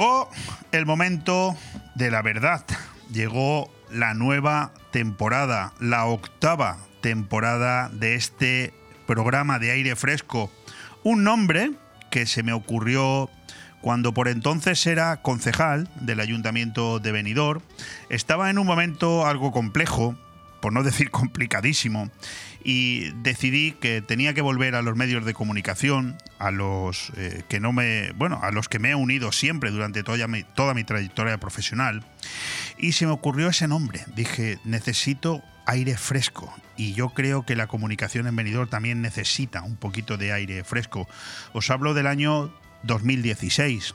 Llegó el momento de la verdad. Llegó la nueva temporada, la octava temporada de este programa de aire fresco. Un nombre que se me ocurrió cuando por entonces era concejal del ayuntamiento de Benidorm. Estaba en un momento algo complejo, por no decir complicadísimo, y decidí que tenía que volver a los medios de comunicación, a los eh, que no me, bueno, a los que me he unido siempre durante toda mi, toda mi trayectoria profesional, y se me ocurrió ese nombre. Dije, necesito aire fresco y yo creo que la comunicación en Benidorm también necesita un poquito de aire fresco. Os hablo del año 2016.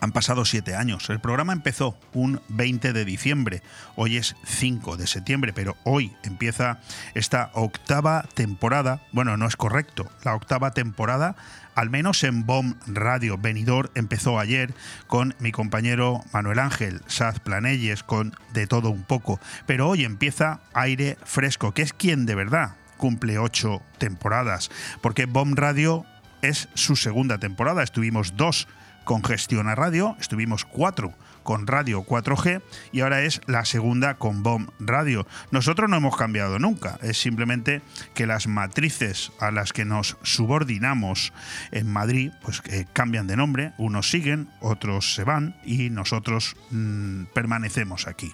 Han pasado siete años. El programa empezó un 20 de diciembre. Hoy es 5 de septiembre, pero hoy empieza esta octava temporada. Bueno, no es correcto. La octava temporada, al menos en BOM Radio Venidor, empezó ayer con mi compañero Manuel Ángel Saz Planelles, con de todo un poco. Pero hoy empieza Aire Fresco, que es quien de verdad cumple ocho temporadas. Porque BOM Radio es su segunda temporada. Estuvimos dos con Gestión Radio, estuvimos cuatro con Radio 4G y ahora es la segunda con BOM Radio. Nosotros no hemos cambiado nunca, es simplemente que las matrices a las que nos subordinamos en Madrid pues eh, cambian de nombre, unos siguen, otros se van y nosotros mm, permanecemos aquí.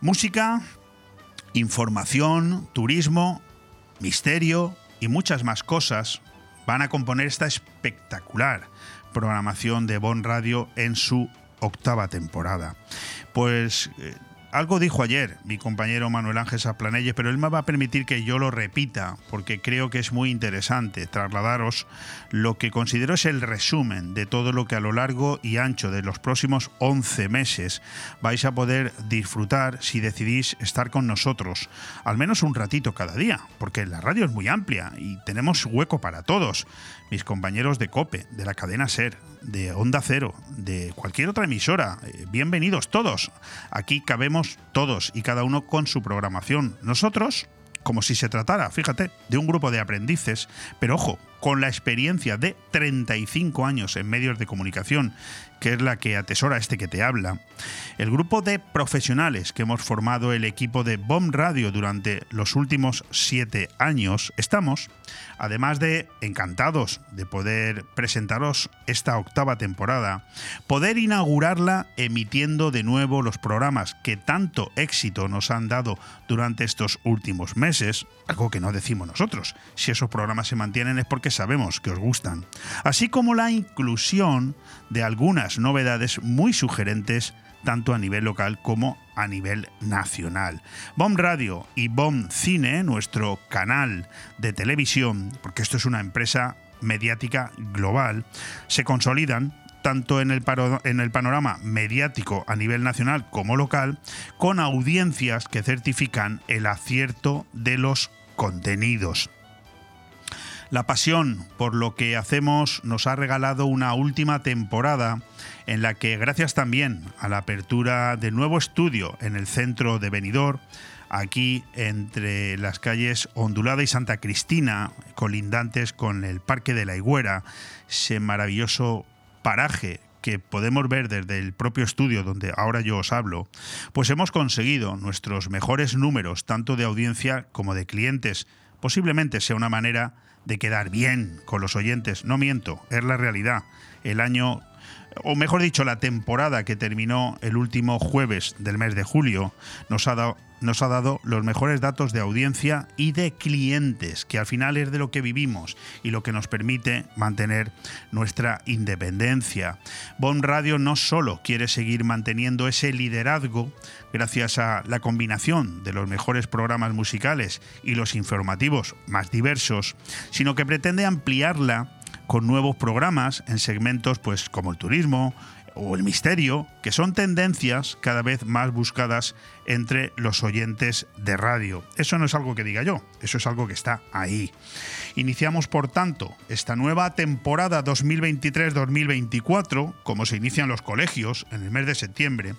Música, información, turismo, misterio y muchas más cosas van a componer esta espectacular programación de Bon Radio en su octava temporada. Pues eh, algo dijo ayer mi compañero Manuel Ángel Saplanelles, pero él me va a permitir que yo lo repita, porque creo que es muy interesante trasladaros lo que considero es el resumen de todo lo que a lo largo y ancho de los próximos 11 meses vais a poder disfrutar si decidís estar con nosotros, al menos un ratito cada día, porque la radio es muy amplia y tenemos hueco para todos. Mis compañeros de COPE, de la cadena SER, de Onda Cero, de cualquier otra emisora. Eh, bienvenidos todos. Aquí cabemos todos y cada uno con su programación. Nosotros, como si se tratara, fíjate, de un grupo de aprendices, pero ojo, con la experiencia de 35 años en medios de comunicación, que es la que atesora este que te habla, el grupo de profesionales que hemos formado el equipo de BOM Radio durante los últimos siete años, estamos, además de encantados de poder presentaros esta octava temporada, poder inaugurarla emitiendo de nuevo los programas que tanto éxito nos han dado durante estos últimos meses, algo que no decimos nosotros. Si esos programas se mantienen es porque sabemos que os gustan, así como la inclusión de algunas novedades muy sugerentes tanto a nivel local como a nivel nacional. BOM Radio y BOM Cine, nuestro canal de televisión, porque esto es una empresa mediática global, se consolidan tanto en el, en el, panorama mediático a nivel nacional como local, con audiencias que certifican el acierto de los contenidos. La pasión por lo que hacemos nos ha regalado una última temporada en la que, gracias también a la apertura de nuevo estudio en el centro de Benidorm, aquí entre las calles Ondulada y Santa Cristina, colindantes con el Parque de la Higuera, ese maravilloso paraje que podemos ver desde el propio estudio donde ahora yo os hablo, pues hemos conseguido nuestros mejores números tanto de audiencia como de clientes. Posiblemente sea una manera de quedar bien con los oyentes. No miento, es la realidad. El año, o mejor dicho, la temporada que terminó el último jueves del mes de julio, nos ha dado nos ha dado los mejores datos de audiencia y de clientes, que al final es de lo que vivimos y lo que nos permite mantener nuestra independencia. Bon Radio no solo quiere seguir manteniendo ese liderazgo gracias a la combinación de los mejores programas musicales y los informativos más diversos, sino que pretende ampliarla con nuevos programas en segmentos pues como el turismo, o el misterio, que son tendencias cada vez más buscadas entre los oyentes de radio. Eso no es algo que diga yo, eso es algo que está ahí. Iniciamos, por tanto, esta nueva temporada 2023-2024, como se inician los colegios en el mes de septiembre,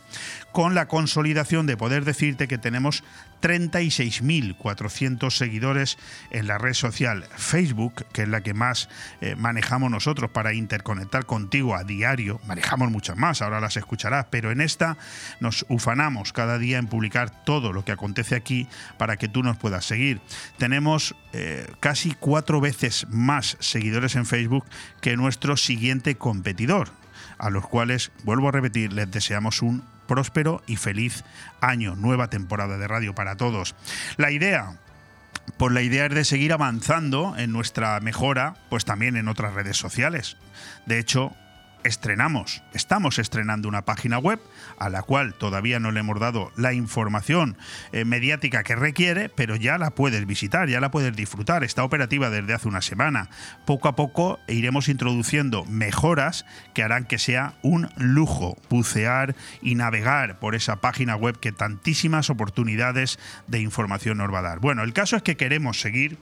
con la consolidación de poder decirte que tenemos 36.400 seguidores en la red social Facebook, que es la que más eh, manejamos nosotros para interconectar contigo a diario. Manejamos muchas más, ahora las escucharás, pero en esta nos ufanamos cada día en publicar todo lo que acontece aquí para que tú nos puedas seguir. Tenemos eh, casi cuatro veces más seguidores en Facebook que nuestro siguiente competidor, a los cuales, vuelvo a repetir, les deseamos un próspero y feliz año, nueva temporada de radio para todos. La idea, pues la idea es de seguir avanzando en nuestra mejora, pues también en otras redes sociales. De hecho, estrenamos, estamos estrenando una página web a la cual todavía no le hemos dado la información eh, mediática que requiere, pero ya la puedes visitar, ya la puedes disfrutar, está operativa desde hace una semana. Poco a poco iremos introduciendo mejoras que harán que sea un lujo bucear y navegar por esa página web que tantísimas oportunidades de información nos va a dar. Bueno, el caso es que queremos seguir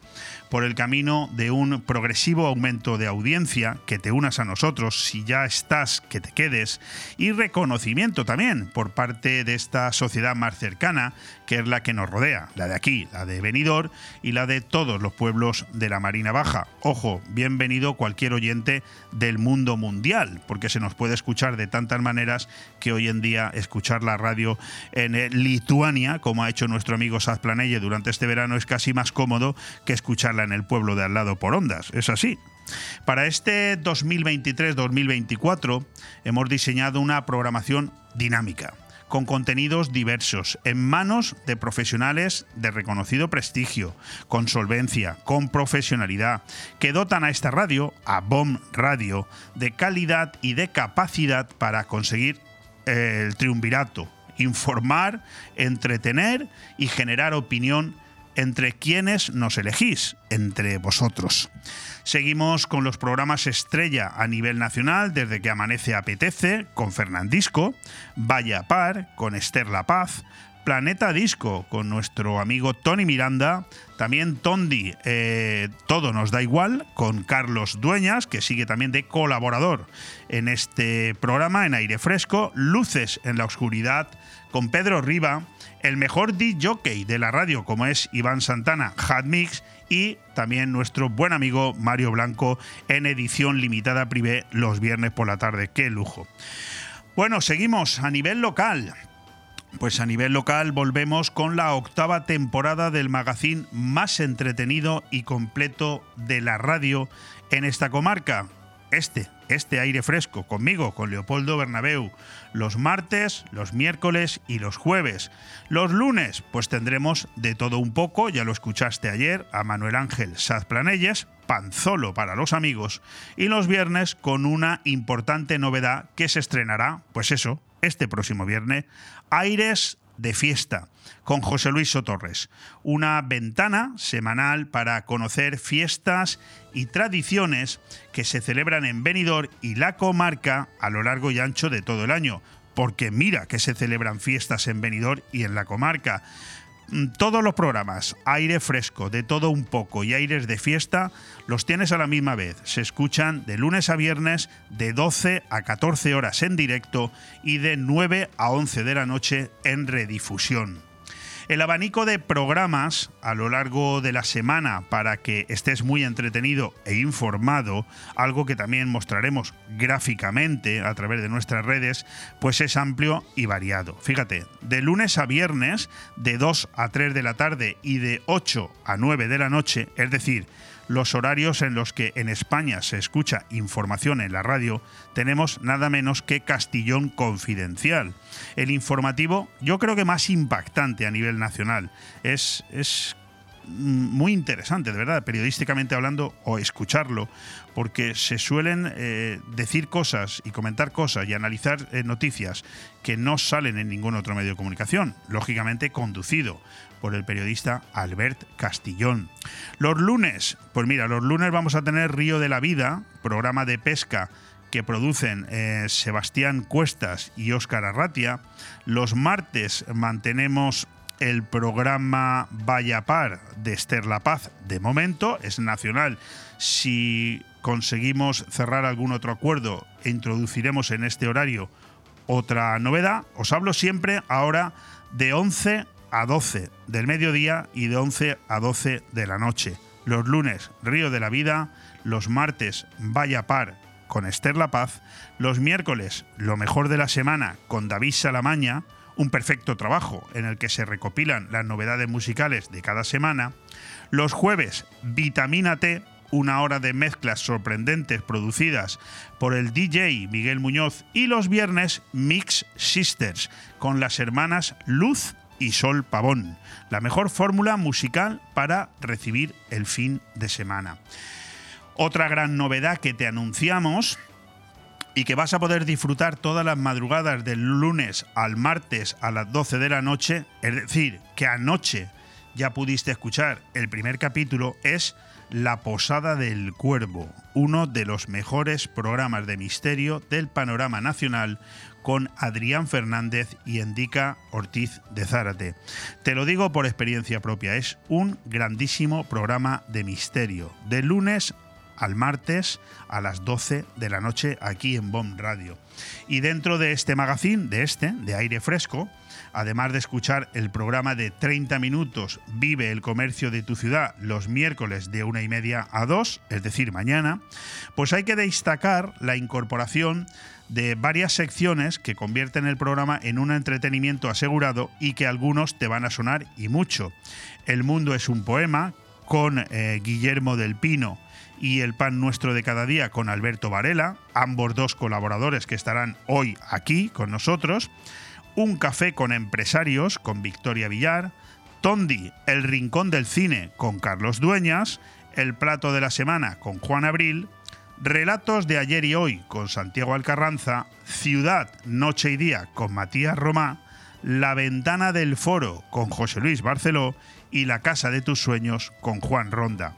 por el camino de un progresivo aumento de audiencia, que te unas a nosotros si ya estás, que te quedes, y reconocimiento también por parte de esta sociedad más cercana, que es la que nos rodea, la de aquí, la de Benidorm y la de todos los pueblos de la Marina Baja. Ojo, bienvenido cualquier oyente del mundo mundial, porque se nos puede escuchar de tantas maneras que hoy en día escuchar la radio en Lituania, como ha hecho nuestro amigo Saz Planelle durante este verano, es casi más cómodo que escucharla en el pueblo de al lado por ondas. Es así. Para este 2023-2024 hemos diseñado una programación dinámica con contenidos diversos, en manos de profesionales de reconocido prestigio, con solvencia, con profesionalidad, que dotan a esta radio, a BOM Radio, de calidad y de capacidad para conseguir eh, el triunvirato, informar, entretener y generar opinión entre quienes nos elegís, entre vosotros. Seguimos con los programas estrella a nivel nacional desde que amanece apetece con Fernandisco, Vaya Par con Esther La Paz, Planeta Disco con nuestro amigo Tony Miranda, también Tondi, eh, todo nos da igual, con Carlos Dueñas, que sigue también de colaborador en este programa en aire fresco, Luces en la Oscuridad, con Pedro Riva, el mejor DJ de la radio, como es Iván Santana, Hat Mix, y también nuestro buen amigo Mario Blanco en edición limitada privé los viernes por la tarde. ¡Qué lujo! Bueno, seguimos a nivel local. Pues a nivel local volvemos con la octava temporada del magazine más entretenido y completo de la radio en esta comarca. Este, este aire fresco conmigo, con Leopoldo Bernabeu, los martes, los miércoles y los jueves. Los lunes, pues tendremos de todo un poco, ya lo escuchaste ayer, a Manuel Ángel Saz Planelles, Panzolo para los amigos, y los viernes con una importante novedad que se estrenará, pues eso, este próximo viernes, Aires de fiesta con José Luis Sotorres, una ventana semanal para conocer fiestas y tradiciones que se celebran en Benidorm y la comarca a lo largo y ancho de todo el año, porque mira que se celebran fiestas en Benidorm y en la comarca. Mm, todos los programas, aire fresco, de todo un poco y aires de fiesta, los tienes a la misma vez. Se escuchan de lunes a viernes de 12 a 14 horas en directo y de 9 a 11 de la noche en redifusión el abanico de programas a lo largo de la semana para que estés muy entretenido e informado, algo que también mostraremos gráficamente a través de nuestras redes, pues es amplio y variado. Fíjate, de lunes a viernes, de 2 a 3 de la tarde y de 8 a 9 de la noche, es decir, los horarios en los que en España se escucha información en la radio, tenemos nada menos que Castillón Confidencial. El informativo, yo creo que más impactante a nivel nacional. Es, es muy interesante, de verdad, periodísticamente hablando, o escucharlo, porque se suelen eh, decir cosas y comentar cosas y analizar eh, noticias que no salen en ningún otro medio de comunicación, lógicamente conducido por el periodista Albert Castillón. Los lunes, pues mira, los lunes vamos a tener Río de la Vida, programa de pesca que producen eh, Sebastián Cuestas y Óscar Arratia. Los martes mantenemos el programa Vaya Par de Esther La Paz. De momento es nacional. Si conseguimos cerrar algún otro acuerdo introduciremos en este horario otra novedad, os hablo siempre ahora de 11 a 12 del mediodía y de 11 a 12 de la noche. Los lunes, Río de la Vida, los martes, Vaya Par con Esther La Paz, los miércoles, Lo mejor de la semana con David Salamaña, un perfecto trabajo en el que se recopilan las novedades musicales de cada semana, los jueves, Vitamina T, una hora de mezclas sorprendentes producidas por el DJ Miguel Muñoz. Y los viernes Mix Sisters con las hermanas Luz y Sol Pavón, la mejor fórmula musical para recibir el fin de semana. Otra gran novedad que te anunciamos y que vas a poder disfrutar todas las madrugadas del lunes al martes a las 12 de la noche, es decir, que anoche ya pudiste escuchar el primer capítulo, es La Posada del Cuervo, uno de los mejores programas de misterio del panorama nacional con Adrián Fernández y Endica Ortiz de Zárate. Te lo digo por experiencia propia, es un grandísimo programa de misterio, de lunes al martes a las 12 de la noche aquí en BOM Radio. Y dentro de este magazine, de este, de aire fresco, además de escuchar el programa de 30 minutos Vive el comercio de tu ciudad los miércoles de una y media a dos, es decir, mañana, pues hay que destacar la incorporación de varias secciones que convierten el programa en un entretenimiento asegurado y que algunos te van a sonar y mucho. El mundo es un poema con eh, Guillermo del Pino y El Pan Nuestro de Cada Día con Alberto Varela, ambos dos colaboradores que estarán hoy aquí con nosotros, Un Café con Empresarios con Victoria Villar, Tondi, El Rincón del Cine con Carlos Dueñas, El Plato de la Semana con Juan Abril, Relatos de ayer y hoy con Santiago Alcarranza, Ciudad, Noche y Día con Matías Romá, La Ventana del Foro con José Luis Barceló y La Casa de tus Sueños con Juan Ronda.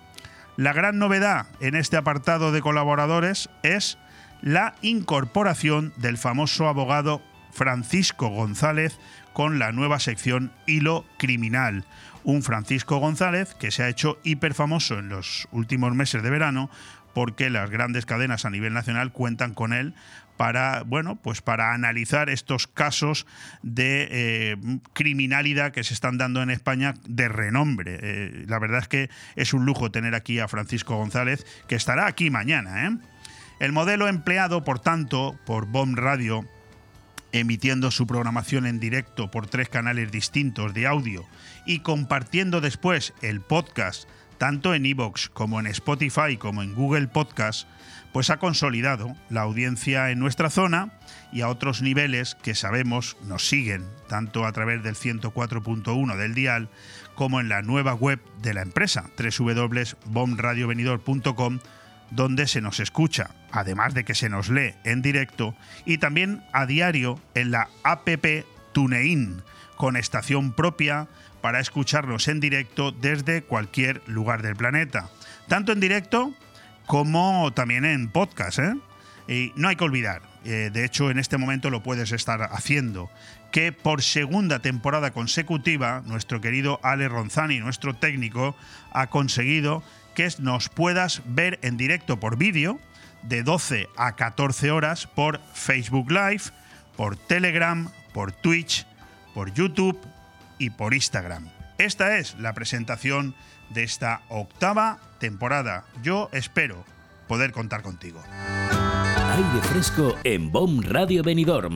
La gran novedad en este apartado de colaboradores es la incorporación del famoso abogado Francisco González con la nueva sección Hilo Criminal. Un Francisco González que se ha hecho hiper famoso en los últimos meses de verano porque las grandes cadenas a nivel nacional cuentan con él para, bueno, pues para analizar estos casos de eh, criminalidad que se están dando en España de renombre. Eh, la verdad es que es un lujo tener aquí a Francisco González, que estará aquí mañana. ¿eh? El modelo empleado, por tanto, por BOM Radio, emitiendo su programación en directo por tres canales distintos de audio y compartiendo después el podcast tanto en Evox como en Spotify como en Google Podcast, pues ha consolidado la audiencia en nuestra zona y a otros niveles que sabemos nos siguen, tanto a través del 104.1 del dial como en la nueva web de la empresa, www.bomradiovenidor.com, donde se nos escucha, además de que se nos lee en directo, y también a diario en la app TuneIn, con estación propia para escucharnos en directo desde cualquier lugar del planeta, tanto en directo como también en podcast. ¿eh? Y no hay que olvidar, eh, de hecho en este momento lo puedes estar haciendo, que por segunda temporada consecutiva nuestro querido Ale Ronzani, nuestro técnico, ha conseguido que nos puedas ver en directo por vídeo de 12 a 14 horas por Facebook Live, por Telegram, por Twitch, por YouTube y por Instagram. Esta es la presentación de esta octava temporada. Yo espero poder contar contigo. Aire fresco en BOM Radio Benidorm.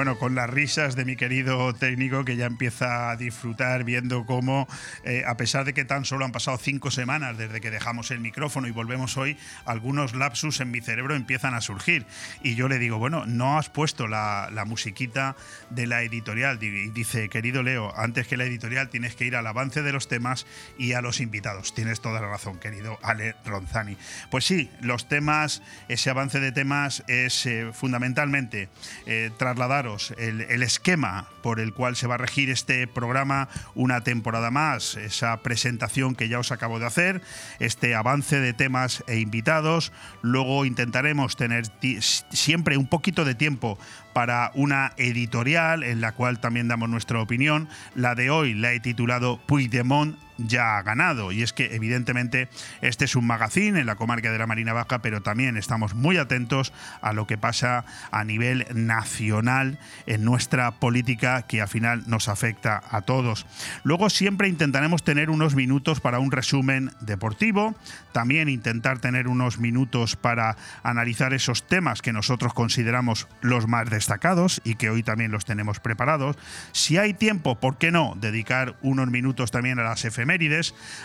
Bueno, con las risas de mi querido técnico que ya empieza a disfrutar viendo cómo, eh, a pesar de que tan solo han pasado cinco semanas desde que dejamos el micrófono y volvemos hoy, algunos lapsus en mi cerebro empiezan a surgir. Y yo le digo, bueno, no has puesto la, la musiquita de la editorial. Y dice, querido Leo, antes que la editorial tienes que ir al avance de los temas y a los invitados. Tienes toda la razón, querido Ale Ronzani. Pues sí, los temas, ese avance de temas es eh, fundamentalmente eh, trasladar el, esquema por el cual se va a regir este programa una temporada más, esa presentación que ya os acabo de hacer, este avance de temas e invitados. Luego intentaremos tener siempre un poquito de tiempo para una editorial en la cual también damos nuestra opinión. La de hoy la he titulado Puigdemont ya ha ganado. Y es que evidentemente este es un magazine en la comarca de la Marina Baja, pero también estamos muy atentos a lo que pasa a nivel nacional en nuestra política que al final nos afecta a todos. Luego siempre intentaremos tener unos minutos para un resumen deportivo, también intentar tener unos minutos para analizar esos temas que nosotros consideramos los más destacados y que hoy también los tenemos preparados. Si hay tiempo, ¿por qué no? Dedicar unos minutos también a las FM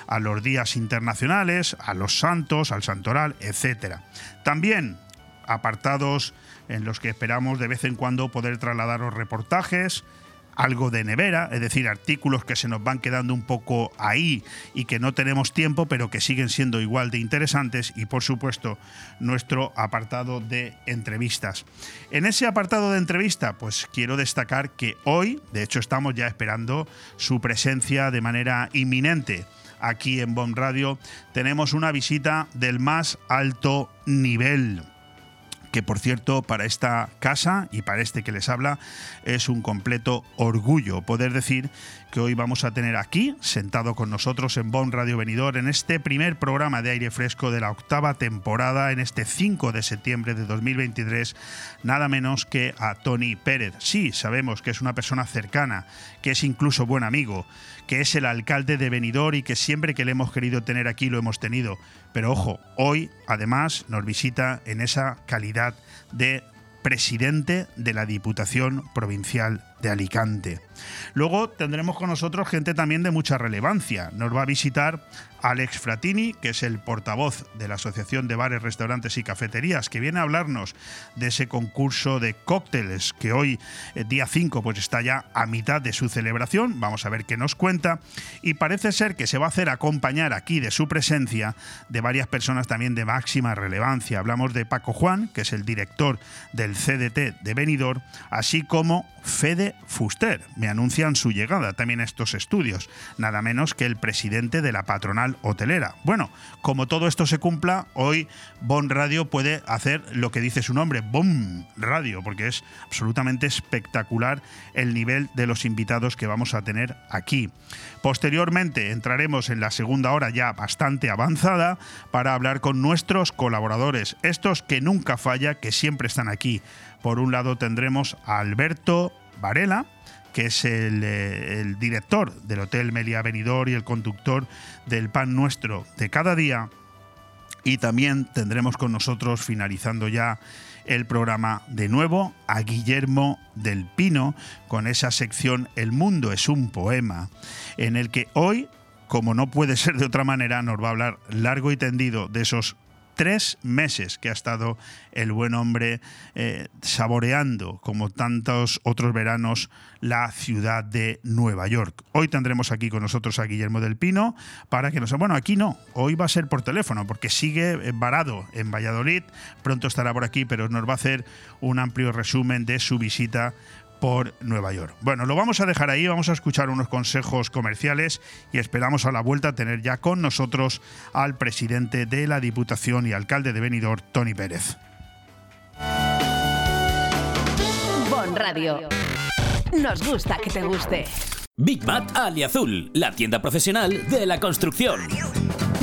a los días internacionales, a los santos, al santoral, etc. También apartados en los que esperamos de vez en cuando poder trasladar los reportajes, algo de nevera, es decir, artículos que se nos van quedando un poco ahí y que no tenemos tiempo, pero que siguen siendo igual de interesantes y por supuesto nuestro apartado de entrevistas. En ese apartado de entrevista, pues quiero destacar que hoy, de hecho estamos ya esperando su presencia de manera inminente aquí en BOM Radio, tenemos una visita del más alto nivel que por cierto para esta casa y para este que les habla es un completo orgullo poder decir que hoy vamos a tener aquí, sentado con nosotros en Bon Radio Venidor, en este primer programa de aire fresco de la octava temporada, en este 5 de septiembre de 2023, nada menos que a Tony Pérez. Sí, sabemos que es una persona cercana, que es incluso buen amigo, que es el alcalde de Benidorm y que siempre que le hemos querido tener aquí lo hemos tenido. Pero ojo, hoy además nos visita en esa calidad de presidente de la Diputación Provincial de Alicante. Luego tendremos con nosotros gente también de mucha relevancia. Nos va a visitar Alex Fratini, que es el portavoz de la Asociación de Bares, Restaurantes y Cafeterías, que viene a hablarnos de ese concurso de cócteles que hoy, eh, día 5, pues está ya a mitad de su celebración. Vamos a ver qué nos cuenta. Y parece ser que se va a hacer acompañar aquí de su presencia de varias personas también de máxima relevancia. Hablamos de Paco Juan, que es el director del CDT de Benidorm, así como Fede Fuster. Me anuncian su llegada también a estos estudios, nada menos que el presidente de la patronal hotelera. Bueno, como todo esto se cumpla, hoy Bon Radio puede hacer lo que dice su nombre, Bon Radio, porque es absolutamente espectacular el nivel de los invitados que vamos a tener aquí. Posteriormente entraremos en la segunda hora ya bastante avanzada para hablar con nuestros colaboradores, estos que nunca falla, que siempre están aquí. Por un lado tendremos a Alberto Varela, que es eh, el, director del Hotel Melia Benidorm y el conductor del Pan Nuestro de cada día. Y también tendremos con nosotros, finalizando ya el programa de nuevo, a Guillermo del Pino con esa sección El mundo es un poema, en el que hoy, como no puede ser de otra manera, nos va a hablar largo y tendido de esos tres meses que ha estado el buen hombre eh, saboreando, como tantos otros veranos, la ciudad de Nueva York. Hoy tendremos aquí con nosotros a Guillermo del Pino para que nos... Bueno, aquí no, hoy va a ser por teléfono porque sigue eh, varado en Valladolid, pronto estará por aquí, pero nos va a hacer un amplio resumen de su visita por Nueva York. Bueno, lo vamos a dejar ahí, vamos a escuchar unos consejos comerciales y esperamos a la vuelta tener ya con nosotros al presidente de la Diputación y alcalde de Benidorm, Tony Pérez. Bon Radio. Nos gusta que te guste. Big Bat Aliazul, la tienda profesional de la construcción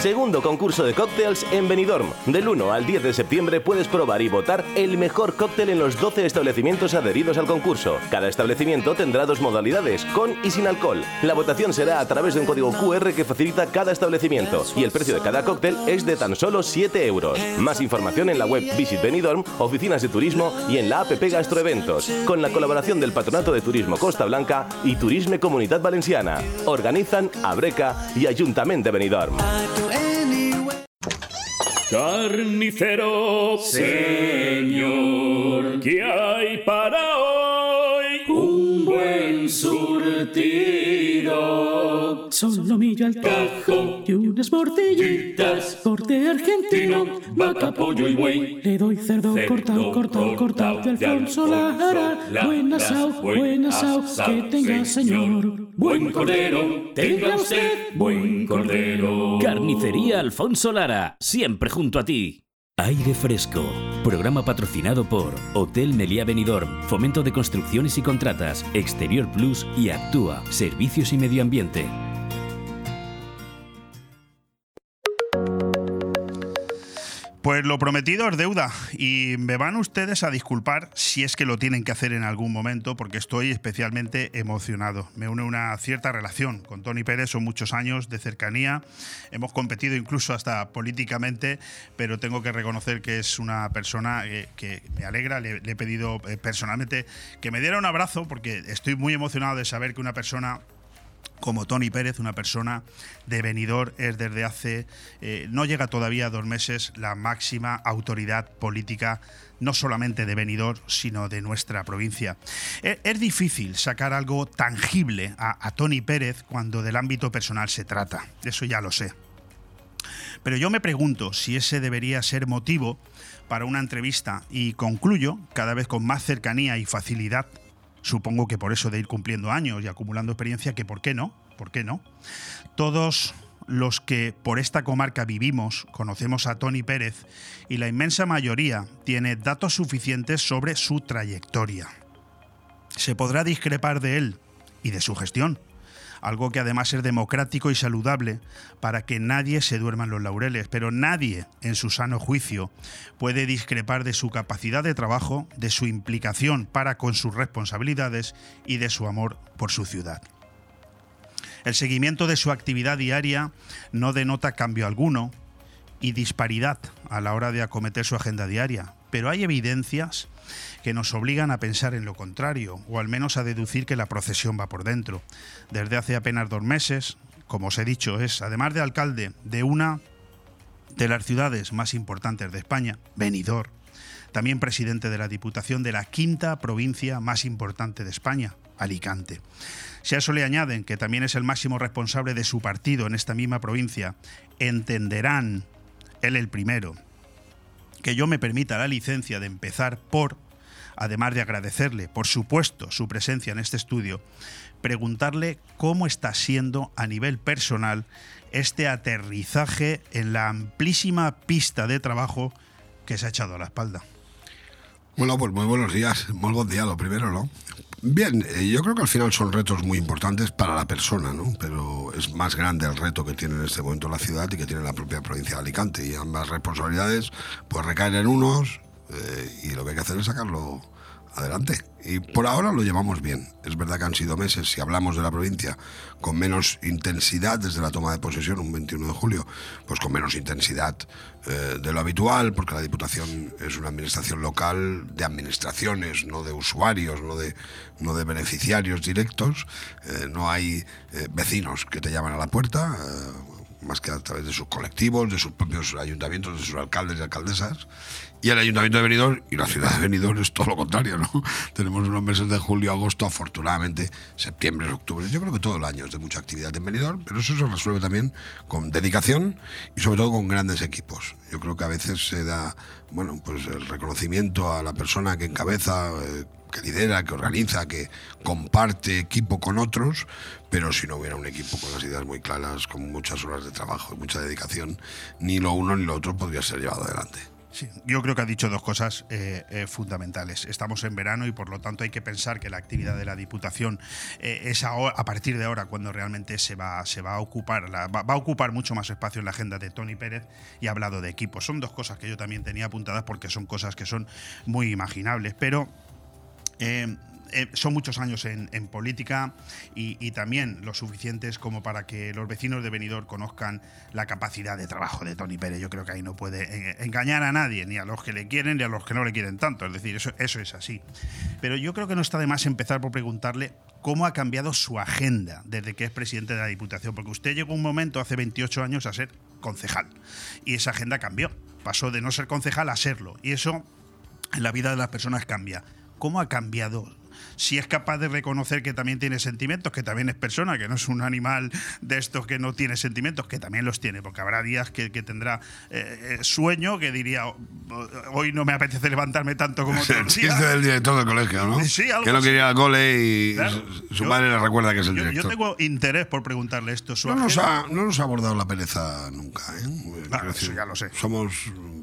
Segundo concurso de cócteles en Benidorm. Del 1 al 10 de septiembre puedes probar y votar el mejor cóctel en los 12 establecimientos adheridos al concurso. Cada establecimiento tendrá dos modalidades, con y sin alcohol. La votación será a través de un código QR que facilita cada establecimiento y el precio de cada cóctel es de tan solo 7 euros. Más información en la web Visit Benidorm, oficinas de turismo y en la app Gastroeventos, con la colaboración del Patronato de Turismo Costa Blanca y Turisme Comunidad Valenciana. Organizan Abreca y Ayuntamiento de Benidorm. Carnicero, señor, ¿qué hay para hoy? Un buen surtido. Solomillo al tajo y unas morcillitas. Corte argentino, vaca, pollo y buey. Le doy cerdo, cortado, cortado, cortado de Alfonso Lara. Buen asao, buen asao, que tenga señor. Buen cordero, tenga usted buen cordero. Carnicería Alfonso Lara, siempre junto a ti. Aire Fresco, programa patrocinado por Hotel Meliá Benidorm, Fomento de Construcciones y Contratas, Exterior Plus y Actúa, Servicios y Medio Ambiente. Pues lo prometido es deuda y me van ustedes a disculpar si es que lo tienen que hacer en algún momento porque estoy especialmente emocionado. Me une una cierta relación con Tony Pérez, son muchos años de cercanía, hemos competido incluso hasta políticamente, pero tengo que reconocer que es una persona eh, que me alegra, le, he pedido eh, personalmente que me diera un abrazo porque estoy muy emocionado de saber que una persona como Tony Pérez, una persona de venidor, es desde hace, eh, no llega todavía a dos meses, la máxima autoridad política, no solamente de venidor, sino de nuestra provincia. Es, es difícil sacar algo tangible a Tony Pérez cuando del ámbito personal se trata, eso ya lo sé. Pero yo me pregunto si ese debería ser motivo para una entrevista y concluyo, cada vez con más cercanía y facilidad, supongo que por eso de ir cumpliendo años y acumulando experiencia, que por qué no, por qué no. Todos los que por esta comarca vivimos conocemos a Tony Pérez y la inmensa mayoría tiene datos suficientes sobre su trayectoria. Se podrá discrepar de él y de su gestión, algo que además es democrático y saludable para que nadie se duerma en los laureles, pero nadie en su sano juicio puede discrepar de su capacidad de trabajo, de su implicación para con sus responsabilidades y de su amor por su ciudad. El seguimiento de su actividad diaria no denota cambio alguno y disparidad a la hora de acometer su agenda diaria, pero hay evidencias que nos obligan a pensar en lo contrario, o al menos a deducir que la procesión va por dentro. Desde hace apenas dos meses, como os he dicho, es, además de alcalde de una de las ciudades más importantes de España, Benidorm, también presidente de la Diputación de la quinta provincia más importante de España, Alicante. Si a eso le añaden que también es el máximo responsable de su partido en esta misma provincia, entenderán, él el primero, que yo me permita la licencia de empezar por, además de agradecerle, por supuesto, su presencia en este estudio, preguntarle cómo está siendo a nivel personal este aterrizaje en la amplísima pista de trabajo que se ha echado a la espalda. Bueno, pues muy buenos días, muy buen día lo primero, ¿no? Bien, eh, yo creo que al final son retos muy importantes para la persona, ¿no? Pero es más grande el reto que tiene en este momento la ciudad y que tiene la propia provincia de Alicante. Y ambas responsabilidades pues recaen en unos eh, y lo que hay que hacer es sacarlo adelante. Y por ahora lo llevamos bien. Es verdad que han sido meses, si hablamos de la provincia, con menos intensidad desde la toma de posesión, un 21 de julio, pues con menos intensidad eh, de lo habitual, porque la Diputación es una administración local de administraciones, no de usuarios, no de, no de beneficiarios directos. Eh, no hay eh, vecinos que te llaman a la puerta. más que a través de sus colectivos, de sus propios ayuntamientos, de sus alcaldes y alcaldesas. Y el ayuntamiento de Benidorm y la ciudad de Benidorm es todo lo contrario, ¿no? Tenemos unos meses de julio, agosto, afortunadamente, septiembre, octubre. Yo creo que todo el año es de mucha actividad en Benidorm, pero eso se resuelve también con dedicación y sobre todo con grandes equipos. Yo creo que a veces se da, bueno, pues el reconocimiento a la persona que encabeza, eh, que lidera, que organiza, que comparte equipo con otros, pero si no hubiera un equipo con las ideas muy claras, con muchas horas de trabajo y mucha dedicación, ni lo uno ni lo otro podría ser llevado adelante. Sí, yo creo que ha dicho dos cosas eh, eh, fundamentales. Estamos en verano y por lo tanto hay que pensar que la actividad de la Diputación eh, es ahora- a partir de ahora cuando realmente se va, a ocupar, va, a ocupar mucho más espacio en la agenda de Tony Pérez y ha hablado de equipos. Son dos cosas que yo también tenía apuntadas porque son cosas que son muy imaginables, pero eh, son muchos años en, política y, también lo suficientes como para que los vecinos de Benidorm conozcan la capacidad de trabajo de Tony Pérez. Yo creo que ahí no puede engañar a nadie, ni a los que le quieren ni a los que no le quieren tanto. Es decir, eso, eso es así. Pero yo creo que no está de más empezar por preguntarle cómo ha cambiado su agenda desde que es presidente de la Diputación. Porque usted llegó un momento, hace 28 años, a ser concejal. Y esa agenda cambió. Pasó de no ser concejal a serlo. Y eso en la vida de las personas cambia. ¿Cómo ha cambiado? Si es capaz de reconocer que también tiene sentimientos, que también es persona, que no es un animal de estos que no tiene sentimientos, que también los tiene, porque habrá días que, que tendrá eh, eh, sueño, que diría, "Oh, hoy no me apetece levantarme tanto como Es el otros días". chiste del director del colegio, ¿no? Sí, algo que no quería cole y Claro. su- Yo- madre le recuerda que es el Yo, yo director. tengo interés por preguntarle esto. Su No nos, ha, no nos ha abordado la pereza nunca. ¿eh? Quiero eso ya lo sé. Somos,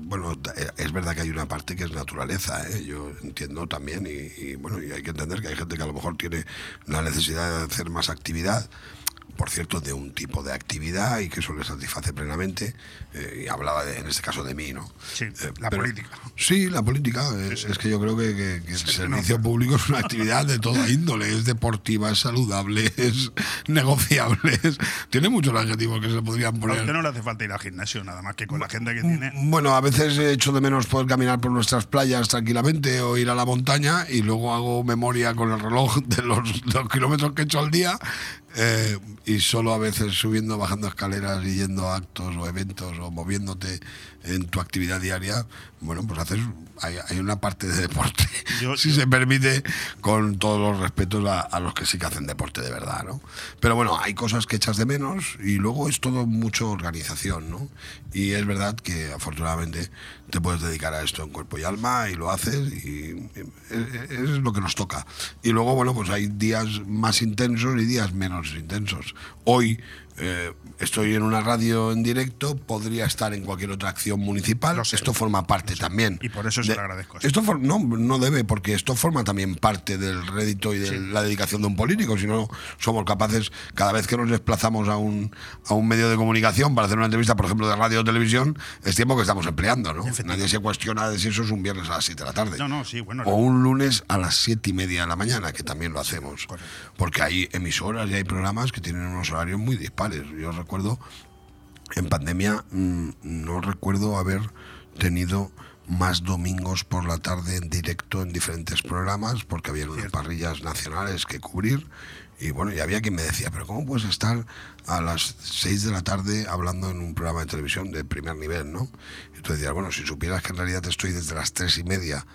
bueno, eh, es verdad que hay una parte que es naturaleza, ¿eh? yo entiendo también, y, y, bueno, y hay que entender que hay gente que a lo mejor tiene la necesidad de hacer más actividad, por cierto, de un tipo de actividad y que eso le satisface plenamente. eh, y hablaba de- en este caso de mí, ¿no? Sí, Eh, la política. Sí, la política. eh, Es que yo creo que, que- que el servicio público es una actividad de toda índole. Es deportiva, es saludable, es negociable. es- tiene muchos adjetivos que se podrían A poner. usted no le hace falta ir al gimnasio, nada más que con la agenda que tiene. Bueno, a veces echo de menos poder caminar por nuestras playas tranquilamente o ir a la montaña y luego hago memoria con el reloj de los, los kilómetros que he hecho al día eh, y solo a veces subiendo, bajando escaleras y yendo a actos o eventos o moviéndote en tu actividad diaria, bueno, pues haces, hay, hay una parte de deporte, Yo- si yo- se permite, con todos los respetos a, a los que sí que hacen deporte de verdad, ¿no? Pero bueno, hay cosas que echas de menos y luego es todo mucho organización, ¿no? Y es verdad que afortunadamente te puedes dedicar a esto en cuerpo y alma y lo haces y es, es lo que nos toca. Y luego, bueno, pues hay días más intensos y días menos intensos. Hoy eh, estoy en una radio en directo, podría estar en cualquier otra acción municipal. Sé. Esto forma parte también. Y por eso se lo agradezco. Esto for- no, no debe, porque esto forma también parte del rédito y de la dedicación de un político. Si no somos capaces, cada vez que nos desplazamos a un, a un medio de comunicación para hacer una entrevista, por ejemplo, de radio o televisión, es tiempo que estamos empleando, ¿no? Nadie se cuestiona de si eso es un viernes a las 7 de la tarde. No, no, sí, bueno. O un lunes a las siete y media de la mañana, que también lo hacemos. Porque hay emisoras y hay programas que tienen unos horarios muy dispares. Yo recuerdo, en pandemia, mm, no recuerdo haber tenido más domingos por la tarde en directo en diferentes programas, porque había unas parrillas nacionales que cubrir. Y bueno, y había quien me decía, pero ¿cómo puedes estar a las 6 de la tarde hablando en un programa de televisión de primer nivel, no? Y tú decías, bueno, si supieras que en realidad estoy desde las tres y media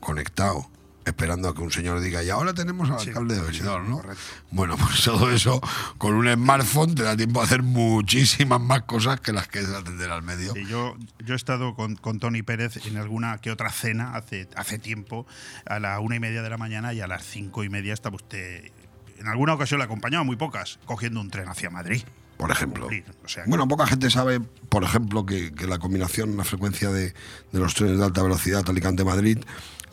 conectado, esperando a que un señor diga, y ahora tenemos al alcalde de Benidorm, ¿no? Bueno, pues todo eso con un smartphone te da tiempo a hacer muchísimas más cosas que las que es atender al medio. Sí, yo, yo he estado con, con Tony Pérez en alguna que otra cena hace, hace tiempo, a la una y media de la mañana y a las cinco y media estaba usted. En alguna ocasión le acompañaba, muy pocas, cogiendo un tren hacia Madrid. por ejemplo. o sea bueno, poca gente sabe, por ejemplo, que, que la combinación, la frecuencia de, de los trenes de alta velocidad Alicante-Madrid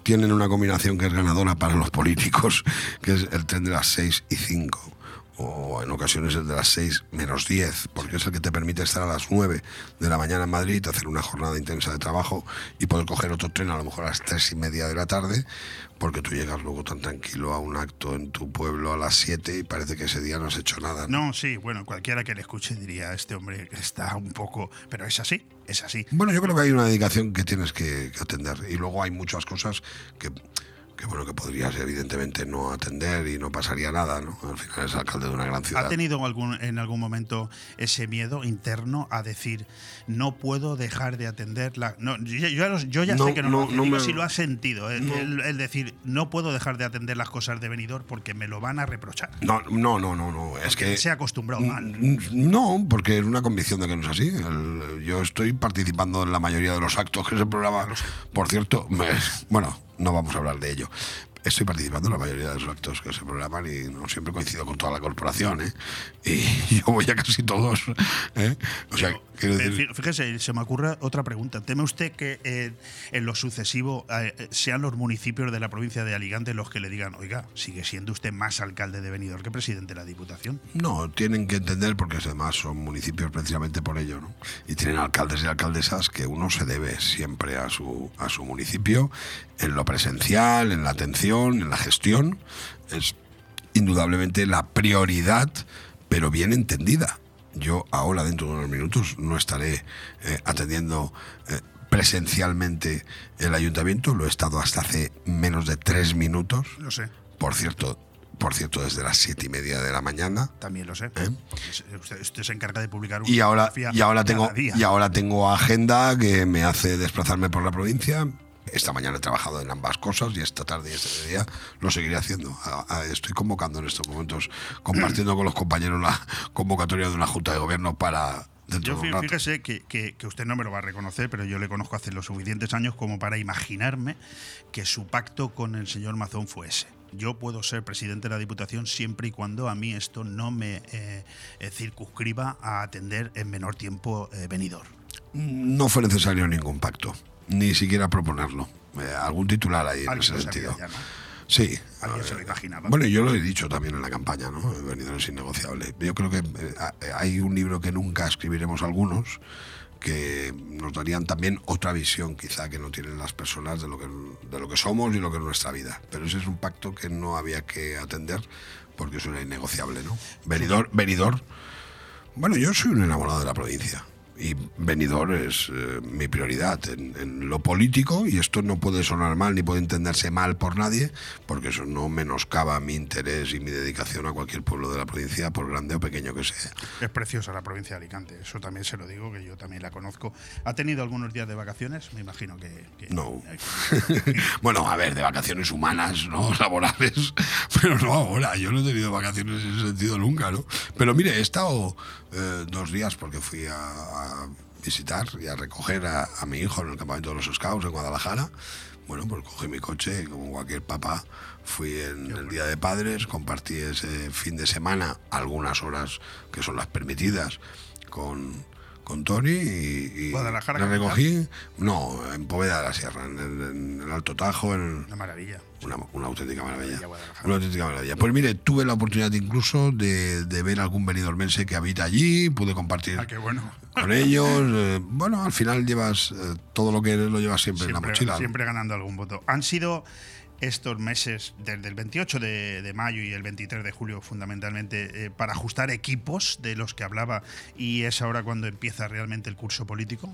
tienen una combinación que es ganadora para los políticos, que es el tren de las 6 y 5 o en ocasiones el de las 6 menos 10, porque es el que te permite estar a las 9 de la mañana en Madrid, hacer una jornada intensa de trabajo y poder coger otro tren a lo mejor a las 3 y media de la tarde, porque tú llegas luego tan tranquilo a un acto en tu pueblo a las 7 y parece que ese día no has hecho nada. ¿no? No, sí, bueno, cualquiera que le escuche diría, este hombre está un poco... Pero es así, es así. Bueno, yo creo que hay una dedicación que tienes que, que atender y luego hay muchas cosas que, que bueno, que podrías evidentemente no atender y no pasaría nada, ¿no? Al final es alcalde de una gran ciudad. ¿Ha tenido algún, en algún momento ese miedo interno a decir no puedo dejar de atenderla? No, yo, yo- yo ya No, sé que no, no, lo no me- si lo ha sentido, el, No. el- el decir no puedo dejar de atender las cosas de venidor porque me lo van a reprochar. No, no, no, no, no. Es Porque que se ha acostumbrado mal. No, porque es una convicción de que no es así. El- yo estoy participando en la mayoría de los actos que se programa. Por cierto, me- bueno, no vamos a hablar de ello. Estoy participando en la mayoría de los actos que se programan y no siempre coincido con toda la corporación, ¿eh? Y yo voy a casi todos, ¿eh? O sea, quiero Eh, decir... Fíjese, se me ocurre otra pregunta. ¿Teme usted que eh, en lo sucesivo eh, sean los municipios de la provincia de Alicante los que le digan, oiga, sigue siendo usted más alcalde de Benidorm que presidente de la Diputación? No, tienen que entender porque además son municipios precisamente por ello, ¿no? Y tienen alcaldes y alcaldesas que uno se debe siempre a su, a su municipio, en lo presencial, en la atención, en la gestión. Es indudablemente la prioridad, pero bien entendida. Yo ahora, dentro de unos minutos, no estaré eh, atendiendo eh, presencialmente el ayuntamiento, lo he estado hasta hace menos de tres minutos. Lo sé, Por cierto, por cierto, desde las siete y media de la mañana. también lo sé. ¿Eh? Usted, usted se encarga de publicar una Y ahora, y ahora tengo día. y ahora tengo agenda que me hace desplazarme por la provincia. Esta mañana he trabajado en ambas cosas y esta tarde y este día lo seguiré haciendo. Estoy convocando en estos momentos, compartiendo con los compañeros la convocatoria de una junta de gobierno para dentro Yo fíjese que, que- que usted no me lo va a reconocer, pero yo le conozco hace los suficientes años como para imaginarme que su pacto con el señor Mazón fue ese. Yo puedo ser presidente de la Diputación siempre y cuando a mí esto no me eh, eh, circunscriba a atender en menor tiempo eh, venidor. No fue necesario ningún pacto, ni siquiera proponerlo. Eh, algún titular ahí en ese sentido. ya, ¿no? Sí. Alguien se lo Eh, imaginaba. Bueno, yo lo he dicho también en la campaña, ¿no? El venidor es innegociable. Yo creo que eh, ha- hay un libro que nunca escribiremos algunos que nos darían también otra visión quizá que no tienen las personas de lo que, de lo que somos y lo que es nuestra vida. Pero ese es un pacto que no había que atender porque eso era innegociable, ¿no? Venidor, venidor. Bueno, yo soy un enamorado de la provincia. Y Benidorm es eh, mi prioridad en, en lo político y esto no puede sonar mal ni puede entenderse mal por nadie porque eso no menoscaba mi interés y mi dedicación a cualquier pueblo de la provincia por grande o pequeño que sea. Es preciosa la provincia de Alicante, eso también se lo digo, que yo también la conozco. ¿Ha tenido algunos días de vacaciones? Me imagino que... que- No. bueno, a ver, de vacaciones humanas, ¿no? Laborales, pero no ahora. Yo no he tenido vacaciones en ese sentido nunca, ¿no? Pero mire, he estado eh, dos días porque fui a, a visitar y a recoger a, a mi hijo en el campamento de los Scouts en Guadalajara. Bueno, pues cogí mi coche, y como cualquier papá, fui en el Día de Padres, compartí ese fin de semana algunas horas que son las permitidas con, con Tony y, y Guadalajara, capital. recogí, no, en Poveda de la Sierra, en el, en el Alto Tajo, en, Una maravilla. una, una auténtica maravilla. Una auténtica maravilla. Pues mire, tuve la oportunidad incluso de, de ver algún venidormense que habita allí, pude compartir Ah, qué bueno. con ellos. eh, bueno, al final llevas eh, todo lo que eres, lo llevas siempre, en la mochila. siempre ganando algún voto. Han sido estos meses, desde el 28 de, mayo y el 23 de julio, fundamentalmente, eh, para ajustar equipos de los que hablaba, y es ahora cuando empieza realmente el curso político.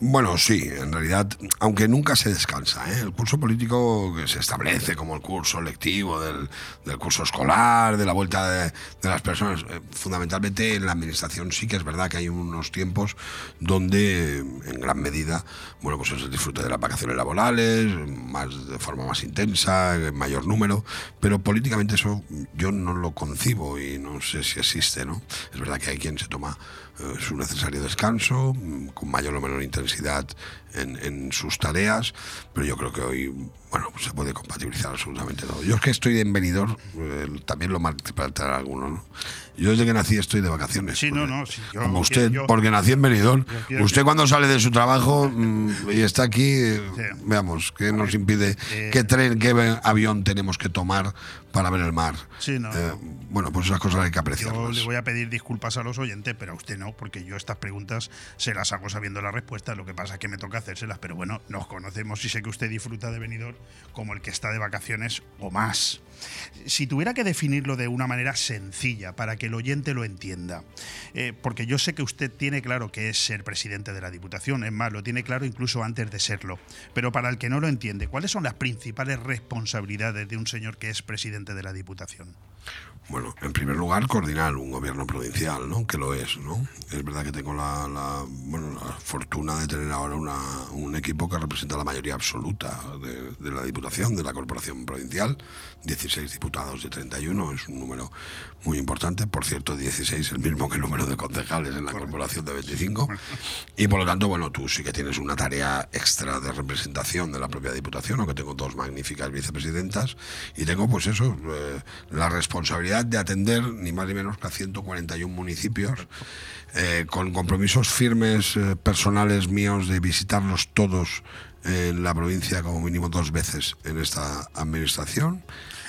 Bueno, sí, en realidad, aunque nunca se descansa, ¿eh? el curso político que se establece como el curso lectivo del, del curso escolar, de la vuelta de, de las personas, eh, fundamentalmente en la administración sí que es verdad que hay unos tiempos donde, en gran medida, bueno, pues se disfruta de las vacaciones laborales, más de forma más intensa, en mayor número, pero políticamente eso yo no lo concibo y no sé si existe, ¿no? Es verdad que hay quien se toma su necesario descanso, mm, con mayor o menor intensidad en, en sus tareas, pero yo creo que hoy, bueno, pues se puede compatibilizar absolutamente todo. Yo es que estoy en venidor, eh, también lo maltratará alguno, ¿no? Yo desde que nací estoy de vacaciones. Sí, no, porque- no, sí, yo- como yo- usted, yo- porque nací en Benidorm. Yo Usted que- cuando sale de su trabajo mm, y está aquí, eh, Sí. veamos, ¿qué nos impide? eh, ¿Qué tren, qué avión tenemos que tomar para ver el mar? Sí, no. Eh, bueno, pues esas cosas hay que Yo apreciarlas. le voy a pedir disculpas a los oyentes, pero a usted no no, porque yo estas preguntas se las hago sabiendo la respuesta, lo que pasa es que me toca pero bueno, nos conocemos y sé que usted disfruta de venidor como el que está de vacaciones o más. Si tuviera que definirlo de una manera sencilla para que el oyente lo entienda, eh, porque yo sé que usted tiene claro que es ser presidente de la Diputación, es más, lo tiene claro incluso antes de serlo, pero para el que no lo entiende, ¿cuáles son las principales responsabilidades de un señor que es presidente de la Diputación? Bueno, en primer lugar, coordinar un gobierno provincial, ¿no? Que lo es, ¿no? Es verdad que tengo la, la, bueno, la fortuna de tener ahora una, un equipo que representa la mayoría absoluta de, de, la Diputación, de la Corporación Provincial. 16 diputados de 31, es un número muy importante. Por cierto, 16 el mismo que el número de concejales en la Corporación de 25. Y por lo tanto, bueno, tú sí que tienes una tarea extra de representación de la propia Diputación, aunque tengo dos magníficas vicepresidentas. Y tengo, pues eso, eh, la responsabilidad de atender ni más ni menos que a 141 municipios, eh, con compromisos firmes eh, personales míos de visitarlos todos en la provincia como mínimo dos veces en esta administración.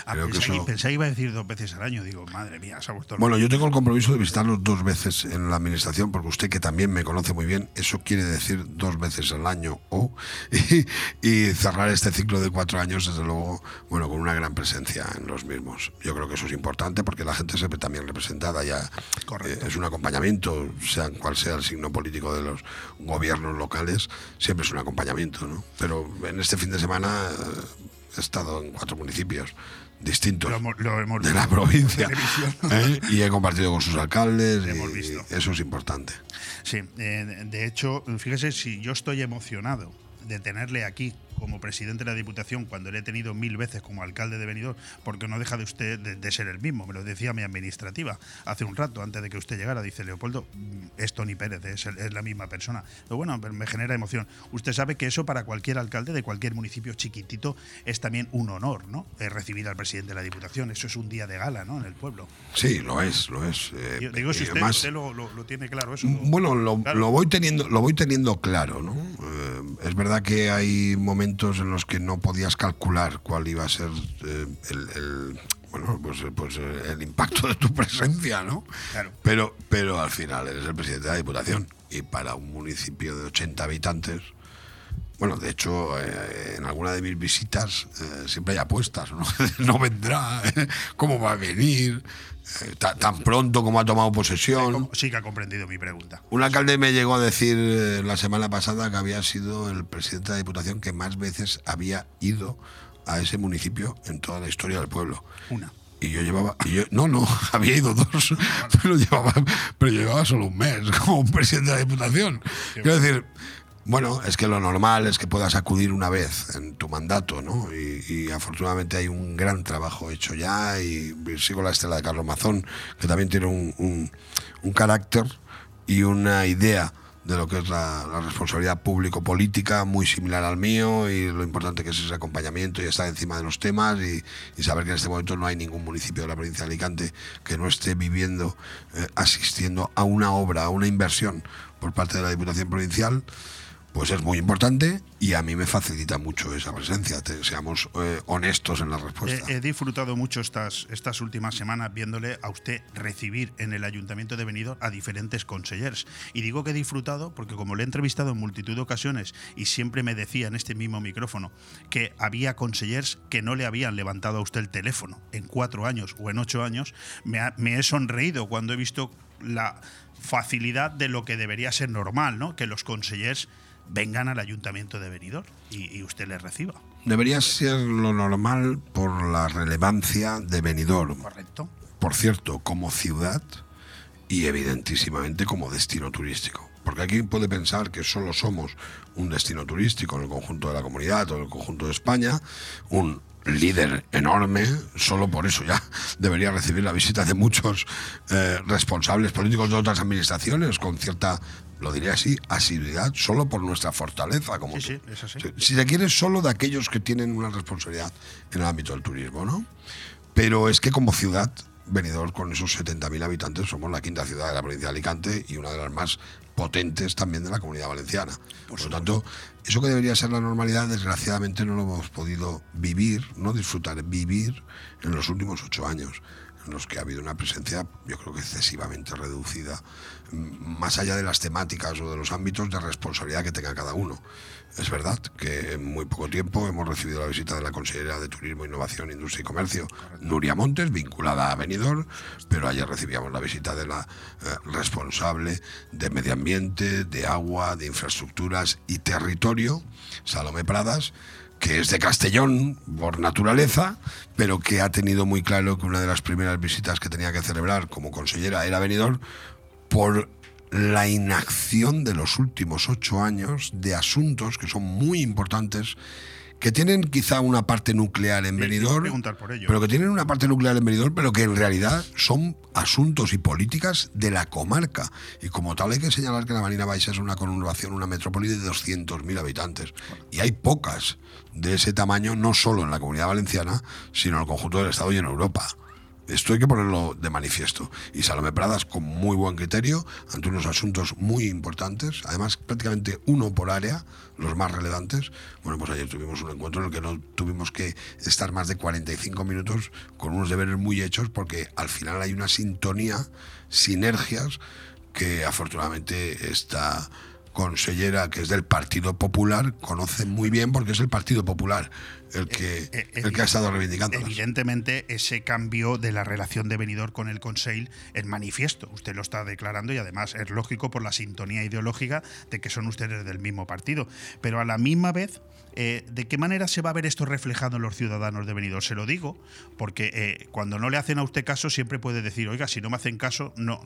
Ah, Creo pensé, que eso... pensé que iba a decir dos veces al año. Digo, madre mía, se ha vuelto Bueno, yo tengo el compromiso de visitarlos dos veces en la administración, porque usted que también me conoce muy bien, eso quiere decir dos veces al año o y, y cerrar este ciclo de cuatro años, desde luego, bueno, con una gran presencia en los mismos. Yo creo que eso es importante porque la gente se ve también representada ya. Eh, es un acompañamiento, sea cual sea el signo político de los gobiernos locales, siempre es un acompañamiento, ¿no? Pero en este fin de semana eh, he estado en cuatro municipios distintos lo hemos, lo hemos de la provincia ¿eh? y he compartido con sus alcaldes y eso es importante. Sí, eh, de hecho, fíjese si yo estoy emocionado de tenerle aquí como presidente de la Diputación cuando le he tenido mil veces como alcalde de Benidorm, porque no deja de usted de, de, ser el mismo. Me lo decía mi administrativa hace un rato, antes de que usted llegara. Dice Leopoldo, es Tony Pérez, es, es la misma persona. Pero bueno, me genera emoción. Usted sabe que eso para cualquier alcalde de cualquier municipio chiquitito es también un honor, ¿no? Es recibir al presidente de la Diputación. Eso es un día de gala, ¿no? En el pueblo. Sí, lo es, lo es. Eh, Yo digo, si usted, además, usted lo, lo, lo, tiene claro, eso. Bueno, lo, claro. lo, voy teniendo, lo voy teniendo claro, ¿no? Eh, es verdad que hay momentos en los que no podías calcular cuál iba a ser eh, el, el, bueno, pues, pues eh, el impacto de tu presencia, ¿no? Claro. Pero, pero al final eres el presidente de la Diputación y para un municipio de 80 habitantes, bueno, de hecho, eh, en alguna de mis visitas eh, siempre hay apuestas, ¿no? no vendrá, ¿eh? ¿cómo va a venir? Eh, tan pronto como ha tomado posesión. Sí, que ha comprendido mi pregunta. Un alcalde me llegó a decir eh, la semana pasada que había sido el presidente de la Diputación que más veces había ido a ese municipio en toda la historia del pueblo. Una. Y yo llevaba, y yo, no, no, había ido dos, pero llevaba, pero llevaba solo un mes como un presidente de la Diputación. Quiero decir, bueno, es que lo normal es que puedas acudir una vez en tu mandato, ¿no? Y, y, afortunadamente hay un gran trabajo hecho ya y sigo la estela de Carlos Mazón, que también tiene un, carácter y una idea de lo que es la, la responsabilidad público-política muy similar al mío y lo importante que es ese acompañamiento y estar encima de los temas y, y, saber que en este momento no hay ningún municipio de la provincia de Alicante que no esté viviendo, eh, asistiendo a una obra, a una inversión por parte de la Diputación Provincial pues es muy importante y a mí me facilita mucho esa presencia, seamos eh, honestos en la respuesta. He, disfrutado mucho estas, estas últimas semanas viéndole a usted recibir en el Ayuntamiento de Benidorm a diferentes consellers. Y digo que he disfrutado porque como le he entrevistado en multitud de ocasiones y siempre me decía en este mismo micrófono que había consellers que no le habían levantado a usted el teléfono en cuatro años o en ocho años, me he sonreído cuando he visto la facilidad de lo que debería ser normal, ¿no? Que los consellers vengan al ayuntamiento de Benidorm y, y, usted les reciba. Debería ser lo normal por la relevancia de Benidorm. Correcto. Por cierto, como ciudad y evidentísimamente como destino turístico. Porque aquí puede pensar que solo somos un destino turístico en el conjunto de la comunidad o en el conjunto de España, un líder enorme, solo por eso ya debería recibir la visita de muchos eh, responsables políticos de otras administraciones con cierta lo diré así, asiduidad, solo por nuestra fortaleza como sí, sí, es así. Si, si se quiere, solo de aquellos que tienen una responsabilidad en el ámbito del turismo, ¿no? Pero es que como ciudad, Benidorm, con esos 70.000 habitantes, somos la quinta ciudad de la provincia de Alicante y una de las más potentes también de la comunidad valenciana. Por, Por lo tanto, eso que debería ser la normalidad, desgraciadamente no lo hemos podido vivir, no disfrutar, vivir en los últimos ocho años. En los que ha habido una presencia, yo creo que excesivamente reducida, más allá de las temáticas o de los ámbitos de responsabilidad que tenga cada uno. Es verdad que en muy poco tiempo hemos recibido la visita de la consejera de Turismo, Innovación, Industria y Comercio, Nuria Montes, vinculada a Benidorm, pero ayer recibíamos la visita de la eh, responsable de Medio Ambiente, de Agua, de Infraestructuras y Territorio, Salomé Pradas, que es de Castellón por naturaleza, pero que ha tenido muy claro que una de las primeras visitas que tenía que celebrar como consellera era Benidorm por la inacción de los últimos ocho años de asuntos que son muy importantes que tienen quizá una parte nuclear en Benidorm, pero que tienen una parte nuclear en Benidorm, pero que en realidad son asuntos y políticas de la comarca. Y como tal hay que señalar que la Marina Baixa es una conurbación, una metrópoli de 200.000 habitantes. Y hay pocas de ese tamaño, no solo en la Comunidad Valenciana, sino en el conjunto del Estado y en Europa. Esto hay que ponerlo de manifiesto. Y Salomé Pradas, con muy buen criterio, ante unos asuntos muy importantes, además prácticamente uno por área, los más relevantes. Bueno, pues ayer tuvimos un encuentro en el que no tuvimos que estar más de 45 minutos con unos deberes muy hechos, porque al final hay una sintonía, sinergias, que afortunadamente esta consellera, que es del Partido Popular, conoce muy bien porque es el Partido Popular el que, Eh, el que ha estado reivindicando. Evidentemente, ese cambio de la relación de Benidorm con el Conseil es manifiesto. Usted lo está declarando y además es lógico por la sintonía ideológica de que son ustedes del mismo partido. Pero a la misma vez, eh, ¿de qué manera se va a ver esto reflejado en los ciudadanos de Benidorm? Se lo digo porque eh, cuando no le hacen a usted caso siempre puede decir, oiga, si no me hacen caso, no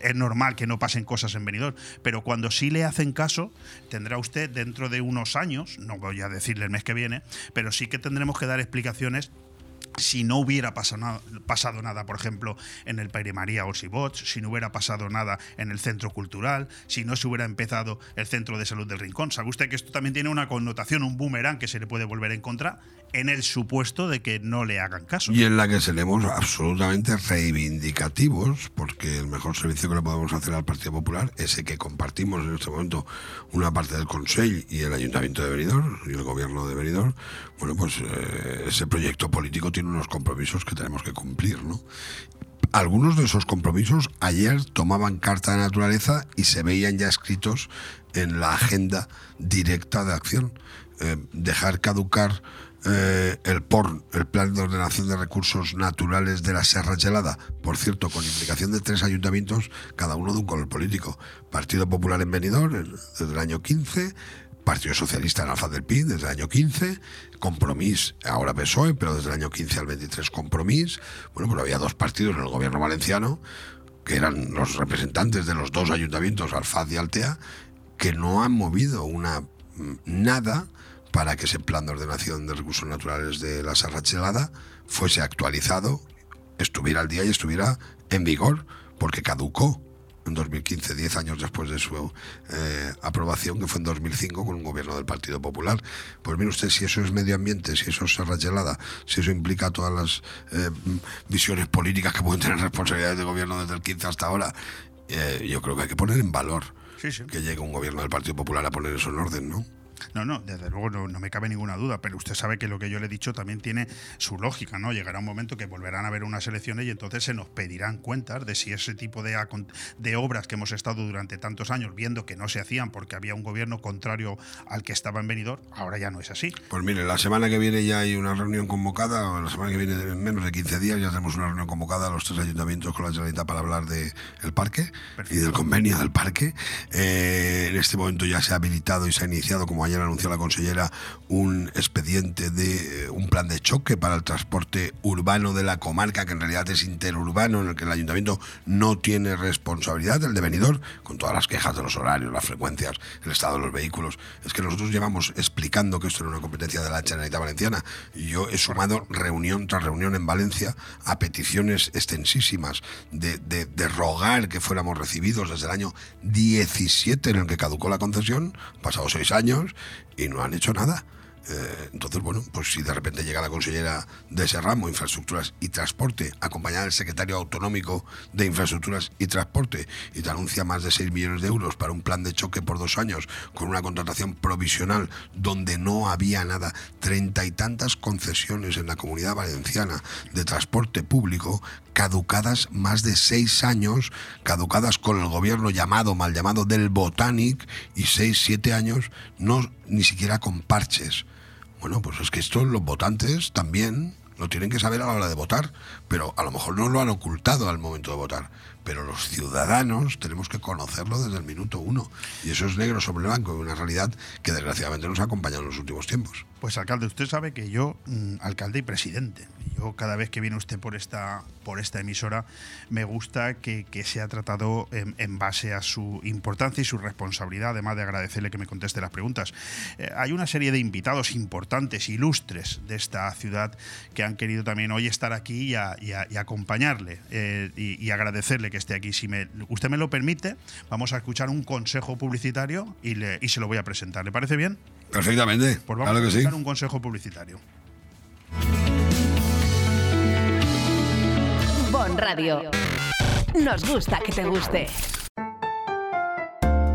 es normal que no pasen cosas en Benidorm. Pero cuando sí le hacen caso, tendrá usted dentro de unos años, no voy a decirle el mes que viene, pero sí que tendremos que dar explicaciones si no hubiera pasado pasado nada, por ejemplo, en el Paire María o Sibots, si no hubiera pasado nada en el centro cultural, si no se hubiera empezado el centro de salud del Rincón. ¿Sabe usted que esto también tiene una connotación, un boomerang que se le puede volver en contra en el supuesto de que no le hagan caso? Y en la que seremos absolutamente reivindicativos, porque el mejor servicio que le podemos hacer al Partido Popular, ese que compartimos en este momento una parte del Consejo y el Ayuntamiento de Benidorm y el Gobierno de Benidorm, bueno, pues eh, ese proyecto político tiene unos compromisos que tenemos que cumplir, ¿no? Algunos de esos compromisos ayer tomaban carta de naturaleza y se veían ya escritos en la agenda directa de acción. Eh, dejar caducar eh, el PORN, el Plan de Ordenación de Recursos Naturales de la Serra Gelada, por cierto, con implicación de tres ayuntamientos, cada uno de un color político. Partido Popular en Benidorm en- desde el año 15, Partido Socialista en Alfa del Pi desde el año 15, Compromís, ahora PSOE, pero desde el año 15 al 23 Compromís. Bueno, pues había dos partidos en el gobierno valenciano, que eran los representantes de los dos ayuntamientos, Alfaz y Altea, que no han movido una mm, nada para que ese plan de ordenación de recursos naturales de la Serra Chelada fuese actualizado, estuviera al día y estuviera en vigor, porque caducó en 2015, 10 años después de su eh, aprobación, que fue en 2005 con un gobierno del Partido Popular. Pues mire usted, si eso es medio ambiente, si eso es Serra Gelada, si eso implica todas las eh, visiones políticas que pueden tener responsabilidades de gobierno desde el 15 hasta ahora, eh, yo creo que hay que poner en valor Sí, sí. que llegue un gobierno del Partido Popular a poner eso en orden, ¿no? No, no, desde luego no, no me cabe ninguna duda, pero usted sabe que lo que yo le he dicho también tiene su lógica, ¿no? Llegará un momento que volverán a haber unas elecciones y entonces se nos pedirán cuentas de si ese tipo de, de obras que hemos estado durante tantos años viendo que no se hacían porque había un gobierno contrario al que estaba en Benidorm, ahora ya no es así. Pues mire, la semana que viene ya hay una reunión convocada, o la semana que viene en menos de 15 días ya tenemos una reunión convocada a los tres ayuntamientos con la Generalitat para hablar del el parque y del convenio del parque. Eh, en este momento ya se ha habilitado y se ha iniciado, como ayer anunció la consellera, un expediente de eh, un plan de choque para el transporte urbano de la comarca, que en realidad es interurbano, en el que el ayuntamiento no tiene responsabilidad, el de Benidorm, con todas las quejas de los horarios, las frecuencias, el estado de los vehículos. Es que nosotros llevamos explicando que esto era una competencia de la Generalitat Valenciana yo he sumado reunión tras reunión en Valencia a peticiones extensísimas de, de- de rogar que fuéramos recibidos desde el año 17 en el que caducó la concesión, pasados seis años, y no han hecho nada. Eh, entonces, bueno, pues si de repente llega la consellera de ese ramo, infraestructuras y transporte, acompañada del secretario autonómico de infraestructuras y transporte, y te anuncia más de 6 millones de euros para un plan de choque por dos años, con una contratación provisional donde no había nada, treinta y tantas concesiones en la comunidad valenciana de transporte público, caducadas más de seis años, caducadas con el gobierno llamado, mal llamado del Botanic, y seis, siete años, no ni siquiera con parches. Bueno, pues es que esto los votantes también lo tienen que saber a la hora de votar, pero a lo mejor no lo han ocultado al momento de votar. Pero los ciudadanos tenemos que conocerlo desde el minuto uno. Y eso es negro sobre blanco, una realidad que desgraciadamente nos ha acompañado en los últimos tiempos. Pues alcalde, usted sabe que yo, mm, alcalde y presidente, yo cada vez que viene usted por esta, por esta emisora, me gusta que, que sea tratado en, base a su importancia y su responsabilidad, además de agradecerle que me conteste las preguntas. Eh, hay una serie de invitados importantes, ilustres de esta ciudad, que han querido también hoy estar aquí y, acompañarle eh, y, agradecerle que esté aquí. Si me, usted me lo permite, vamos a escuchar un consejo publicitario y, y se lo voy a presentar. ¿Le parece bien? Perfectamente, Pues vamos claro a que sí. un consejo publicitario. Bon Radio. Nos gusta que te guste.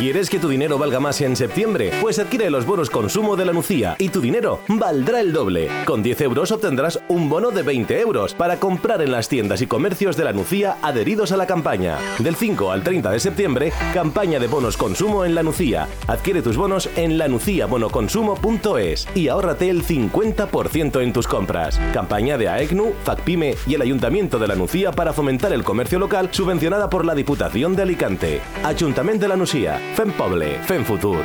¿Quieres que tu dinero valga más en septiembre? Pues adquiere los bonos consumo de la Nucía y tu dinero valdrá el doble. Con 10 euros obtendrás un bono de 20 euros para comprar en las tiendas y comercios de la Nucía adheridos a la campaña. Del 5 al 30 de septiembre, campaña de bonos consumo en la Nucía. Adquiere tus bonos en lanuciabonoconsumo.es y ahórrate el 50% en tus compras. Campaña de AECNU, FACPIME y el Ayuntamiento de la Nucía para fomentar el comercio local subvencionada por la Diputación de Alicante. Ayuntamiento de la Nucía. Fem Poble, Fem Futur.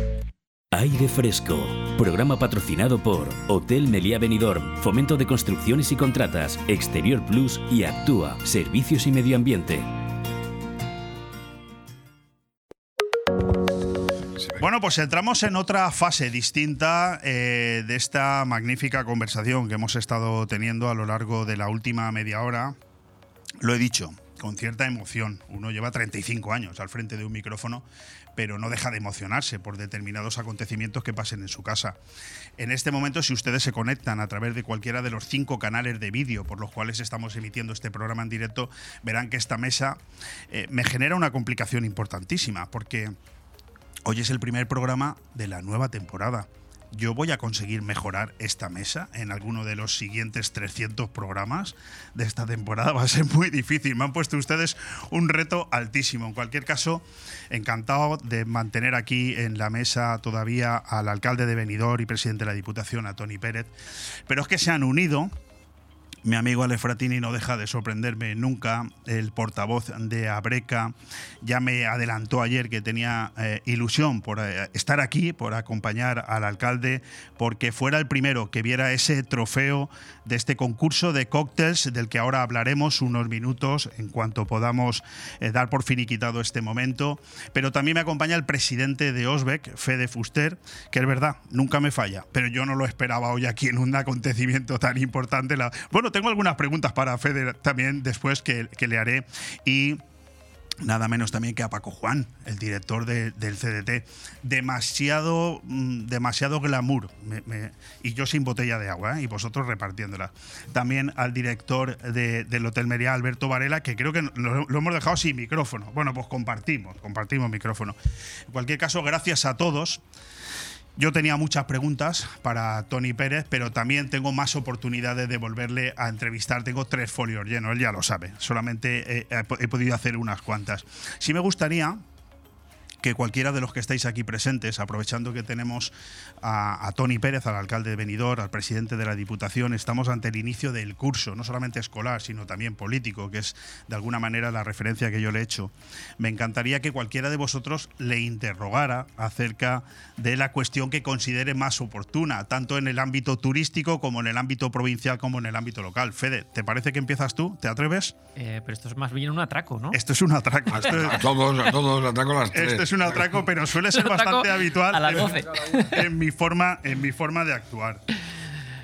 Aire Fresco. Programa patrocinado por Hotel Meliá Benidorm, Fomento de Construcciones y Contratas, Exterior Plus y Actúa, Servicios y Medio Ambiente. Bueno, pues entramos en otra fase distinta eh, de esta magnífica conversación que hemos estado teniendo a lo largo de la última media hora. Lo he dicho, con cierta emoción. Uno lleva 35 años al frente de un micrófono, pero no deja de emocionarse por determinados acontecimientos que pasen en su casa. En este momento, si ustedes se conectan a través de cualquiera de los cinco canales de vídeo por los cuales estamos emitiendo este programa en directo, verán que esta mesa eh, me genera una complicación importantísima, porque hoy es el primer programa de la nueva temporada yo voy a conseguir mejorar esta mesa en alguno de los siguientes 300 programas de esta temporada. Va a ser muy difícil. Me han puesto ustedes un reto altísimo. En cualquier caso, encantado de mantener aquí en la mesa todavía al alcalde de Benidorm y presidente de la Diputación, a Tony Pérez. Pero es que se han unido mi amigo Ale Fratini no deja de sorprenderme nunca. El portavoz de Abreca ya me adelantó ayer que tenía eh, ilusión por eh, estar aquí, por acompañar al alcalde, porque fuera el primero que viera ese trofeo de este concurso de cócteles del que ahora hablaremos unos minutos en cuanto podamos eh, dar por finiquitado este momento. Pero también me acompaña el presidente de Osbeck, Fede Fuster, que es verdad, nunca me falla, pero yo no lo esperaba hoy aquí en un acontecimiento tan importante. Bueno, tengo algunas preguntas para Fede también después que, le haré. Y nada menos también que a Paco Juan, el director del CDT. Demasiado, mm, demasiado glamour. y yo sin botella de agua, ¿eh? y vosotros repartiéndola. También al director del Hotel Meria, Alberto Varela, que creo que lo, lo, hemos dejado sin micrófono. Bueno, pues compartimos, compartimos micrófono. En cualquier caso, gracias a todos. Yo tenía muchas preguntas para Tony Pérez, pero también tengo más oportunidades de volverle a entrevistar. Tengo tres folios llenos, él ya lo sabe. Solamente he, podido hacer unas cuantas. Sí me gustaría, que cualquiera de los que estáis aquí presentes, aprovechando que tenemos a, Tony Pérez, al alcalde de Benidorm, al presidente de la Diputación, estamos ante el inicio del curso, no solamente escolar, sino también político, que es de alguna manera la referencia que yo le he hecho. Me encantaría que cualquiera de vosotros le interrogara acerca de la cuestión que considere más oportuna, tanto en el ámbito turístico como en el ámbito provincial como en el ámbito local. Fede, ¿te parece que empiezas tú? ¿Te atreves? Eh, pero esto es más bien un atraco, ¿no? Esto es un atraco. a todos, a todos, atraco las tres un atraco, pero suele ser bastante habitual En, mi forma, en mi forma de actuar.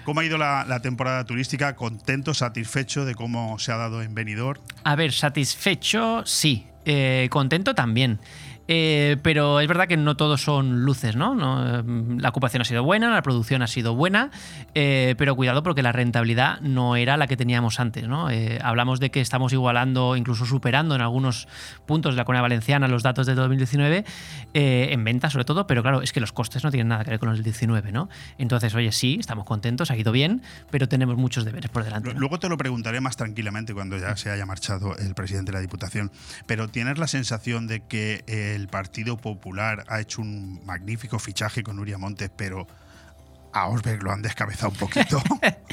¿Cómo ha ido la, temporada turística? ¿Contento, satisfecho de cómo se ha dado en Benidorm? A ver, satisfecho sí, eh, contento también. Eh, pero es verdad que no todos son luces, ¿no? Mm, la ocupación ha sido buena, la producción ha sido buena, eh, pero cuidado porque la rentabilidad no era la que teníamos antes, ¿no? Eh, hablamos de que estamos igualando, incluso superando en algunos puntos de la Comunidad Valenciana los datos de 2019, en ventas sobre todo, pero claro, es que los costes no tienen nada que ver con los del 19, ¿no? Entonces, oye, sí, estamos contentos, ha ido bien, pero tenemos muchos deberes por delante. Luego te lo preguntaré más tranquilamente cuando ya se haya marchado el presidente de la Diputación, pero ¿tienes la sensación de que el Partido Popular ha hecho un magnífico fichaje con Nuria Montes, pero a Osberg lo han descabezado un poquito.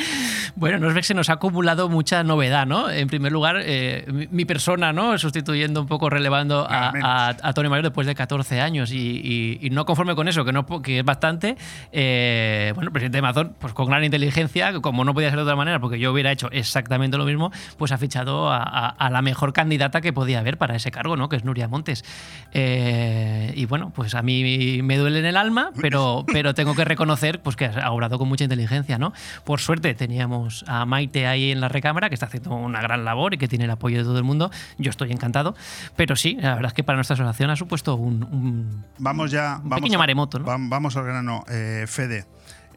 bueno, en Osberg se nos ha acumulado mucha novedad, ¿no? En primer lugar, eh, mi persona, ¿no? Sustituyendo un poco, relevando a, a, Tony Mayor después de 14 años y, no conforme con eso, que, no, que es bastante, eh, bueno, presidente de Amazon, pues con gran inteligencia, como no podía ser de otra manera, porque yo hubiera hecho exactamente lo mismo, pues ha fichado a, la mejor candidata que podía haber para ese cargo, ¿no? Que es Nuria Montes. Eh, y bueno, pues a mí me duele en el alma, pero, pero tengo que reconocer pues, que ha obrado con mucha inteligencia, ¿no? Por suerte teníamos a Maite ahí en la recámara, que está haciendo una gran labor y que tiene el apoyo de todo el mundo. Yo estoy encantado. Pero sí, la verdad es que para nuestra asociación ha supuesto un, vamos ya, pequeño maremoto, ¿no? Vamos al grano. Eh, Fede,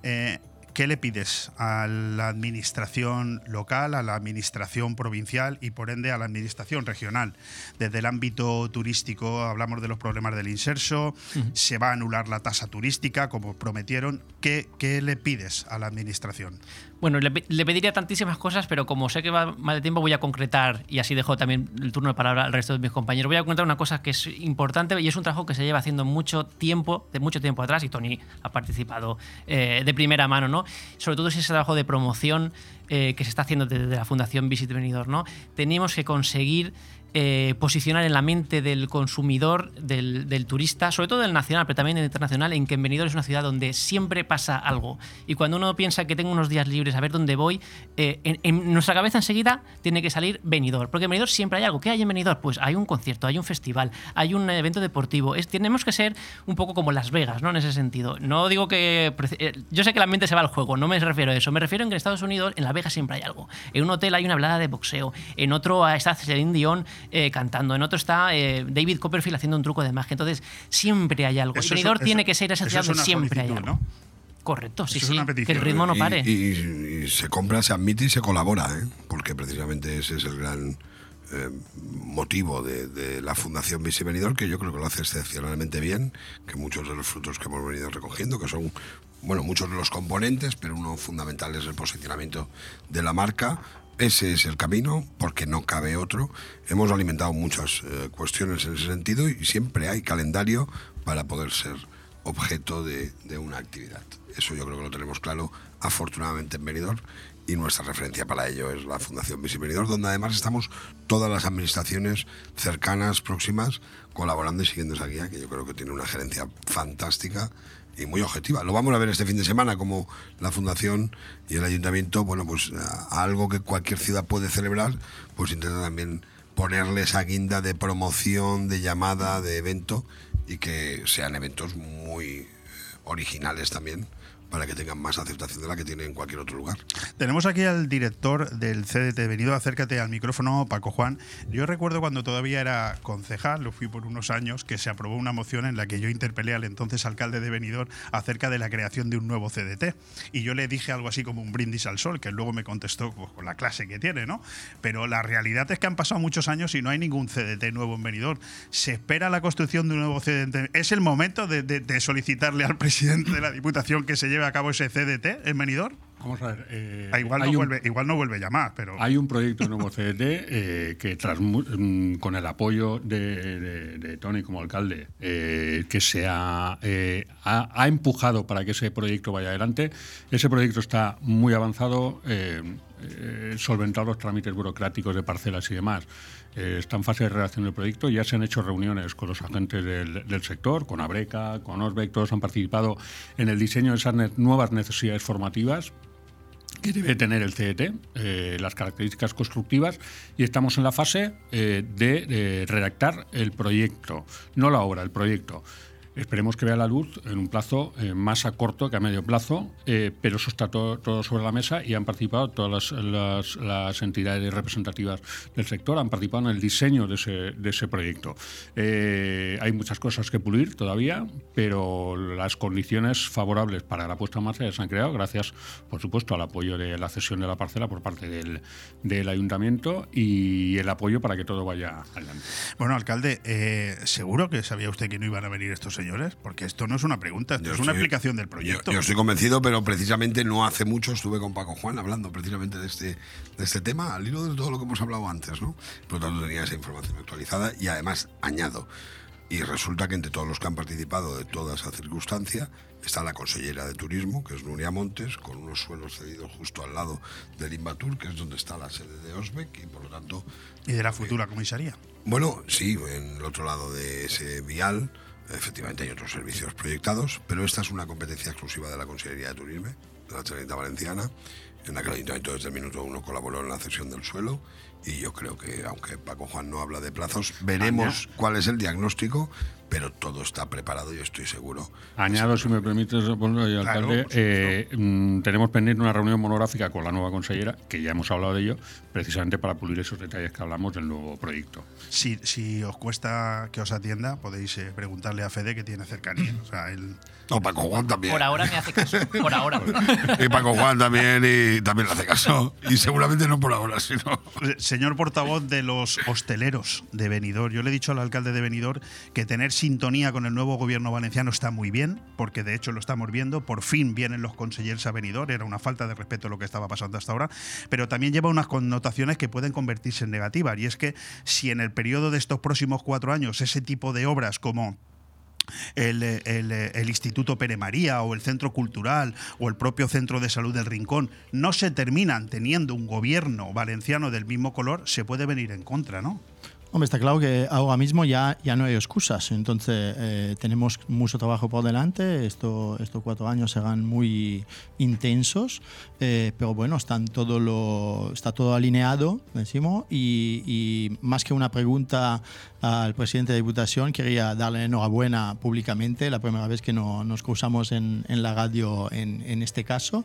eh, ¿Qué le pides a la administración local, a la administración provincial y por ende a la administración regional? Desde el ámbito turístico hablamos de los problemas del inserso, se va a anular la tasa turística como prometieron. ¿Qué, qué le pides a la administración? Bueno, le, pediría tantísimas cosas, pero como sé que va mal de tiempo, voy a concretar, y así dejo también el turno de palabra al resto de mis compañeros, voy a concretar una cosa que es importante y es un trabajo que se lleva haciendo mucho tiempo, de mucho tiempo atrás, y Tony ha participado eh, de primera mano, ¿no? Sobre todo ese trabajo de promoción eh, que se está haciendo desde la Fundación Visit Benidorm, ¿no? Tenemos que conseguir eh, posicionar en la mente del consumidor, del, turista, sobre todo del nacional, pero también del internacional, en que en es una ciudad donde siempre pasa algo. Y cuando uno piensa que tengo unos días libres a ver dónde voy, eh, en, nuestra cabeza enseguida tiene que salir Benidorm. Porque en Benidorm siempre hay algo. ¿Qué hay en Benidorm? Pues hay un concierto, hay un festival, hay un evento deportivo. Tenemos que ser un poco como Las Vegas, ¿no? En ese sentido. No digo que. Eh, yo sé que la mente se va al juego, no me refiero a eso. Me refiero en que en Estados Unidos, en Las Vegas siempre hay algo. En un hotel hay una hablada de boxeo. En otro está Celine Dion eh, cantando. En otro está eh, David Copperfield haciendo un truco de magia. Entonces, siempre hay algo. el Benidorm tiene que ser esa ciudad donde siempre hay algo. ¿no? Correcto, sí, sí. Que el ritmo no pare. Y, se compra, se admite y se colabora, ¿eh? porque precisamente ese es el gran eh, motivo de, la Fundación Visi que yo creo que lo hace excepcionalmente bien, que muchos de los frutos que hemos venido recogiendo, que son, bueno, muchos de los componentes, pero uno fundamental es el posicionamiento de la marca. Ese es el camino, porque no cabe otro. Hemos alimentado muchas eh, cuestiones en ese sentido y siempre hay calendario para poder ser objeto de, una actividad. Eso yo creo que lo tenemos claro, afortunadamente en Benidorm, y nuestra referencia para ello es la Fundación Visibilidad, donde además estamos todas las administraciones cercanas, próximas, colaborando y siguiendo esa guía, que yo creo que tiene una gerencia fantástica y muy objetiva. Lo vamos a ver este fin de semana, como la Fundación y el Ayuntamiento, bueno, pues algo que cualquier ciudad puede celebrar, pues intenta también ponerle esa guinda de promoción, de llamada, de evento, y que sean eventos muy originales también para que tengan más aceptación de la que tienen en cualquier otro lugar. Tenemos aquí al director del CDT. Venido, acércate al micrófono, Paco Juan. Yo recuerdo cuando todavía era concejal, lo fui por unos años, que se aprobó una moción en la que yo interpelé al entonces alcalde de Benidorm acerca de la creación de un nuevo CDT. Y yo le dije algo así como un brindis al sol, que luego me contestó pues, con la clase que tiene, ¿no? Pero la realidad es que han pasado muchos años y no hay ningún CDT nuevo en Benidorm. Se espera la construcción de un nuevo CDT. Es el momento de, de solicitarle al presidente de la Diputación que se lleve a cabo ese CDT en Benidorm? Vamos a ver. Eh, ah, igual, no vuelve, igual no vuelve a llamar, pero. Hay un proyecto de nuevo CDT eh, que, tras, mm, con el apoyo de, Tony como alcalde, eh, que se ha, ha, empujado para que ese proyecto vaya adelante. Ese proyecto está muy avanzado, solventado los trámites burocráticos de parcelas y demás. Eh, está en fase de redacción del proyecto. Ya se han hecho reuniones con los agentes del, sector, con Abreca, con Osbeck, todos han participado en el diseño de esas nuevas necesidades formativas que debe tener el CET, eh, las características constructivas, y estamos en la fase eh, de redactar el proyecto, no la obra, el proyecto. Esperemos que vea la luz en un plazo eh, más a corto que a medio plazo, eh, pero eso está todo, sobre la mesa y han participado todas las, entidades representativas del sector, han participado en el diseño de ese, proyecto. Eh, hay muchas cosas que pulir todavía, pero las condiciones favorables para la puesta en marcha ya se han creado, gracias, por supuesto, al apoyo de la cesión de la parcela por parte del, del ayuntamiento y el apoyo para que todo vaya adelante. Bueno, alcalde, seguro que sabía usted que no iban a venir estos señores porque esto no es una pregunta, esto es una explicación del proyecto. Yo, estoy convencido, pero precisamente no hace mucho estuve con Paco Juan hablando precisamente de este, de este tema, al hilo de todo lo que hemos hablado antes, ¿no? Por lo tanto, tenía esa información actualizada y además añado. Y resulta que entre todos los que han participado de toda esa circunstancia está la consellera de Turismo, que es Nuria Montes, con unos suelos cedidos justo al lado del Invatur, que es donde está la sede de Osbeck, y por lo tanto... ¿Y de la futura comisaría? Bueno, sí, en el otro lado de ese vial Efectivamente hay otros servicios proyectados, pero esta es una competencia exclusiva de la Consejería de Turismo, de la Generalitat Valenciana, en la que el Ayuntamiento desde el minuto uno colaboró en la cesión del suelo y yo creo que, aunque Paco Juan no habla de plazos, veremos cuál es el diagnóstico pero todo está preparado y estoy seguro. Añado, si me permites, alcalde, eh, mm, tenemos pendiente una reunión monográfica con la nueva consellera, que ya hemos hablado de ello, precisamente para pulir esos detalles que hablamos del nuevo proyecto. Si, si os cuesta que os atienda, podéis eh, preguntarle a Fede, que tiene cercanía. O sea, él no, Paco Juan también. Por ahora me hace caso, por ahora. y Paco Juan también, y también le hace caso. Y seguramente no por ahora, sino... Señor portavoz de los hosteleros de Benidorm, yo le he dicho al alcalde de Benidorm que tener sintonía con el nuevo gobierno valenciano está muy bien, porque de hecho lo estamos viendo, por fin vienen los consejeros a Benidorm, era una falta de respeto lo que estaba pasando hasta ahora, pero también lleva unas connotaciones que pueden convertirse en negativas, y es que si en el periodo de estos próximos cuatro años ese tipo de obras como el, el, Instituto Pere María o el Centro Cultural o el propio Centro de Salud del Rincón no se terminan teniendo un gobierno valenciano del mismo color, se puede venir en contra, ¿no? Hombre, está claro que ahora mismo ya, ya no hay excusas, entonces eh, tenemos mucho trabajo por delante, Esto, estos cuatro años serán muy intensos, eh, pero bueno, están todo lo, está todo alineado, decimos, y, y, más que una pregunta al presidente de Diputación, quería darle enhorabuena públicamente, la primera vez que no, nos cruzamos en, en, la radio en, en este caso,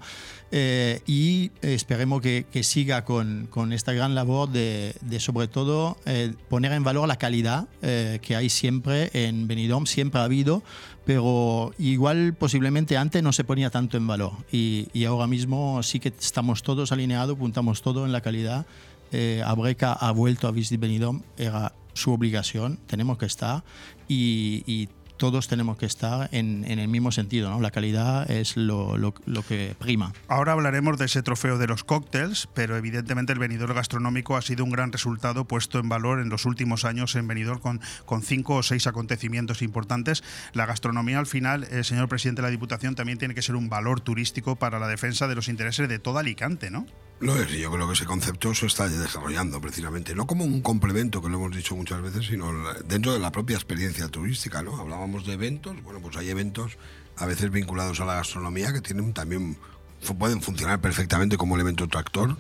eh, y esperemos que, que siga con, con, esta gran labor de, de sobre todo, eh, poner en valor la calidad eh, que hay siempre en Benidorm, siempre ha habido, pero igual posiblemente antes no se ponía tanto en valor y, y ahora mismo sí que estamos todos alineados, puntamos todo en la calidad. Eh, Abreca ha vuelto a visitar Benidorm, era su obligación, tenemos que estar y, y todos tenemos que estar en, en, el mismo sentido, ¿no? La calidad es lo, lo, lo, que prima. Ahora hablaremos de ese trofeo de los cócteles, pero evidentemente el venidor gastronómico ha sido un gran resultado puesto en valor en los últimos años en venidor con, con cinco o seis acontecimientos importantes. La gastronomía al final, eh, señor presidente de la Diputación, también tiene que ser un valor turístico para la defensa de los intereses de toda Alicante, ¿no? Lo es, yo creo que ese concepto se está desarrollando precisamente, no como un complemento, que lo hemos dicho muchas veces, sino dentro de la propia experiencia turística, ¿no? Hablábamos de eventos, bueno, pues hay eventos a veces vinculados a la gastronomía que tienen también pueden funcionar perfectamente como elemento tractor.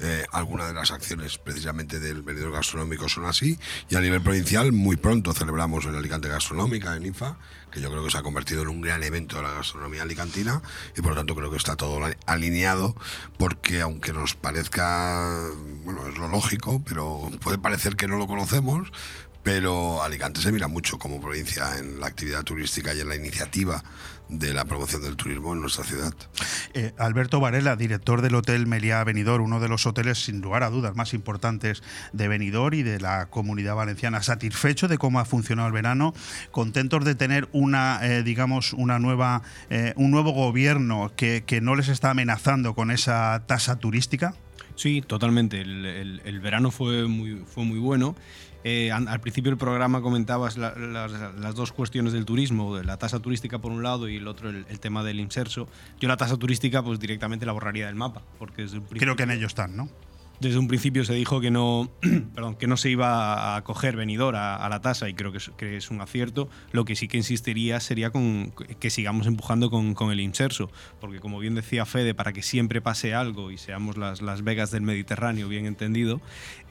Eh, algunas de las acciones precisamente del venidor gastronómico son así. Y a nivel provincial, muy pronto celebramos el Alicante Gastronómica en IFA, que yo creo que se ha convertido en un gran evento de la gastronomía alicantina y por lo tanto creo que está todo alineado porque aunque nos parezca, bueno, es lo lógico, pero puede parecer que no lo conocemos, pero Alicante se mira mucho como provincia en la actividad turística y en la iniciativa de la promoción del turismo en nuestra ciudad. Eh, Alberto Varela, director del Hotel Meliá Benidorm, uno de los hoteles sin lugar a dudas más importantes de Benidorm y de la comunidad valenciana, satisfecho de cómo ha funcionado el verano, contentos de tener una, eh, digamos, una nueva, eh, un nuevo gobierno que, que, no les está amenazando con esa tasa turística. Sí, totalmente. El, el, el verano fue muy, fue muy bueno. Eh, al principio del programa comentabas la, las, las, dos cuestiones del turismo, la tasa turística por un lado y el otro el, el, tema del inserso. Yo la tasa turística pues directamente la borraría del mapa, porque Creo que en ello están, ¿no? Desde un principio se dijo que no, perdón, que no se iba a coger venidor a, a la tasa y creo que es, que es, un acierto. Lo que sí que insistiría sería con que sigamos empujando con, con, el inserso, porque como bien decía Fede, para que siempre pase algo y seamos las, las Vegas del Mediterráneo, bien entendido,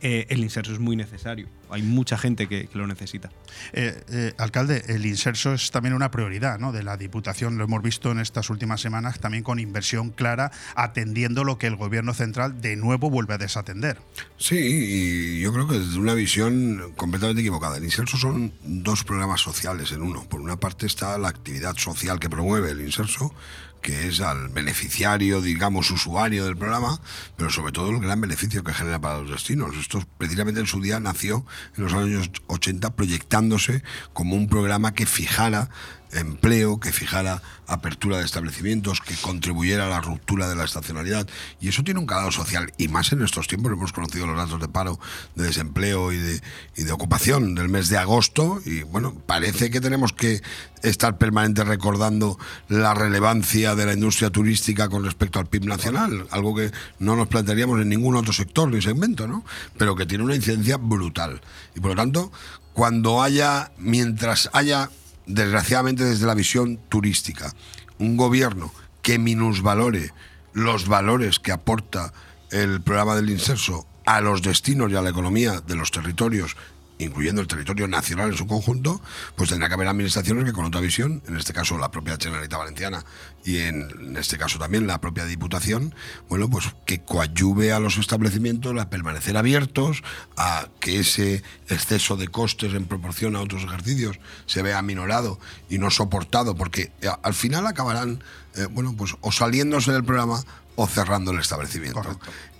eh, el inserso es muy necesario. Hay mucha gente que, que lo necesita. Eh, eh, alcalde, el inserso es también una prioridad ¿no? de la Diputación. Lo hemos visto en estas últimas semanas también con inversión clara, atendiendo lo que el Gobierno central de nuevo vuelve a desatender. Sí, y yo creo que desde una visión completamente equivocada. El inserso son dos programas sociales en uno. Por una parte está la actividad social que promueve el inserso, que es al beneficiario, digamos, usuario del programa, pero sobre todo el gran beneficio que genera para los destinos. Esto precisamente en su día nació en los años 80 proyectándose como un programa que fijara empleo, que fijara apertura de establecimientos, que contribuyera a la ruptura de la estacionalidad. Y eso tiene un calado social. Y más en estos tiempos hemos conocido los datos de paro, de desempleo y de, y de ocupación del mes de agosto. Y bueno, parece que tenemos que estar permanente recordando la relevancia de la industria turística con respecto al PIB nacional, algo que no nos plantearíamos en ningún otro sector ni segmento, ¿no? Pero que tiene una incidencia brutal. Y por lo tanto, cuando haya, mientras haya desgraciadamente desde la visión turística, un gobierno que minusvalore los valores que aporta el programa del inserso a los destinos y a la economía de los territorios incluyendo el territorio nacional en su conjunto, pues tendrá que haber administraciones que con otra visión, en este caso la propia Generalitat Valenciana y en, este caso también la propia Diputación, bueno, pues que coadyuve a los establecimientos a permanecer abiertos, a que ese exceso de costes en proporción a otros ejercicios se vea minorado y no soportado, porque eh, al final acabarán, eh, bueno, pues o saliéndose del programa o cerrando el establecimiento.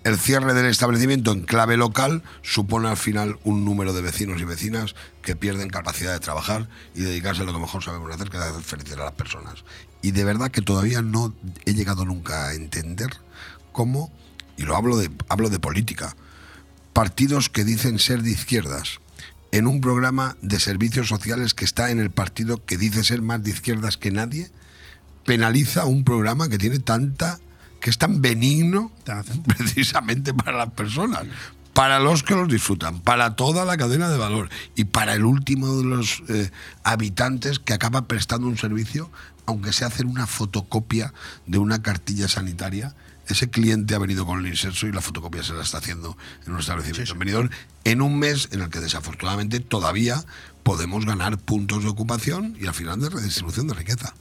El cierre del establecimiento en clave local supone al final un número de vecinos y vecinas que pierden capacidad de trabajar y dedicarse a lo que mejor sabemos hacer, que es hacer a las personas. Y de verdad que todavía no he llegado nunca a entender cómo, y lo hablo de, hablo de política, partidos que dicen ser de izquierdas, en un programa de servicios sociales que está en el partido que dice ser más de izquierdas que nadie, penaliza un programa que tiene tanta que es tan benigno precisamente para las personas. para los que los disfrutan, para toda la cadena de valor y para el último de los eh, habitantes que acaba prestando un servicio, aunque se hace una fotocopia de una cartilla sanitaria. Ese cliente ha venido con el inserso y la fotocopia se la está haciendo en un establecimiento en Benidorm en un mes en el que desafortunadamente todavía podemos ganar puntos de ocupación y al final de redistribución de riqueza.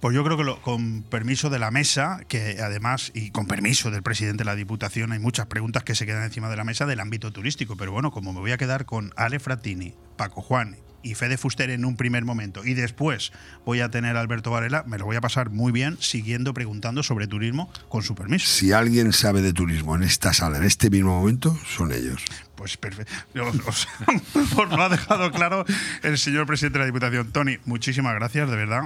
Pues yo creo que lo- con permiso de la mesa, que además, y con permiso del presidente de la Diputación, hay muchas preguntas que se quedan encima de la mesa del ámbito turístico. Pero bueno, como me voy a quedar con Ale Fratini, Paco Juan y Fede Fuster en un primer momento, y después voy a tener a Alberto Varela, me lo voy a pasar muy bien siguiendo preguntando sobre turismo con su permiso. Si alguien sabe de turismo en esta sala, en este mismo momento, son ellos. Pues perfecto. Os, lo ha dejado claro el señor presidente de la Diputación. Tony, muchísimas gracias, de verdad.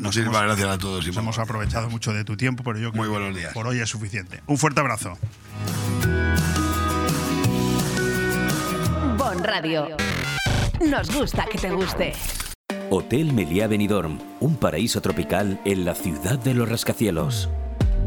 Muchísimas gracias a todos. Nos hemos aprovechado mucho de tu tiempo, pero yo creo Muy buenos que por hoy es suficiente. Un fuerte abrazo. Bon Radio. Nos gusta que te guste. Hotel Meliá Benidorm, un paraíso tropical en la ciudad de los rascacielos.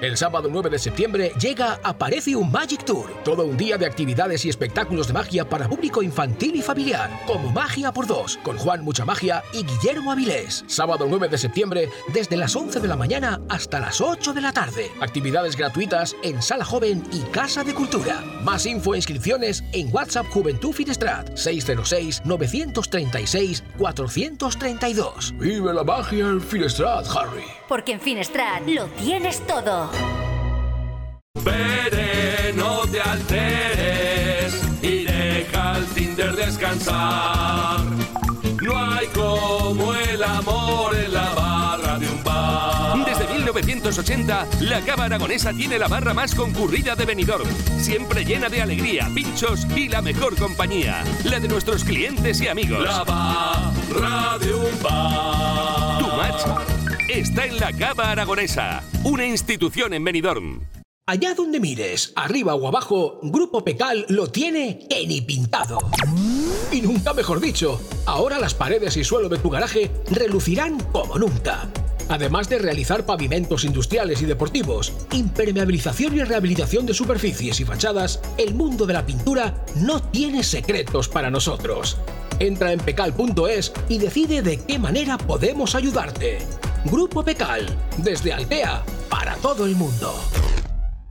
El sábado 9 de septiembre llega Aparecium Magic Tour, todo un día de actividades y espectáculos de magia para público infantil y familiar, como Magia por Dos, con Juan Mucha Magia y Guillermo Avilés. Sábado 9 de septiembre, desde las 11 de la mañana hasta las 8 de la tarde. Actividades gratuitas en Sala Joven y Casa de Cultura. Más info e inscripciones en WhatsApp Juventud Finestrat 606-936-432. Vive la magia en Finestrat, Harry. Porque en Finestrat lo tienes todo. Vete, no te alteres y deja al Tinder descansar. No hay como el amor en la barra de un bar. Desde 1980, la Cava Aragonesa tiene la barra más concurrida de Benidorm, siempre llena de alegría, pinchos y la mejor compañía, la de nuestros clientes y amigos. La barra de un bar. Tu match está en la Cava Aragonesa, una institución en Benidorm. Allá donde mires, arriba o abajo, Grupo Pecal lo tiene que ni pintado. Y nunca mejor dicho, ahora las paredes y suelo de tu garaje relucirán como nunca. Además de realizar pavimentos industriales y deportivos, impermeabilización y rehabilitación de superficies y fachadas, el mundo de la pintura no tiene secretos para nosotros. Entra en pecal.es y decide de qué manera podemos ayudarte. Grupo Pecal, desde Altea, para todo el mundo.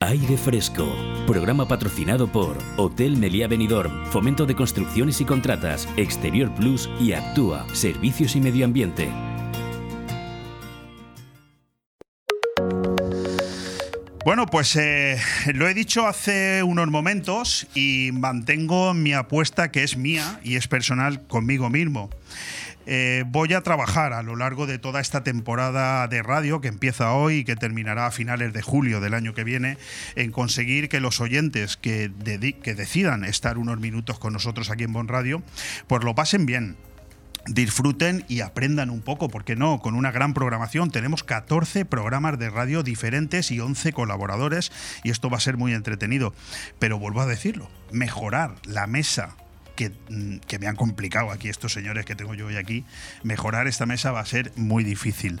Aire Fresco, programa patrocinado por Hotel Meliá Benidorm, Fomento de Construcciones y Contratas, Exterior Plus y Actúa, Servicios y Medio Ambiente. Bueno, pues eh, lo he dicho hace unos momentos y mantengo mi apuesta que es mía y es personal conmigo mismo. Eh, voy a trabajar a lo largo de toda esta temporada de radio que empieza hoy y que terminará a finales de julio del año que viene en conseguir que los oyentes que, que decidan estar unos minutos con nosotros aquí en Bon Radio pues lo pasen bien, disfruten y aprendan un poco, porque no, con una gran programación. Tenemos 14 programas de radio diferentes y 11 colaboradores y esto va a ser muy entretenido. Pero vuelvo a decirlo, mejorar la mesa. Que, mm, que me han complicado aquí estos señores que tengo yo hoy aquí, mejorar esta mesa va a ser muy difícil.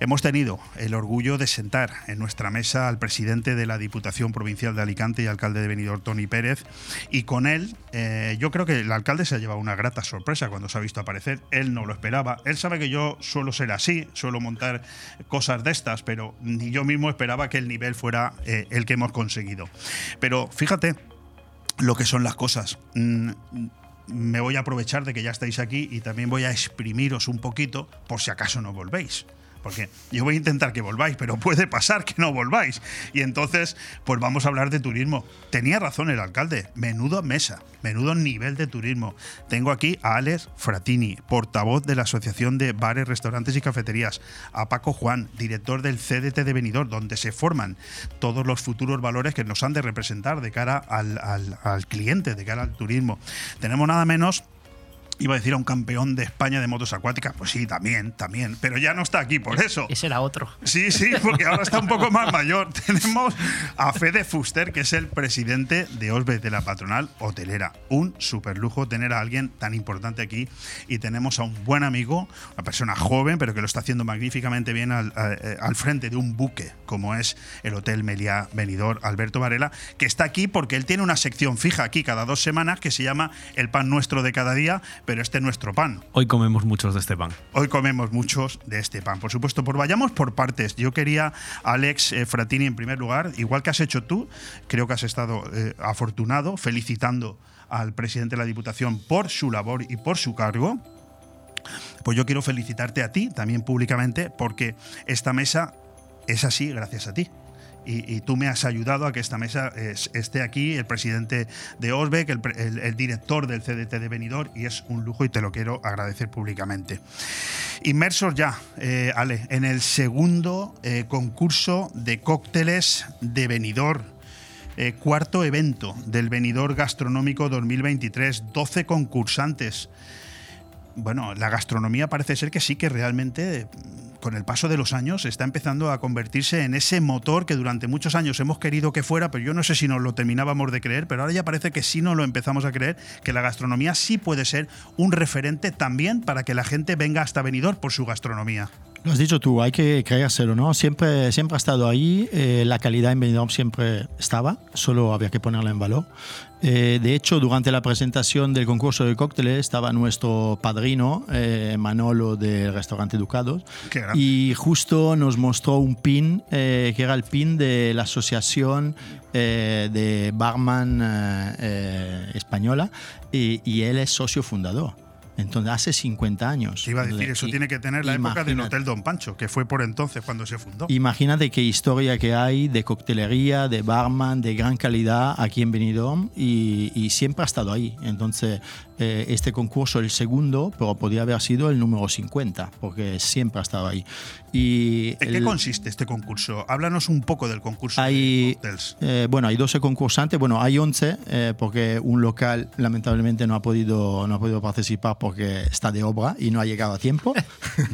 Hemos tenido el orgullo de sentar en nuestra mesa al presidente de la Diputación Provincial de Alicante y alcalde de Benidorm, Tony Pérez, y con él eh, yo creo que el alcalde se ha llevado una grata sorpresa cuando se ha visto aparecer. Él no lo esperaba. Él sabe que yo suelo ser así, suelo montar cosas de estas, pero ni yo mismo esperaba que el nivel fuera eh, el que hemos conseguido. Pero fíjate, lo que son las cosas. Mm, me voy a aprovechar de que ya estáis aquí y también voy a exprimiros un poquito por si acaso no volvéis porque yo voy a intentar que volváis, pero puede pasar que no volváis. Y entonces, pues vamos a hablar de turismo. Tenía razón el alcalde, menudo mesa, menudo nivel de turismo. Tengo aquí a Alex Fratini, portavoz de la Asociación de Bares, Restaurantes y Cafeterías, a Paco Juan, director del CDT de Benidorm, donde se forman todos los futuros valores que nos han de representar de cara al, al cliente, de cara al turismo. Tenemos nada menos Iba a decir a un campeón de España de motos acuáticas. Pues sí, también, también. Pero ya no está aquí por eso. Ese era otro. Sí, sí, porque ahora está un poco más mayor. Tenemos a Fede Fuster, que es el presidente de Osbe, de la patronal hotelera. Un super lujo tener a alguien tan importante aquí. Y tenemos a un buen amigo, una persona joven, pero que lo está haciendo magníficamente bien al, eh, al frente de un buque, como es el Hotel Meliá Benidorm, Alberto Varela, que está aquí porque él tiene una sección fija aquí cada dos semanas que se llama El pan nuestro de cada día pero este es nuestro pan. Hoy comemos muchos de este pan. Hoy comemos muchos de este pan, por supuesto. Pues vayamos por partes. Yo quería, Alex eh, Fratini, en primer lugar, igual que has hecho tú, creo que has estado eh, afortunado, felicitando al presidente de la Diputación por su labor y por su cargo. Pues yo quiero felicitarte a ti, también públicamente, porque esta mesa es así gracias a ti y, tú me has ayudado a que esta mesa esté aquí, el presidente de Osbeck, el, director del CDT de Benidorm, y es un lujo y te lo quiero agradecer públicamente. Inmersos ya, eh, Ale, en el segundo eh, concurso de cócteles de Benidorm. Eh, cuarto evento del Benidorm Gastronómico 2023, 12 concursantes. Bueno, la gastronomía parece ser que sí que realmente con el paso de los años está empezando a convertirse en ese motor que durante muchos años hemos querido que fuera, pero yo no sé si nos lo terminábamos de creer, pero ahora ya parece que sí nos lo empezamos a creer, que la gastronomía sí puede ser un referente también para que la gente venga hasta venidor por su gastronomía. Lo has dicho tú, hay que creérselo, ¿no? Siempre, siempre ha estado ahí, eh, la calidad en Benidorm siempre estaba, solo había que ponerla en valor. Eh, de hecho, durante la presentación del concurso de cócteles estaba nuestro padrino, eh, Manolo, del restaurante Ducados, y justo nos mostró un pin, que era el pin de la asociación de barman española, y él es socio fundador. Entonces, hace 50 años. iba a decir, eso tiene que tener la época del Hotel Don Pancho, que fue por entonces cuando se fundó. Imagínate qué historia que hay de coctelería, de barman, de gran calidad aquí en Benidorm y, y siempre ha estado ahí. Entonces, eh, este concurso el segundo, pero podría haber sido el número 50, porque siempre ha estado ahí. Y ¿En qué consiste este concurso? Háblanos un poco del concurso hay, eh, bueno, hay 12 concursantes, bueno, hay 11, eh, porque un local lamentablemente no ha, podido, no ha podido participar porque está de obra y no ha llegado a tiempo.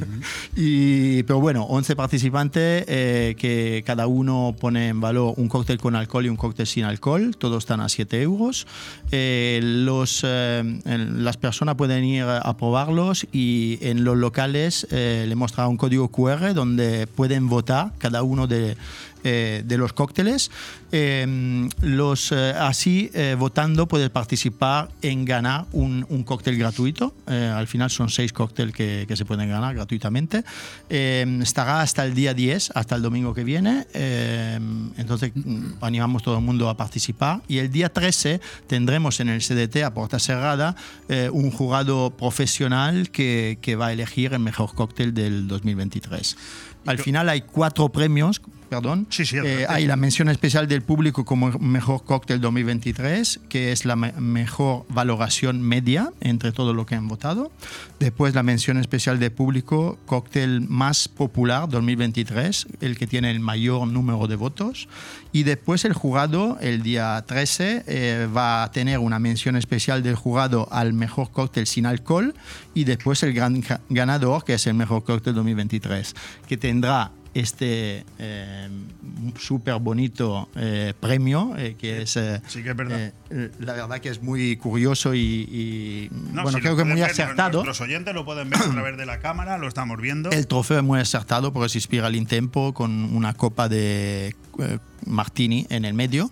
y, pero bueno, 11 participantes que cada uno pone en valor un cóctel con alcohol y un cóctel sin alcohol, todos están a 7 euros. los las personas pueden ir a probarlos y en los locales eh, le mostrará un código QR donde pueden votar cada uno de eh, de los cócteles. Em, los, eh, así, eh, votando, puedes participar en ganar un, un cóctel gratuito. al final son seis cócteles que, que, se pueden ganar gratuitamente. Estará hasta el día 10, hasta el domingo que viene. Entonces, mm, animamos todo el mundo a participar. Y el día 13 tendremos en el CDT a puerta cerrada un jurado profesional que, que va a elegir el mejor cóctel del 2023. Al final hay cuatro premios perdón. Eh, hay la mención especial del público como mejor cóctel 2023, que es la mejor valoración media entre todo lo que han votado. Después la mención especial del público, cóctel más popular 2023, el que tiene el mayor número de votos. Y después el jurado, el día 13, eh, va a tener una mención especial del jurado al mejor cóctel sin alcohol y después el gran ganador, que es el mejor cóctel 2023, que tendrá este eh, súper bonito eh, premio, eh, que es, sí que es verdad. la verdad que es muy curioso y, bueno, creo que muy acertado. Los oyentes lo pueden ver a través de la cámara, lo estamos viendo. El trofeo es muy acertado porque se inspira al Intempo con una copa de martini en el medio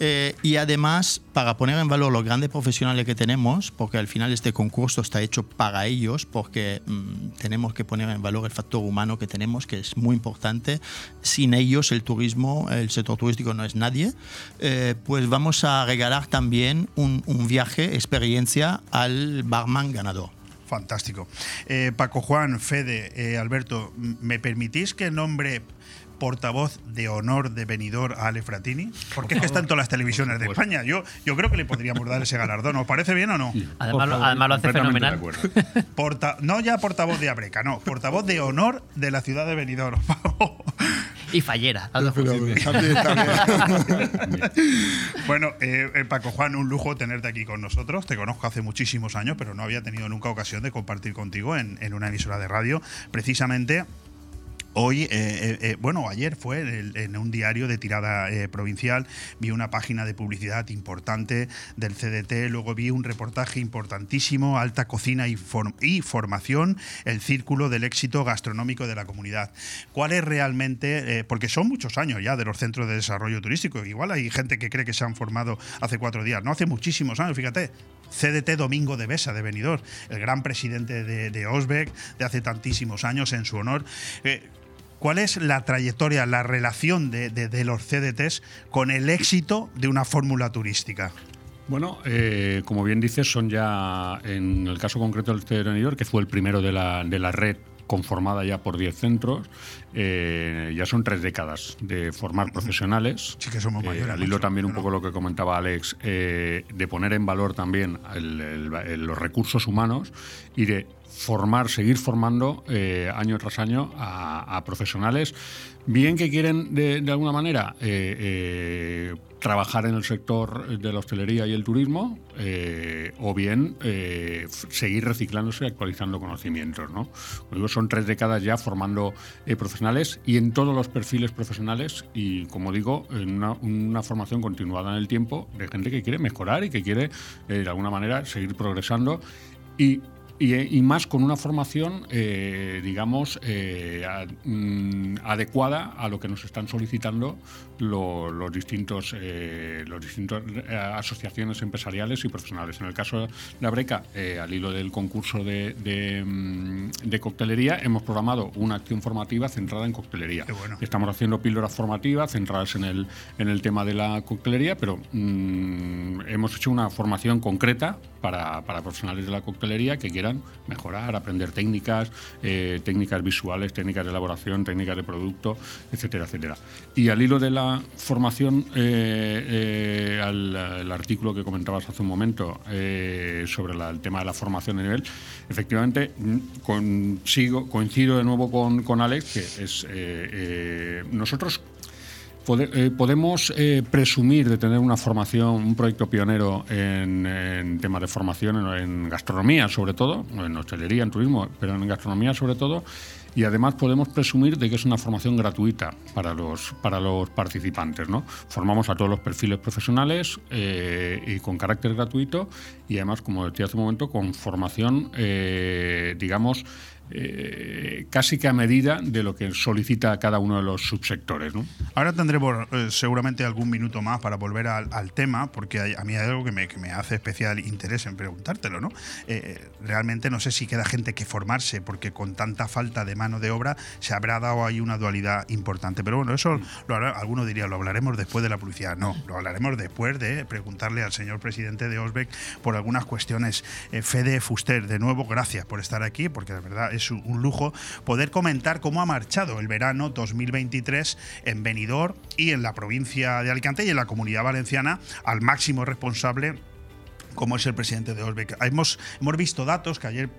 Eh, y además, para poner en valor los grandes profesionales que tenemos, porque al final este concurso está hecho para ellos, porque mm, tenemos que poner en valor el factor humano que tenemos, que es muy importante. Sin ellos, el turismo, el sector turístico no es nadie. Eh, pues vamos a regalar también un, un viaje, experiencia al barman ganador. Fantástico. Eh, Paco Juan, Fede, eh, Alberto, ¿me permitís que nombre portavoz de honor de venidor a Ale Fratini? Porque es que está en todas las televisiones de España. Yo, yo creo que le podríamos dar ese galardón. ¿Os parece bien o no? Además, lo, además lo hace fenomenal. Porta, no ya portavoz de Abreca, no. Portavoz de honor de la ciudad de Benidorm. y fallera. bueno, eh, eh, Paco Juan, un lujo tenerte aquí con nosotros. Te conozco hace muchísimos años, pero no había tenido nunca ocasión de compartir contigo en, en una emisora de radio. Precisamente Hoy, eh, eh, eh, bueno, ayer fue en, un diario de tirada provincial, vi una página de publicidad importante del CDT, luego vi un reportaje importantísimo, alta cocina y, formación, el círculo del éxito gastronómico de la comunidad. ¿Cuál es realmente, porque son muchos años ya de los centros de desarrollo turístico, igual hay gente que cree que se han formado hace cuatro días, no hace muchísimos años, fíjate, CDT Domingo de Besa de Benidorm, el gran presidente de, de Osbeck de hace tantísimos años en su honor. ¿Cuál es la trayectoria, la relación de, los CDTs con el éxito de una fórmula turística? Bueno, eh, como bien dices, son ya, en el caso concreto del York, que fue el primero de la, de la red conformada ya por 10 centros, eh, ya son tres décadas de formar profesionales. Sí que somos mayores. Eh, al hilo también un poco lo que comentaba Alex, de poner en valor también los recursos humanos y de formar, seguir formando eh, año tras año a, profesionales, bien que quieren de, alguna manera eh, eh, trabajar en el sector de la hostelería y el turismo, o bien seguir reciclándose y actualizando conocimientos. ¿no? son tres décadas ya formando profesionales y en todos los perfiles profesionales y, como digo, en una, una, formación continuada en el tiempo de gente que quiere mejorar y que quiere, de alguna manera, seguir progresando. Y y, más con una formación, eh, digamos, eh, mm, adecuada a lo que nos están solicitando los distintos, eh, los distintos asociaciones empresariales y profesionales. En el caso de Abreca, al hilo del concurso de, mm, de, coctelería, hemos programado una acción formativa centrada en coctelería. Estamos haciendo píldoras formativas centradas en el, en el tema de la coctelería, pero mm, hemos hecho una formación concreta para, para profesionales de la coctelería que quieran mejorar, aprender técnicas, eh, técnicas visuales, técnicas de elaboración, técnicas de producto, etcétera, etcétera. Y al hilo de la formación, eh, eh, al, artículo que comentabas hace un momento sobre el tema de la formación de nivel, efectivamente consigo, coincido de nuevo con, con Alex, que es nosotros eh, podemos eh, presumir de tener una formación, un proyecto pionero en, temas de formación, en, gastronomía sobre todo, en hostelería, en turismo, pero en gastronomía sobre todo, y además podemos presumir de que es una formación gratuita para los, para los participantes. ¿no? Formamos a todos los perfiles profesionales eh, y con carácter gratuito y además, como decía hace un momento, con formación, digamos, eh, casi que a medida de lo que solicita cada uno de los subsectores. Ahora tendremos eh, seguramente algún minuto más para volver al, tema, porque a mí hay algo que me, hace especial interés en preguntártelo. ¿no? Eh, realmente no sé si queda gente que formarse, porque con tanta falta de mano de obra se habrá dado ahí una dualidad importante. Pero bueno, eso lo alguno diría, lo hablaremos después de la publicidad. No, lo hablaremos después de preguntarle al señor presidente de Osbeck por algunas cuestiones. Fede Fuster, de nuevo, gracias por estar aquí, porque de verdad es un lujo poder comentar cómo ha marchado el verano 2023 en Benidorm y en la provincia de Alicante y en la comunidad valenciana al máximo responsable como es el presidente de Osbeck. Hemos, hemos visto datos que ayer,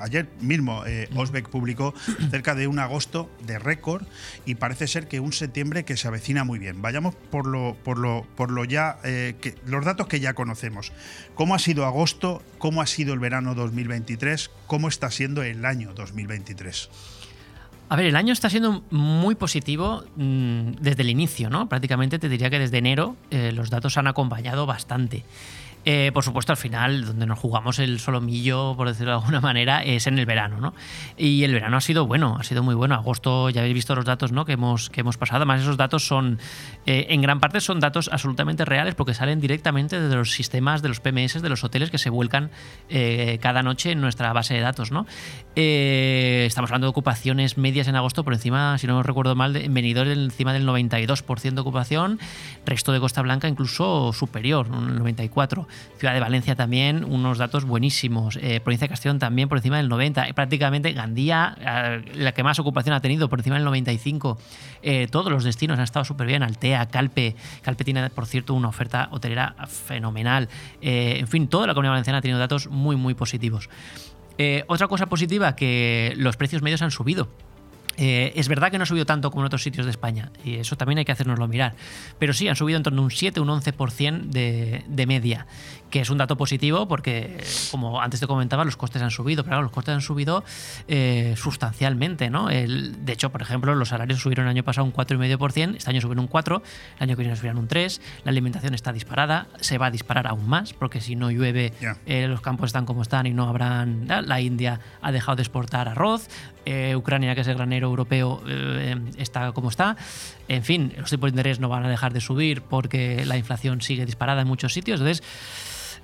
ayer mismo eh, Osbeck publicó cerca de un agosto de récord y parece ser que un septiembre que se avecina muy bien. Vayamos por lo, por lo, por lo ya, eh, que, los datos que ya conocemos. ¿Cómo ha sido agosto? ¿Cómo ha sido el verano 2023? ¿Cómo está siendo el año 2023? A ver, el año está siendo muy positivo mm, desde el inicio, ¿no? Prácticamente te diría que desde enero eh, los datos han acompañado bastante. Eh, por supuesto, al final, donde nos jugamos el solomillo, por decirlo de alguna manera, es en el verano, ¿no? Y el verano ha sido bueno, ha sido muy bueno. Agosto, ya habéis visto los datos ¿no? que, hemos, que hemos pasado. Además, esos datos son, eh, en gran parte, son datos absolutamente reales porque salen directamente de los sistemas de los PMS de los hoteles que se vuelcan eh, cada noche en nuestra base de datos, ¿no? estamos hablando de ocupaciones medias en agosto por encima, si no recuerdo mal, en venidores encima del 92% de ocupación, resto de Costa Blanca incluso superior, un 94%. Ciudad de Valencia también, unos datos buenísimos. Eh, provincia de Castellón también por encima del 90%. Prácticamente Gandía, eh, la que más ocupación ha tenido, por encima del 95%. Eh, todos los destinos han estado súper bien. Altea, Calpe. Calpe tiene, por cierto, una oferta hotelera fenomenal. en fin, toda la comunidad valenciana ha tenido datos muy, muy positivos. otra cosa positiva, que los precios medios han subido. Eh, es verdad que no ha subido tanto como en otros sitios de España, y eso también hay que hacernoslo mirar. Pero sí, han subido en torno a un 7, un 11% de, de media, que es un dato positivo porque, como antes te comentaba, los costes han subido, pero los costes han subido eh, sustancialmente. ¿no? El, de hecho, por ejemplo, los salarios subieron el año pasado un 4,5%, este año subieron un 4%, el año que viene subirán un 3%, la alimentación está disparada, se va a disparar aún más, porque si no llueve, eh, los campos están como están y no habrán... La India ha dejado de exportar arroz, Ucrania, que es el granero, europeo eh, está como está. En fin, los tipos de interés no van a dejar de subir porque la inflación sigue disparada en muchos sitios. Entonces,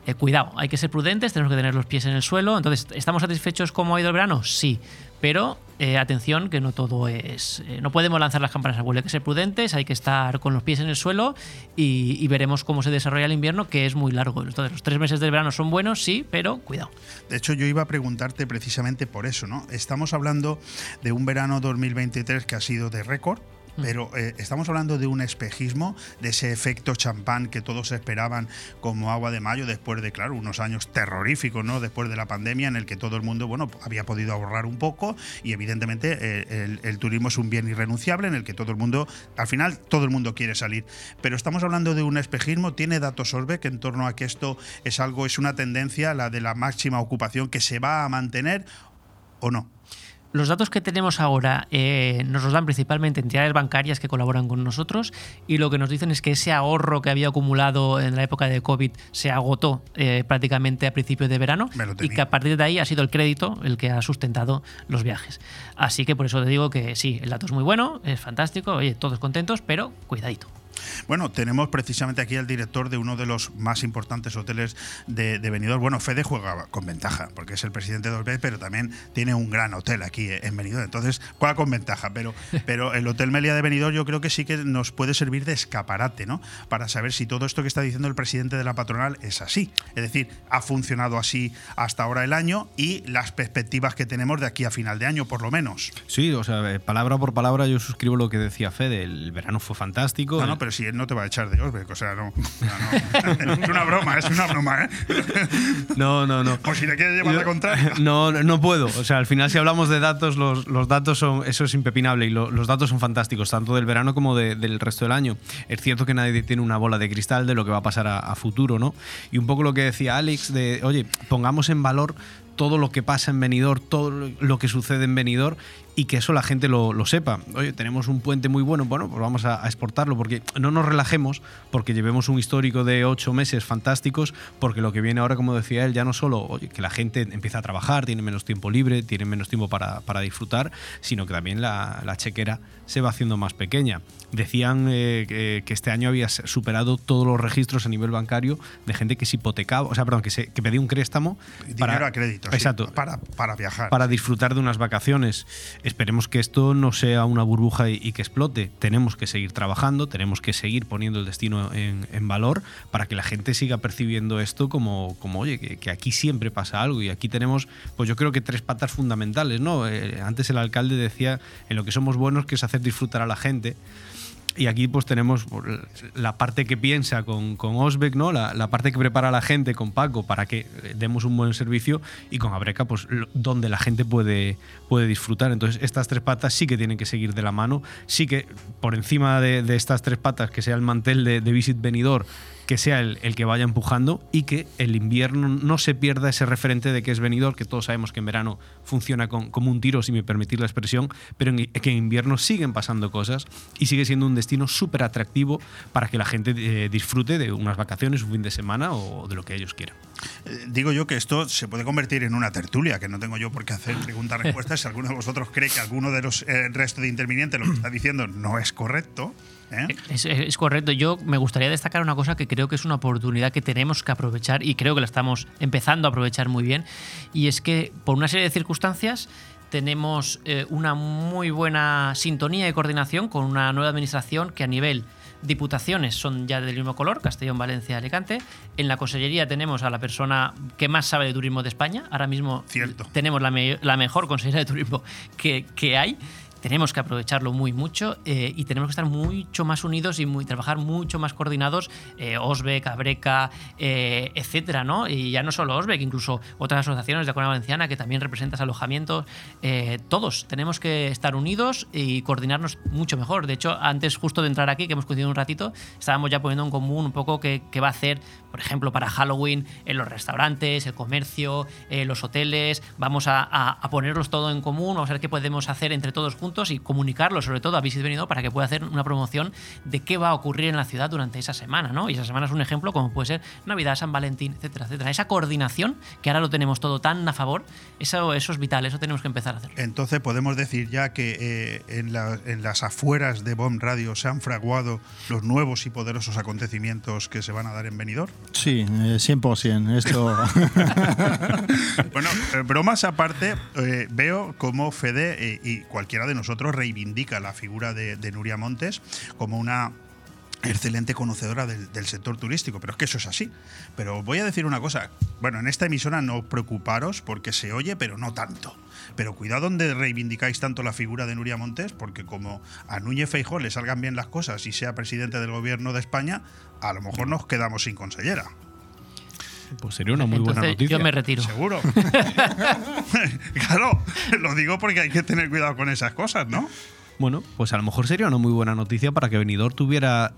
eh, cuidado, hay que ser prudentes, tenemos que tener los pies en el suelo. Entonces, ¿estamos satisfechos cómo ha ido el verano? Sí, pero eh, atención que no todo es... no podemos lanzar las campanas al vuelo, hay que ser prudentes, hay que estar con los pies en el suelo y, veremos cómo se desarrolla el invierno, que es muy largo. Entonces, los tres meses del verano son buenos, sí, pero cuidado. De hecho, yo iba a preguntarte precisamente por eso, ¿no? Estamos hablando de un verano 2023 que ha sido de récord, pero eh, estamos hablando de un espejismo, de ese efecto champán que todos esperaban como agua de mayo después de, claro, unos años terroríficos, ¿no? Después de la pandemia en el que todo el mundo, bueno, había podido ahorrar un poco y evidentemente eh, el, turismo es un bien irrenunciable en el que todo el mundo, al final, todo el mundo quiere salir. Pero estamos hablando de un espejismo, tiene datos que en torno a que esto es algo, es una tendencia, la de la máxima ocupación que se va a mantener o no. Los datos que tenemos ahora eh, nos los dan principalmente entidades bancarias que colaboran con nosotros y lo que nos dicen es que ese ahorro que había acumulado en la época de COVID se agotó eh, prácticamente a principios de verano y que a partir de ahí ha sido el crédito el que ha sustentado los viajes. Así que por eso te digo que sí, el dato es muy bueno, es fantástico, oye, todos contentos, pero cuidadito. Bueno, tenemos precisamente aquí al director de uno de los más importantes hoteles de, de Benidorm. Bueno, Fede juega con ventaja, porque es el presidente de Orbez, pero también tiene un gran hotel aquí en Benidorm. Entonces, juega con ventaja. Pero, pero el Hotel Melia de Benidorm yo creo que sí que nos puede servir de escaparate, ¿no? Para saber si todo esto que está diciendo el presidente de la patronal es así. Es decir, ha funcionado así hasta ahora el año y las perspectivas que tenemos de aquí a final de año, por lo menos. Sí, o sea, eh, palabra por palabra yo suscribo lo que decía Fede. El verano fue fantástico. No, no, pero si él no te va a echar de Osbeck, o sea, no. es una broma, es una broma, ¿eh? No, no, no. O si le quieres llevar la contraria. No, no puedo. O sea, al final, si hablamos de datos, los, los datos son. Eso es impepinable y los datos son fantásticos, tanto del verano como del resto del año. Es cierto que nadie tiene una bola de cristal de lo que va a pasar a, a futuro, ¿no? Y un poco lo que decía Alex, de, oye, pongamos en valor todo lo que pasa en Benidorm, todo lo que sucede en Benidorm y que eso la gente lo, sepa. Oye, tenemos un puente muy bueno, bueno, pues vamos a, exportarlo, porque no nos relajemos, porque llevemos un histórico de ocho meses fantásticos, porque lo que viene ahora, como decía él, ya no solo oye, que la gente empieza a trabajar, tiene menos tiempo libre, tiene menos tiempo para, disfrutar, sino que también la, chequera se va haciendo más pequeña. Decían eh, que, este año había superado todos los registros a nivel bancario de gente que se hipotecaba, o sea, perdón, que, se, que pedía un préstamo. para, a crédito, exacto, para, para viajar. Para disfrutar de unas vacaciones. Esperemos que esto no sea una burbuja y, que explote. Tenemos que seguir trabajando, tenemos que seguir poniendo el destino en, valor para que la gente siga percibiendo esto como, como oye, que, aquí siempre pasa algo y aquí tenemos, pues yo creo que tres patas fundamentales, ¿no? Eh, antes el alcalde decía en lo que somos buenos que es hacer disfrutar a la gente. Y aquí pues tenemos la parte que piensa con, con Osbeck, ¿no? La, parte que prepara la gente con Paco para que eh, demos un buen servicio y con Abreca pues donde la gente puede, puede disfrutar. Entonces estas tres patas sí que tienen que seguir de la mano, sí que por encima de, estas tres patas que sea el mantel de, de Visit Venidor que sea el, el, que vaya empujando y que el invierno no se pierda ese referente de que es venidor, que todos sabemos que en verano funciona con, como un tiro, si me permitís la expresión, pero en, que en invierno siguen pasando cosas y sigue siendo un destino súper atractivo para que la gente eh, disfrute de unas vacaciones, un fin de semana o de lo que ellos quieran. Eh, digo yo que esto se puede convertir en una tertulia, que no tengo yo por qué hacer preguntas-respuestas. si alguno de vosotros cree que alguno de los eh, restos de intervinientes lo que está diciendo no es correcto, ¿Eh? Es, correcto. Yo me gustaría destacar una cosa que creo que es una oportunidad que tenemos que aprovechar y creo que la estamos empezando a aprovechar muy bien. Y es que por una serie de circunstancias tenemos eh, una muy buena sintonía y coordinación con una nueva administración que a nivel diputaciones son ya del mismo color, Castellón, Valencia, Alicante. En la consellería tenemos a la persona que más sabe de turismo de España. Ahora mismo Cierto. tenemos la, la mejor consellería de turismo que, que hay tenemos que aprovecharlo muy mucho eh, y tenemos que estar mucho más unidos y trabajar mucho más coordinados, eh, Osbeck, Abreca, eh, etcétera, ¿no? Y ya no solo Osbeck, incluso otras asociaciones de la Comunidad Valenciana que también representan alojamientos, eh, todos tenemos que estar unidos y coordinarnos mucho mejor. De hecho, antes justo de entrar aquí, que hemos coincidido un ratito, estábamos ya poniendo en común un poco qué, va a hacer, por ejemplo, para Halloween en los restaurantes, el comercio, los hoteles, vamos a, a, a ponerlos todo en común, vamos a ver qué podemos hacer entre todos juntos y comunicarlo sobre todo a Visit Venido para que pueda hacer una promoción de qué va a ocurrir en la ciudad durante esa semana, ¿no? Y esa semana es un ejemplo como puede ser Navidad, San Valentín, etcétera, etcétera. Esa coordinación, que ahora lo tenemos todo tan a favor, eso, eso es vital, eso tenemos que empezar a hacer. Entonces podemos decir ya que eh, en, la, en, las afueras de BOM Radio se han fraguado los nuevos y poderosos acontecimientos que se van a dar en Benidorm. Sí, eh, 100%. Esto... bueno, eh, bromas aparte, eh, veo como Fede y cualquiera de nosotros nosotros reivindica la figura de, Nuria Montes como una excelente conocedora del, del, sector turístico, pero es que eso es así. Pero voy a decir una cosa, bueno, en esta emisora no preocuparos porque se oye, pero no tanto. Pero cuidado donde reivindicáis tanto la figura de Nuria Montes, porque como a Núñez Feijó le salgan bien las cosas y sea presidente del gobierno de España, a lo mejor nos quedamos sin consellera. Pues sería una muy Entonces, buena noticia. Yo me retiro. Seguro. claro, lo digo porque hay que tener cuidado con esas cosas, ¿no? Bueno, pues a lo mejor sería una muy buena noticia para que Benidorm tuviera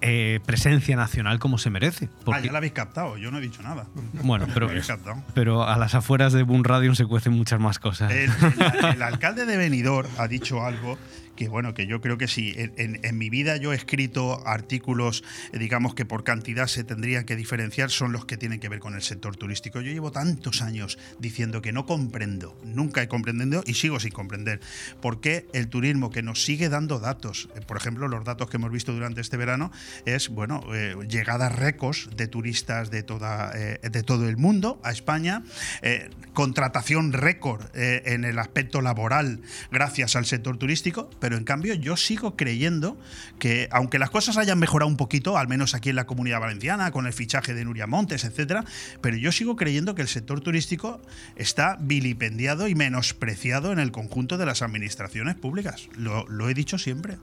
eh, presencia nacional como se merece. Porque... Ah, ya la habéis captado, yo no he dicho nada. Bueno, pero, pero a las afueras de Boom Radio se cuecen muchas más cosas. El, el, el alcalde de Benidorm ha dicho algo que bueno, que yo creo que sí. En, mi vida yo he escrito artículos, digamos que por cantidad se tendrían que diferenciar, son los que tienen que ver con el sector turístico. Yo llevo tantos años diciendo que no comprendo, nunca he comprendido y sigo sin comprender por qué el turismo que nos sigue dando datos, eh, por ejemplo, los datos que hemos visto durante este verano, es, bueno, eh, llegadas récords de turistas de, toda, eh, de todo el mundo a España, eh, contratación récord eh, en el aspecto laboral gracias al sector turístico, pero en cambio yo sigo creyendo que, aunque las cosas hayan mejorado un poquito, al menos aquí en la comunidad valenciana, con el fichaje de Nuria Montes, etcétera, pero yo sigo creyendo que el sector turístico está vilipendiado y menospreciado en el conjunto de las administraciones públicas. Lo, lo he dicho siempre.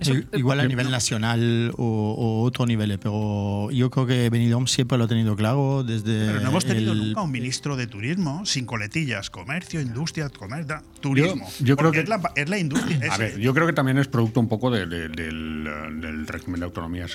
Eso, Igual a nivel nacional o, o, otro nivel, pero yo creo que Benidorm siempre lo ha tenido claro desde. Pero no hemos tenido el... nunca un ministro de turismo sin coletillas, comercio, industria, comercio, turismo. Yo, yo creo que es la, es la industria. A ver, yo creo que también es producto un poco de, de, del, del, régimen de autonomía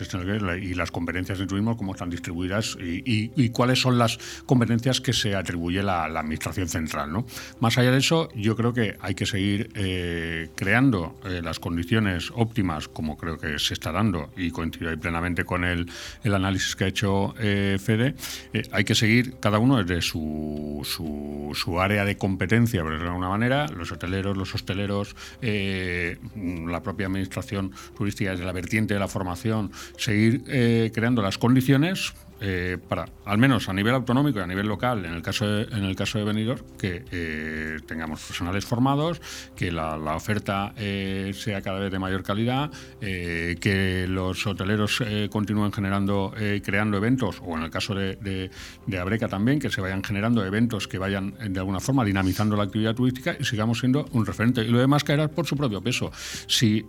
y las competencias de turismo, cómo están distribuidas y, y, y, cuáles son las competencias que se atribuye la, la, administración central. ¿no? Más allá de eso, yo creo que hay que seguir eh, creando eh, las condiciones óptimas como creo que se está dando, y coincido ahí plenamente con el, el análisis que ha hecho eh, Fede, eh, hay que seguir cada uno desde su, su, área de competencia, decirlo de alguna manera, los hoteleros, los hosteleros, eh, la propia administración turística desde la vertiente de la formación, seguir eh, creando las condiciones eh, para, al menos a nivel autonómico y a nivel local, en el caso de, en el caso de Benidorm, que eh, tengamos profesionales formados, que la, oferta eh, sea cada vez de mayor calidad, que los hoteleros continúen generando, creando eventos, o en el caso de, de, de, Abreca también, que se vayan generando eventos que vayan de alguna forma dinamizando la actividad turística y sigamos siendo un referente. Y lo demás caerá por su propio peso. Si,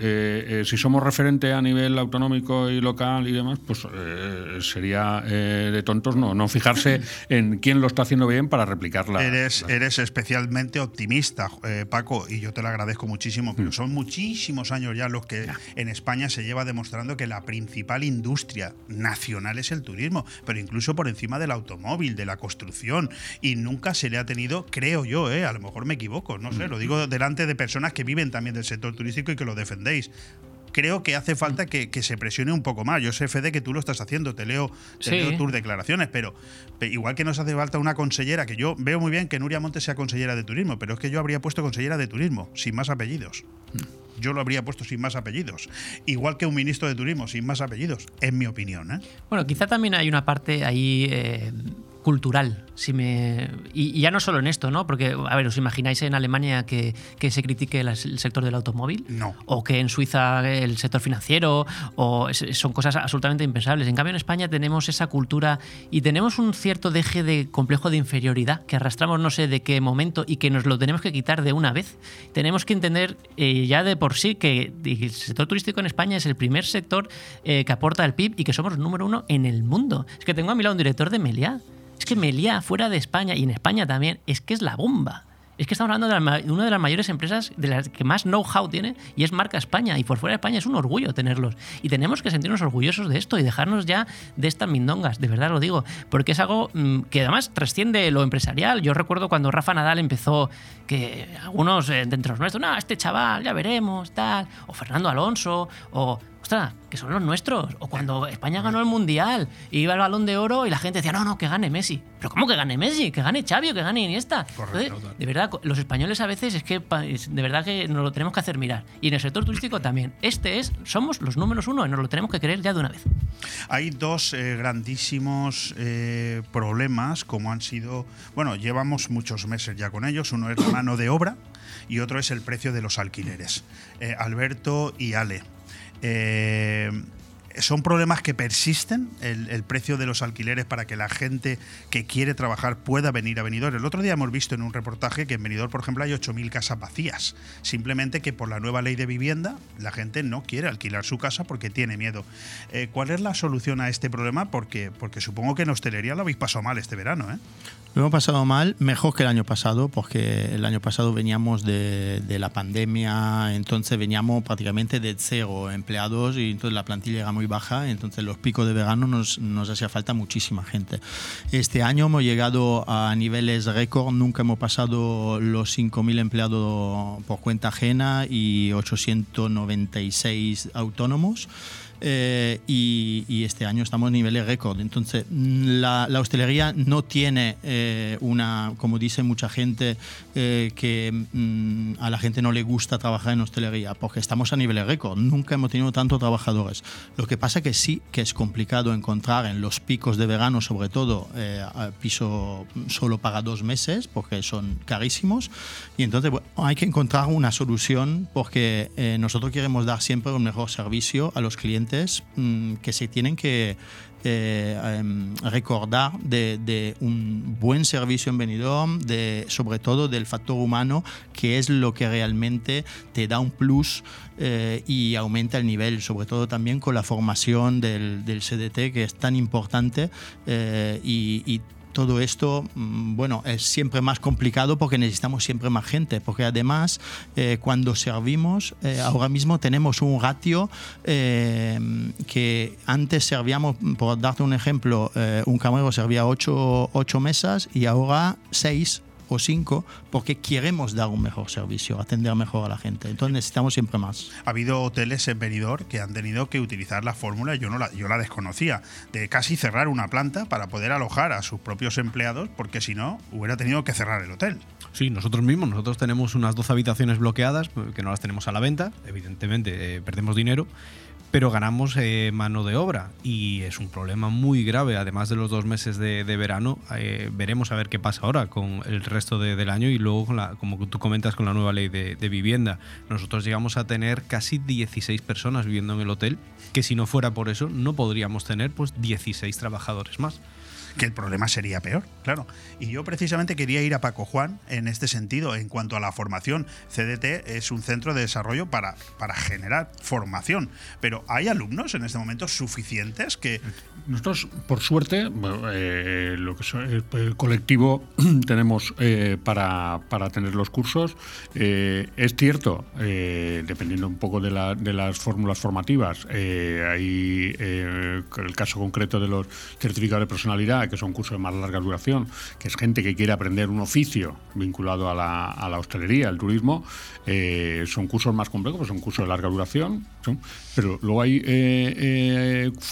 si somos referente a nivel autonómico y local y demás, pues sería de, tontos no, no fijarse en quién lo está haciendo bien para replicarla. Eres, eres especialmente optimista, eh, Paco, y yo te lo agradezco muchísimo, pero Mm. son muchísimos años ya los que en España se lleva demostrando que la principal industria nacional es el turismo, pero incluso por encima del automóvil, de la construcción, y nunca se le ha tenido, creo yo, eh, a lo mejor me equivoco, no sé, lo digo delante de personas que viven también del sector turístico y que lo defendéis. Creo que hace falta que, que se presione un poco más. Yo sé, Fede, que tú lo estás haciendo, te leo, te Sí. leo tus declaraciones, pero pe- igual que nos hace falta una consellera, que yo veo muy bien que Nuria Montes sea consellera de turismo, pero es que yo habría puesto consellera de turismo, sin más apellidos. Yo lo habría puesto sin más apellidos. Igual que un ministro de turismo, sin más apellidos, en mi opinión. ¿eh? Bueno, quizá también hay una parte ahí eh, cultural. Si me, y, y ya no solo en esto, ¿no? Porque, a ver, ¿os imagináis en Alemania que, que se critique el sector del automóvil? No. O que en Suiza el sector financiero, o es- son cosas absolutamente impensables. En cambio, en España tenemos esa cultura y tenemos un cierto deje de complejo de inferioridad que arrastramos no sé de qué momento y que nos lo tenemos que quitar de una vez. Tenemos que entender eh, ya de por sí que el sector turístico en España es el primer sector eh, que aporta al PIB y que somos número uno en el mundo. Es que tengo a mi lado un director de Meliá. Es que Meliá, fuera de España y en España también, es que es la bomba. Es que estamos hablando de, de una de las mayores empresas de las que más know-how tiene y es marca España. Y por fuera de España es un orgullo tenerlos. Y tenemos que sentirnos orgullosos de esto y dejarnos ya de estas mindongas, de verdad lo digo. Porque es algo mm, que además trasciende lo empresarial. Yo recuerdo cuando Rafa Nadal empezó, que algunos eh, de entre los nuestros, no, este chaval, ya veremos, tal. O Fernando Alonso, o ostras, que son los nuestros. O cuando España ganó el Mundial y iba al balón de oro y la gente decía, no, no, que gane Messi. Pero ¿cómo que gane Messi? Que gane Xavi o que gane Iniesta. Entonces, de verdad, los españoles a veces es que de verdad que nos lo tenemos que hacer mirar. Y en el sector turístico también. Este es, somos los números uno y nos lo tenemos que creer ya de una vez. Hay dos eh, grandísimos eh, problemas, como han sido, bueno, llevamos muchos meses ya con ellos. Uno es la mano de obra y otro es el precio de los alquileres. Eh, Alberto y Ale. Eh, son problemas que persisten, el, precio de los alquileres para que la gente que quiere trabajar pueda venir a Benidorm. El otro día hemos visto en un reportaje que en Benidorm, por ejemplo, hay 8.000 casas vacías. Simplemente que por la nueva ley de vivienda la gente no quiere alquilar su casa porque tiene miedo. Eh, ¿Cuál es la solución a este problema? Porque, porque supongo que en hostelería lo habéis pasado mal este verano. ¿eh? Lo hemos pasado mal, mejor que el año pasado, porque el año pasado veníamos de, de la pandemia, entonces veníamos prácticamente de cero empleados y entonces la plantilla era muy baja, entonces los picos de verano nos, nos hacía falta muchísima gente. Este año hemos llegado a niveles récord, nunca hemos pasado los 5.000 empleados por cuenta ajena y 896 autónomos. Eh, y, y este año estamos en niveles récord. Entonces, mm, la, la hostelería no tiene eh, una, como dice mucha gente, eh, que mm, a la gente no le gusta trabajar en hostelería, porque estamos a niveles récord. Nunca hemos tenido tantos trabajadores. Lo que pasa que sí que es complicado encontrar en los picos de verano, sobre todo, eh, a piso solo para dos meses, porque son carísimos. Y entonces bueno, hay que encontrar una solución, porque eh, nosotros queremos dar siempre un mejor servicio a los clientes mm, que se tienen que eh, em, recordar de, de un buen servicio en Benidorm, de, sobre todo del factor humano, que es lo que realmente te da un plus eh, y aumenta el nivel, sobre todo también con la formación del, del CDT, que es tan importante eh, y, y todo esto, mm, bueno, es siempre más complicado porque necesitamos siempre más gente, porque además eh, cuando servimos, eh, ahora mismo tenemos un ratio eh, que antes servíamos, por darte un ejemplo, un camarero servía ocho, ocho mesas y ahora seis o cinco porque queremos dar un mejor servicio, atender mejor a la gente. Entonces necesitamos siempre más. Ha habido hoteles en Benidorm que han tenido que utilizar la fórmula, yo no la, yo la desconocía, de casi cerrar una planta para poder alojar a sus propios empleados, porque si no, hubiera tenido que cerrar el hotel. Sí, nosotros mismos, nosotros tenemos unas 12 habitaciones bloqueadas, que no las tenemos a la venta, evidentemente eh, perdemos dinero, pero ganamos eh, mano de obra y es un problema muy grave, además de los dos meses de, verano, eh, veremos a ver qué pasa ahora con el resto de- del año y luego, con la, como tú comentas, con la nueva ley de, de vivienda. Nosotros llegamos a tener casi 16 personas viviendo en el hotel, que si no fuera por eso no podríamos tener pues 16 trabajadores más. Que el problema sería peor, claro. Y yo precisamente quería ir a Paco Juan en este sentido, en cuanto a la formación. CDT es un centro de desarrollo para, para generar formación, pero ¿hay alumnos en este momento suficientes que... Nosotros, por suerte, eh, lo que el colectivo tenemos eh, para, para, tener los cursos. Eh, es cierto, dependiendo un poco de, la, de las fórmulas formativas, hay el caso concreto de los certificados de personalidad, que son cursos de más larga duración, que es gente que quiere aprender un oficio vinculado a la, a la hostelería, al turismo. son cursos más complejos, son cursos de larga duración, pero luego hay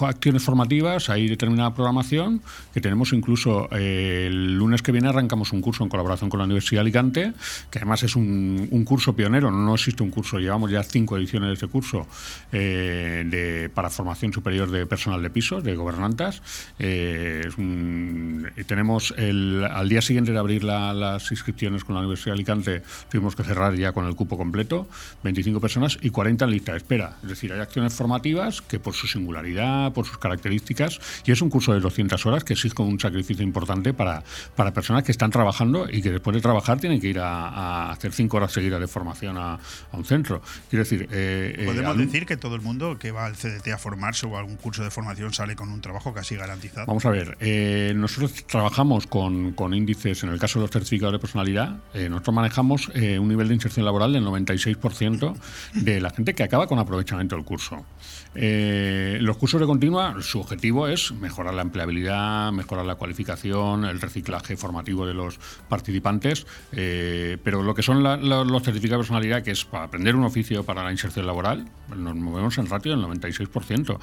acciones formativas, hay determinada programación que tenemos incluso el lunes que viene arrancamos un curso en colaboración con la Universidad de Alicante, que además es un, curso pionero, no existe un curso, llevamos ya cinco ediciones de este curso eh, de, para formación superior de personal de pisos, de gobernantas. Eh, tenemos el, al día siguiente de abrir las inscripciones con la Universidad de Alicante, tuvimos que cerrar ya con el cupo completo, 25 personas y 40 en lista de espera. Es decir, hay acciones formativas que por su singularidad, por sus características, y es un curso de 200 horas que exige un sacrificio importante para, para personas que están trabajando y que después de trabajar tienen que ir a, hacer cinco horas seguidas de formación a, un centro. Quiero decir, eh, eh, podemos decir que todo el mundo que va al CDT a formarse o a algún curso de formación sale con un trabajo casi garantizado. Vamos a ver, eh, nosotros trabajamos con, con, índices, en el caso de los certificados de personalidad, nosotros manejamos un nivel de inserción laboral del 96% de la gente que acaba con aprovechamiento del curso. los cursos de continua, su objetivo es mejorar la empleabilidad, mejorar la cualificación, el reciclaje formativo de los participantes, eh, pero lo que son los certificados de personalidad, que es para aprender un oficio para la inserción laboral, nos movemos en ratio del 96%,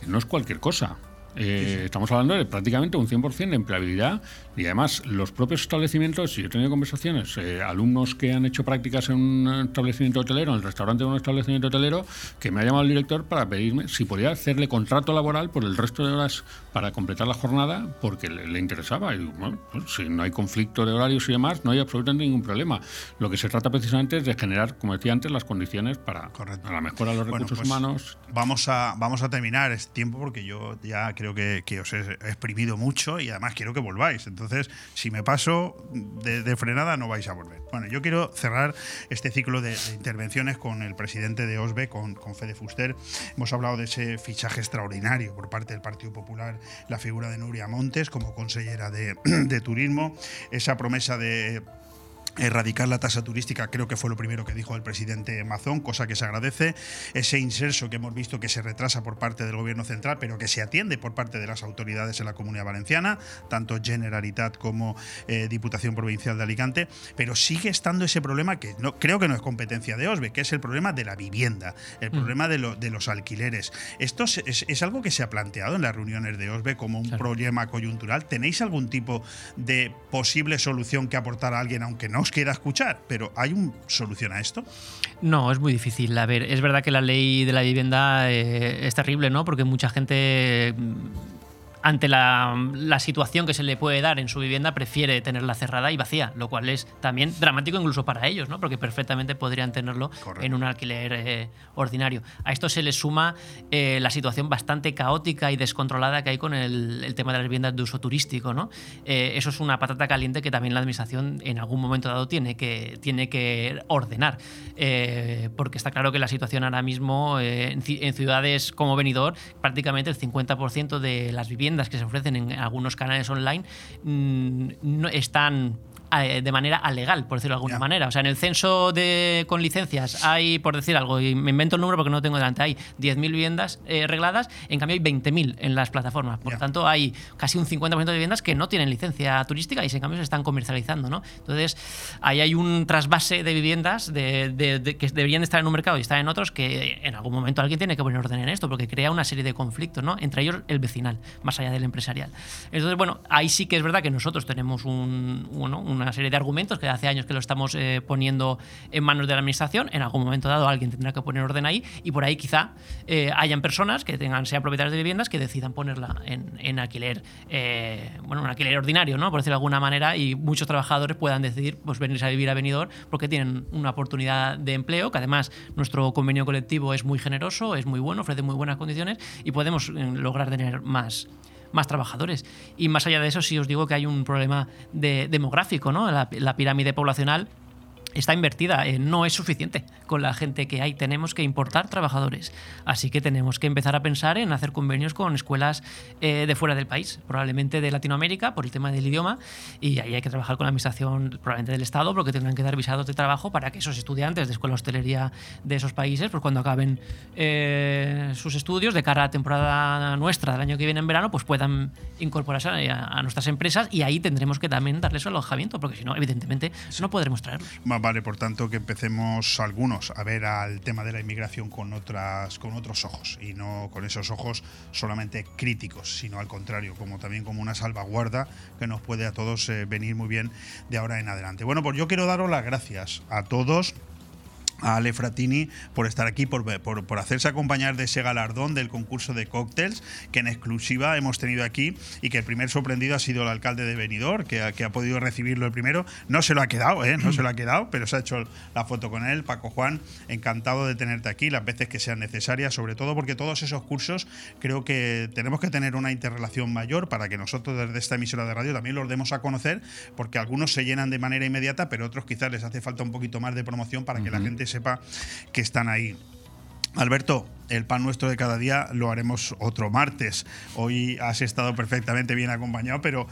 que no es cualquier cosa. Eh, estamos hablando de prácticamente un 100% de empleabilidad y además los propios establecimientos, si yo he tenido conversaciones, eh, alumnos que han hecho prácticas en un establecimiento hotelero, en el restaurante de un establecimiento hotelero, que me ha llamado el director para pedirme si podía hacerle contrato laboral por el resto de horas para completar la jornada porque le, interesaba. Y bueno, pues, si no hay conflicto de horarios y demás, no hay absolutamente ningún problema. Lo que se trata precisamente es de generar, como decía antes, las condiciones para, la mejora de los recursos pues humanos. Vamos a, vamos a terminar este tiempo porque yo ya creo que, os he exprimido mucho y además quiero que volváis. Entonces, si me paso de, frenada, no vais a volver. Bueno, yo quiero cerrar este ciclo de, intervenciones con el presidente de OSBE, con, con Fede Fuster. Hemos hablado de ese fichaje extraordinario por parte del Partido Popular, la figura de Nuria Montes como consellera de, de Turismo, esa promesa de erradicar la tasa turística, creo que fue lo primero que dijo el presidente Mazón, cosa que se agradece. Ese inserso que hemos visto que se retrasa por parte del gobierno central, pero que se atiende por parte de las autoridades en la comunidad valenciana, tanto Generalitat como eh, Diputación Provincial de Alicante, pero sigue estando ese problema que no, creo que no es competencia de OSBE, que es el problema de la vivienda, el mm. problema de, de, los alquileres. Esto es, algo que se ha planteado en las reuniones de OSBE como un problema coyuntural. ¿Tenéis algún tipo de posible solución que aportar a alguien, aunque no os quiera escuchar, pero ¿hay una solución a esto? No, es muy difícil. A ver, es verdad que la ley de la vivienda eh, es terrible, ¿no? Porque mucha gente ante la, situación que se le puede dar en su vivienda, prefiere tenerla cerrada y vacía, lo cual es también dramático incluso para ellos, ¿no? porque perfectamente podrían tenerlo en un alquiler eh, ordinario. A esto se le suma eh, la situación bastante caótica y descontrolada que hay con el, tema de las viviendas de uso turístico. ¿no? Eh, eso es una patata caliente que también la Administración en algún momento dado tiene que, tiene que ordenar, porque está claro que la situación ahora mismo en, en ciudades como Benidorm, prácticamente el 50% de las viviendas que se ofrecen en algunos canales online mm, no están de manera alegal, por decirlo de alguna manera. O sea, en el censo de, con licencias hay, por decir algo, y me invento el número porque no lo tengo delante, hay 10.000 viviendas eh, regladas, en cambio hay 20.000 en las plataformas. Por lo tanto, hay casi un 50% de viviendas que no tienen licencia turística y en cambio se están comercializando. ¿no? Entonces, ahí hay un trasvase de viviendas de, que deberían estar en un mercado y estar en otros que en algún momento alguien tiene que poner orden en esto porque crea una serie de conflictos, ¿no? entre ellos el vecinal, más allá del empresarial. Entonces, bueno, ahí sí que es verdad que nosotros tenemos un, un una serie de argumentos que hace años que lo estamos eh, poniendo en manos de la administración. En algún momento dado alguien tendrá que poner orden ahí y por ahí quizá eh, hayan personas que tengan, sean propietarios de viviendas que decidan ponerla en, alquiler, eh, bueno, un alquiler ordinario, ¿no? Por decirlo de alguna manera, y muchos trabajadores puedan decidir pues venirse a vivir a Benidorm porque tienen una oportunidad de empleo, que además nuestro convenio colectivo es muy generoso, es muy bueno, ofrece muy buenas condiciones y podemos lograr tener más más trabajadores. Y más allá de eso, sí os digo que hay un problema de- demográfico, ¿no? La, la pirámide poblacional está invertida, eh, no es suficiente con la gente que hay, tenemos que importar trabajadores. Así que tenemos que empezar a pensar en hacer convenios con escuelas eh, de fuera del país, probablemente de Latinoamérica por el tema del idioma, y ahí hay que trabajar con la administración probablemente del Estado porque tendrán que dar visados de trabajo para que esos estudiantes de escuela hostelería de esos países, pues cuando acaben eh, sus estudios de cara a la temporada nuestra del año que viene en verano, pues puedan incorporarse a, a nuestras empresas y ahí tendremos que también darles alojamiento, porque si no, evidentemente, no podremos traerlos. Vale, por tanto, que empecemos algunos a ver al tema de la inmigración con, otras, con otros ojos y no con esos ojos solamente críticos, sino al contrario, como también como una salvaguarda que nos puede a todos eh, venir muy bien de ahora en adelante. Bueno, pues yo quiero daros las gracias a todos a Ale Fratini por estar aquí, por, por, por, hacerse acompañar de ese galardón del concurso de cócteles que en exclusiva hemos tenido aquí y que el primer sorprendido ha sido el alcalde de Benidorm, que, ha- que ha podido recibirlo el primero. No se lo ha quedado, ¿eh? no se lo ha quedado, pero se ha hecho la foto con él. Paco Juan, encantado de tenerte aquí las veces que sean necesarias, sobre todo porque todos esos cursos creo que tenemos que tener una interrelación mayor para que nosotros desde esta emisora de radio también los demos a conocer, porque algunos se llenan de manera inmediata, pero otros quizás les hace falta un poquito más de promoción para que la gente sepa que están ahí. Alberto, el pan nuestro de cada día lo haremos otro martes. Hoy has estado perfectamente bien acompañado, pero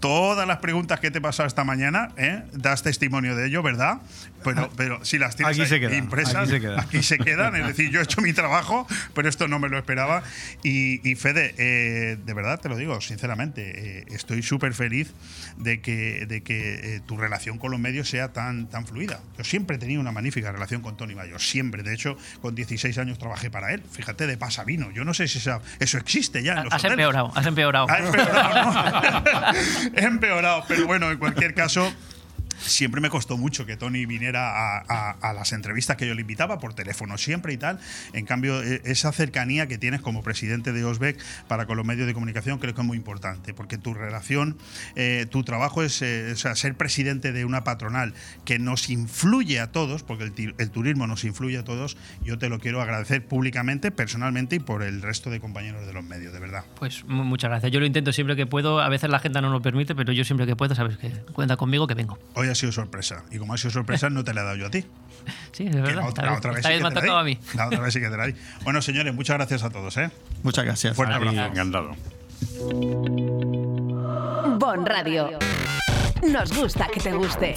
todas las preguntas que te he pasado esta mañana, ¿eh? das testimonio de ello, ¿verdad? Pero, pero si las tienes Aquí ahí se quedan, impresas, aquí se quedan. aquí se quedan. Es decir, yo he hecho mi trabajo, pero esto no me lo esperaba. Y, y Fede, eh, de verdad te lo digo, sinceramente, eh, estoy súper feliz de que, de que eh, tu relación con los medios sea tan, tan fluida. Yo siempre he tenido una magnífica relación con Tony Mayor, siempre. De hecho, con 16 años trabajé para él. Fíjate, de pasavino. Yo no sé si esa- eso existe ya. En los Has hoteles. empeorado, has empeorado. Ha empeorado, ¿no? Empeorado, pero bueno, en cualquier caso. Siempre me costó mucho que Tony viniera a, a- a las entrevistas que yo le invitaba por teléfono siempre y tal. En cambio, e- esa cercanía que tienes como presidente de Osbeck para con los medios de comunicación creo que es muy importante, porque tu relación, eh, tu trabajo es eh, o sea, ser presidente de una patronal que nos influye a todos, porque el, turismo nos influye a todos. Yo te lo quiero agradecer públicamente, personalmente y por el resto de compañeros de los medios, de verdad. Pues mu- muchas gracias. Yo lo intento siempre que puedo. A veces la agenda no lo permite, pero yo siempre que puedo, sabes que cuenta conmigo que vengo. Hoy ha sido sorpresa. Y como ha sido sorpresa, no te la he dado yo a ti. Sí, es verdad. La otra, la otra vez sí vez que me ha te la tocado a mí. La otra vez sí que te la di. Bueno, señores, muchas gracias a todos. ¿eh? Muchas gracias. Fuerte abrazo. Encantado. Bon Radio. Nos gusta que te guste.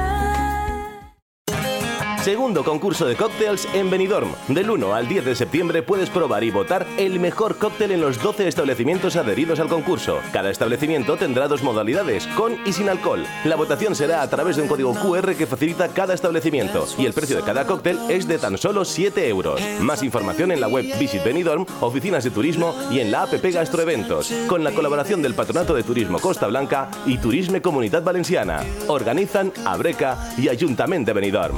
Segundo concurso de cócteles en Benidorm. Del 1 al 10 de septiembre puedes probar y votar el mejor cóctel en los 12 establecimientos adheridos al concurso. Cada establecimiento tendrá dos modalidades, con y sin alcohol. La votación será a través de un código QR que facilita cada establecimiento y el precio de cada cóctel es de tan solo 7 euros. Más información en la web Visit Benidorm, oficinas de turismo y en la app Gastroeventos, con la colaboración del Patronato de Turismo Costa Blanca y Turisme Comunitat Valenciana. Organizan Abreca y Ayuntamiento de Benidorm.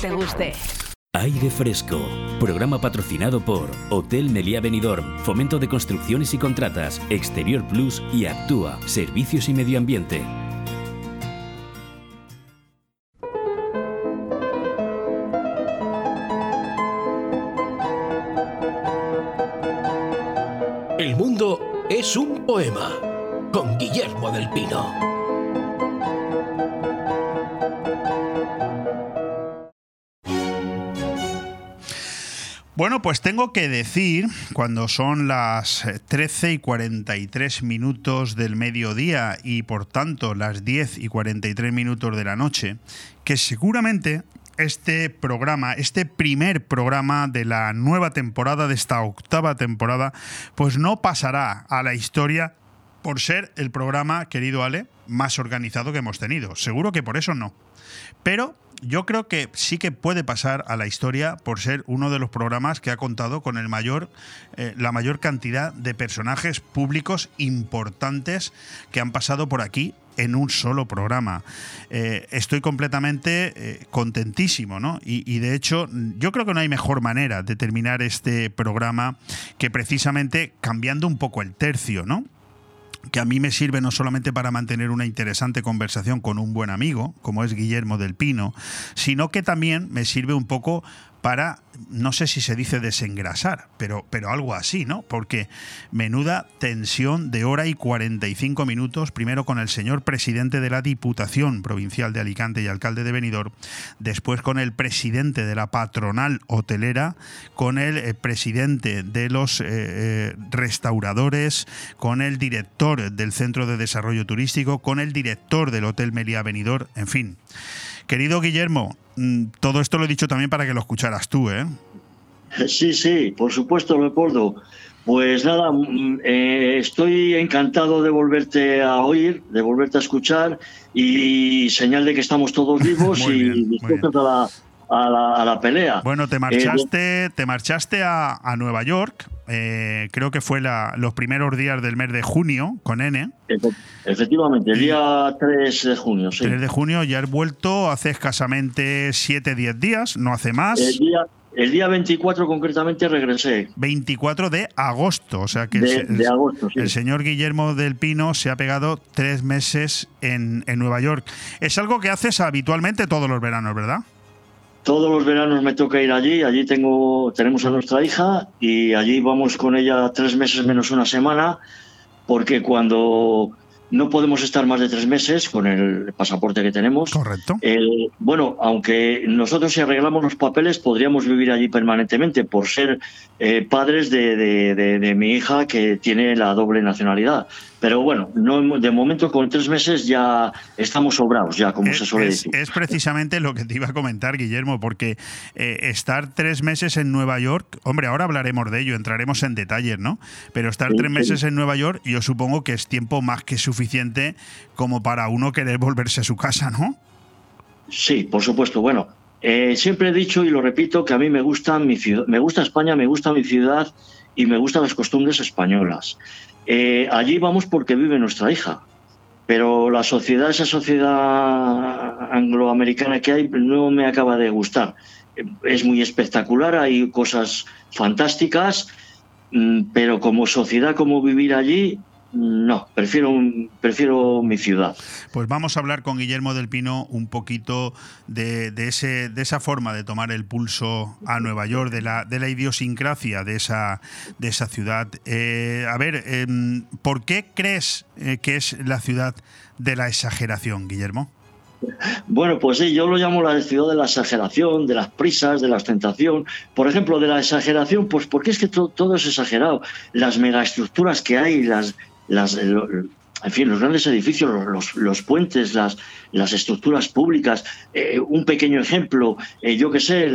Que te guste. Aire Fresco. Programa patrocinado por Hotel Meliá Benidorm, Fomento de Construcciones y Contratas, Exterior Plus y Actúa, Servicios y Medio Ambiente. El mundo es un poema con Guillermo del Pino. Bueno, pues tengo que decir, cuando son las 13 y 43 minutos del mediodía y por tanto las 10 y 43 minutos de la noche, que seguramente este programa, este primer programa de la nueva temporada, de esta octava temporada, pues no pasará a la historia por ser el programa, querido Ale, más organizado que hemos tenido. Seguro que por eso no. Pero yo creo que sí que puede pasar a la historia por ser uno de los programas que ha contado con el mayor, eh, la mayor cantidad de personajes públicos importantes que han pasado por aquí en un solo programa. Eh, estoy completamente eh, contentísimo, ¿no? Y, y de hecho, yo creo que no hay mejor manera de terminar este programa que precisamente cambiando un poco el tercio, ¿no? Que a mí me sirve no solamente para mantener una interesante conversación con un buen amigo, como es Guillermo del Pino, sino que también me sirve un poco para, no sé si se dice desengrasar, pero, pero algo así, ¿no? Porque menuda tensión de hora y 45 minutos, primero con el señor presidente de la Diputación Provincial de Alicante y alcalde de Benidorm, después con el presidente de la patronal hotelera, con el eh, presidente de los eh, eh, restauradores, con el director del Centro de Desarrollo Turístico, con el director del Hotel Meliá Benidorm, en fin. Querido Guillermo, mm, todo esto lo he dicho también para que lo escucharas tú, ¿eh? Sí, sí, por supuesto, Leopoldo. Pues nada, mm, eh, estoy encantado de volverte a oír, de volverte a escuchar y señal de que estamos todos vivos y dispuestos a la, a, la, a la pelea. Bueno, te Eh, marchaste, te marchaste a, a Nueva York, eh, creo que fue la- los primeros días del mes de junio, con N. efe- efectivamente, el día 3 de junio, sí. 3 de junio, ya has vuelto hace escasamente 7-10 días, no hace más. El día, el día 24 concretamente regresé. 24 de agosto, o sea que De- el, de agosto, sí. el señor Guillermo del Pino se ha pegado tres meses en, en Nueva York. Es algo que haces habitualmente todos los veranos, ¿verdad? Todos los veranos me toca ir allí, allí tengo, tenemos a nuestra hija y allí vamos con ella tres meses menos una semana, porque cuando no podemos estar más de tres meses con el pasaporte que tenemos. Correcto. bueno, aunque nosotros si arreglamos los papeles podríamos vivir allí permanentemente por ser eh, padres de, de- de- de mi hija que tiene la doble nacionalidad. Pero bueno, no, de momento con tres meses ya estamos sobrados, ya como se suele es, decir. es precisamente lo que te iba a comentar, Guillermo, porque eh, estar tres meses en Nueva York, hombre, ahora hablaremos de ello, entraremos en detalles, ¿no? Pero estar Sí, tres sí. meses en Nueva York, yo supongo que es tiempo más que suficiente como para uno querer volverse a su casa, ¿no? Sí, por supuesto. Bueno, eh, siempre he dicho y lo repito que a mí me gusta mi ciudad, me gusta España, me gusta mi ciudad y me gustan las costumbres españolas. Eh, allí vamos porque vive nuestra hija, pero la sociedad, esa sociedad angloamericana que hay, no me acaba de gustar. Es muy espectacular, hay cosas fantásticas, mm, pero como sociedad, como vivir allí, no, prefiero, prefiero mi ciudad. Pues vamos a hablar con Guillermo del Pino un poquito de, de ese, de esa forma de tomar el pulso a Nueva York, de la, de la idiosincrasia de esa, de esa ciudad. Eh, a ver, em, ¿por qué crees eh, que es la ciudad de la exageración, Guillermo? Bueno, pues sí, yo lo llamo la ciudad de la exageración, de las prisas, de la ostentación. Por ejemplo, de la exageración, pues porque es que to- todo es exagerado. Las megaestructuras que hay, las, las, lo- en fin, los grandes edificios, los, puentes, las, las estructuras públicas. Eh, un pequeño ejemplo, eh, yo qué sé,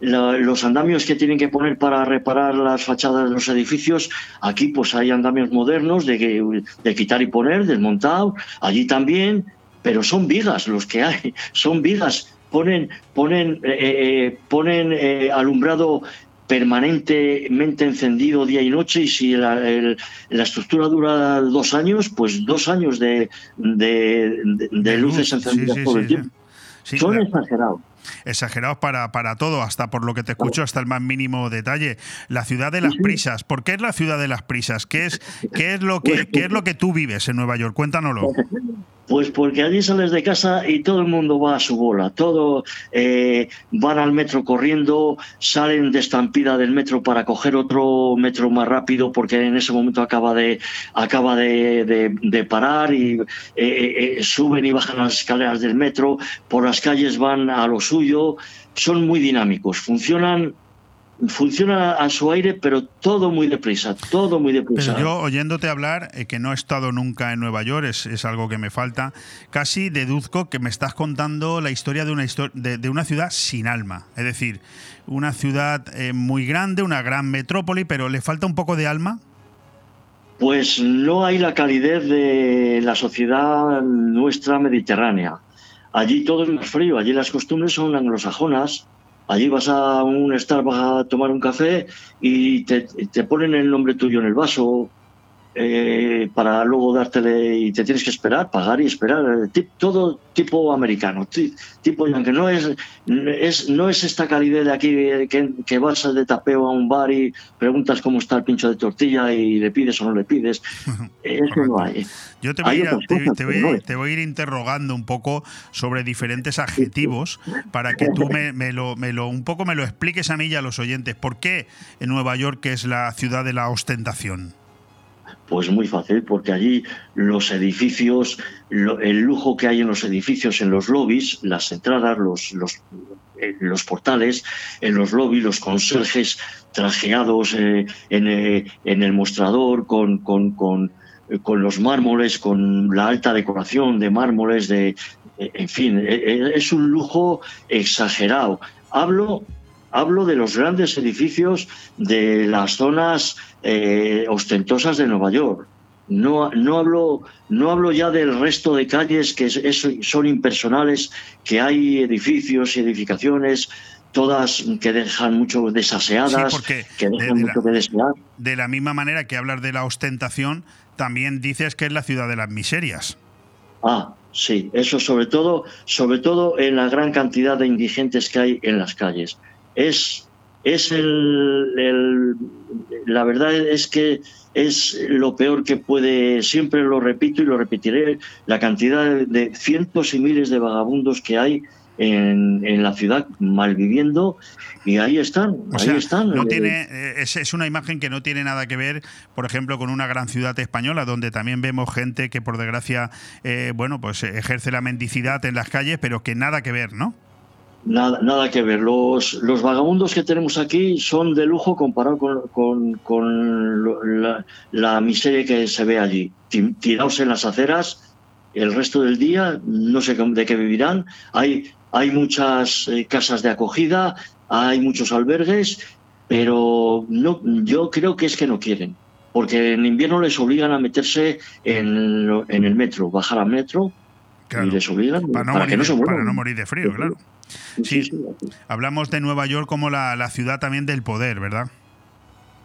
los andamios que tienen que poner para reparar las fachadas de los edificios. Aquí, pues hay andamios modernos de, de quitar y poner, desmontado. Allí también pero son vigas los que hay, son vigas, ponen, ponen, eh, eh, ponen eh, alumbrado permanentemente encendido día y noche y si la, el- la estructura dura dos años, pues dos años de, de, de- de luces encendidas sí, todo el sí. tiempo. Son exagerados. exagerados para, para todo, hasta por lo que te escucho, hasta el más mínimo detalle. La ciudad de las prisas. ¿Por qué es la ciudad de las prisas? ¿Qué es, qué es, lo, que, qué es lo que tú vives en Nueva York? Cuéntanoslo. Pues porque allí sales de casa y todo el mundo va a su bola. Todo eh, van al metro corriendo, salen de estampida del metro para coger otro metro más rápido porque en ese momento acaba de acaba de, parar y eh, eh, suben y bajan las escaleras del metro. Por las calles van a lo suyo. Son muy dinámicos. Funcionan funciona a su aire, pero todo muy deprisa, todo muy deprisa. Pero yo, oyéndote hablar, eh, que no he estado nunca en Nueva York, es, es algo que me falta, casi deduzco que me estás contando la historia de una, de una ciudad sin alma. Es decir, una ciudad eh, muy grande, una gran metrópoli, pero le falta un poco de alma. Pues no hay la calidez de la sociedad nuestra mediterránea. Allí todo es más frío, allí las costumbres son anglosajonas. Allí vas a un Starbucks a tomar un café y te, te ponen el nombre tuyo en el vaso eh, para luego dártele y te tienes que esperar, pagar y esperar. eh, todo tipo americano, ti- tipo aunque no es, es no es esta calidez de aquí eh, que, que vas de tapeo a un bar y preguntas cómo está el pincho de tortilla y le pides o no le pides. Eso no hay. Yo te voy, Hay a ir, a- otras te- cosas, te pero voy- no es. te voy a ir interrogando un poco sobre diferentes adjetivos para que tú me, me lo, me lo- un poco me lo expliques a mí y a los oyentes. ¿Por qué en Nueva York es la ciudad de la ostentación? Pues muy fácil, porque allí los edificios, el lujo que hay en los edificios, en los lobbies, las entradas, los, los, eh, los portales, en los lobbies, los conserjes trajeados eh, en, eh, en el mostrador con, con, con, con los mármoles, con la alta decoración de mármoles, de, en fin, es un lujo exagerado. Hablo Hablo de los grandes edificios de las zonas eh, ostentosas de Nueva York. No, no, hablo, no hablo ya del resto de calles que es- es- son impersonales, que hay edificios y edificaciones, todas que dejan mucho desaseadas, Sí, porque que de- dejan de la- mucho que desear. De la misma manera que hablas de la ostentación, también dices que es la ciudad de las miserias. Ah, sí, eso sobre todo, sobre todo en la gran cantidad de indigentes que hay en las calles. Es, es el, el- la verdad es que es lo peor que puede, siempre lo repito y lo repetiré, la cantidad de, cientos y miles de vagabundos que hay en, en la ciudad malviviendo y ahí están, O ahí sea, están. no Eh, tiene, eh, es, es una imagen que no tiene nada que ver, por ejemplo, con una gran ciudad española, donde también vemos gente que, por desgracia, eh, bueno, pues ejerce la mendicidad en las calles, pero que nada que ver, ¿no? Nada, nada que ver. Los, los vagabundos que tenemos aquí son de lujo comparado con, con- con la, miseria que se ve allí. Ti- Tirados en las aceras el resto del día, no sé de qué vivirán. Hay, hay muchas eh, casas de acogida, hay muchos albergues, pero no, yo creo que es que no quieren. Porque en invierno les obligan a meterse en, en el metro, bajar al metro y les obligan Para no, para morir, que no se de- para muevan. no morir de frío, claro. Sí, hablamos de Nueva York como la, la ciudad también del poder, ¿verdad?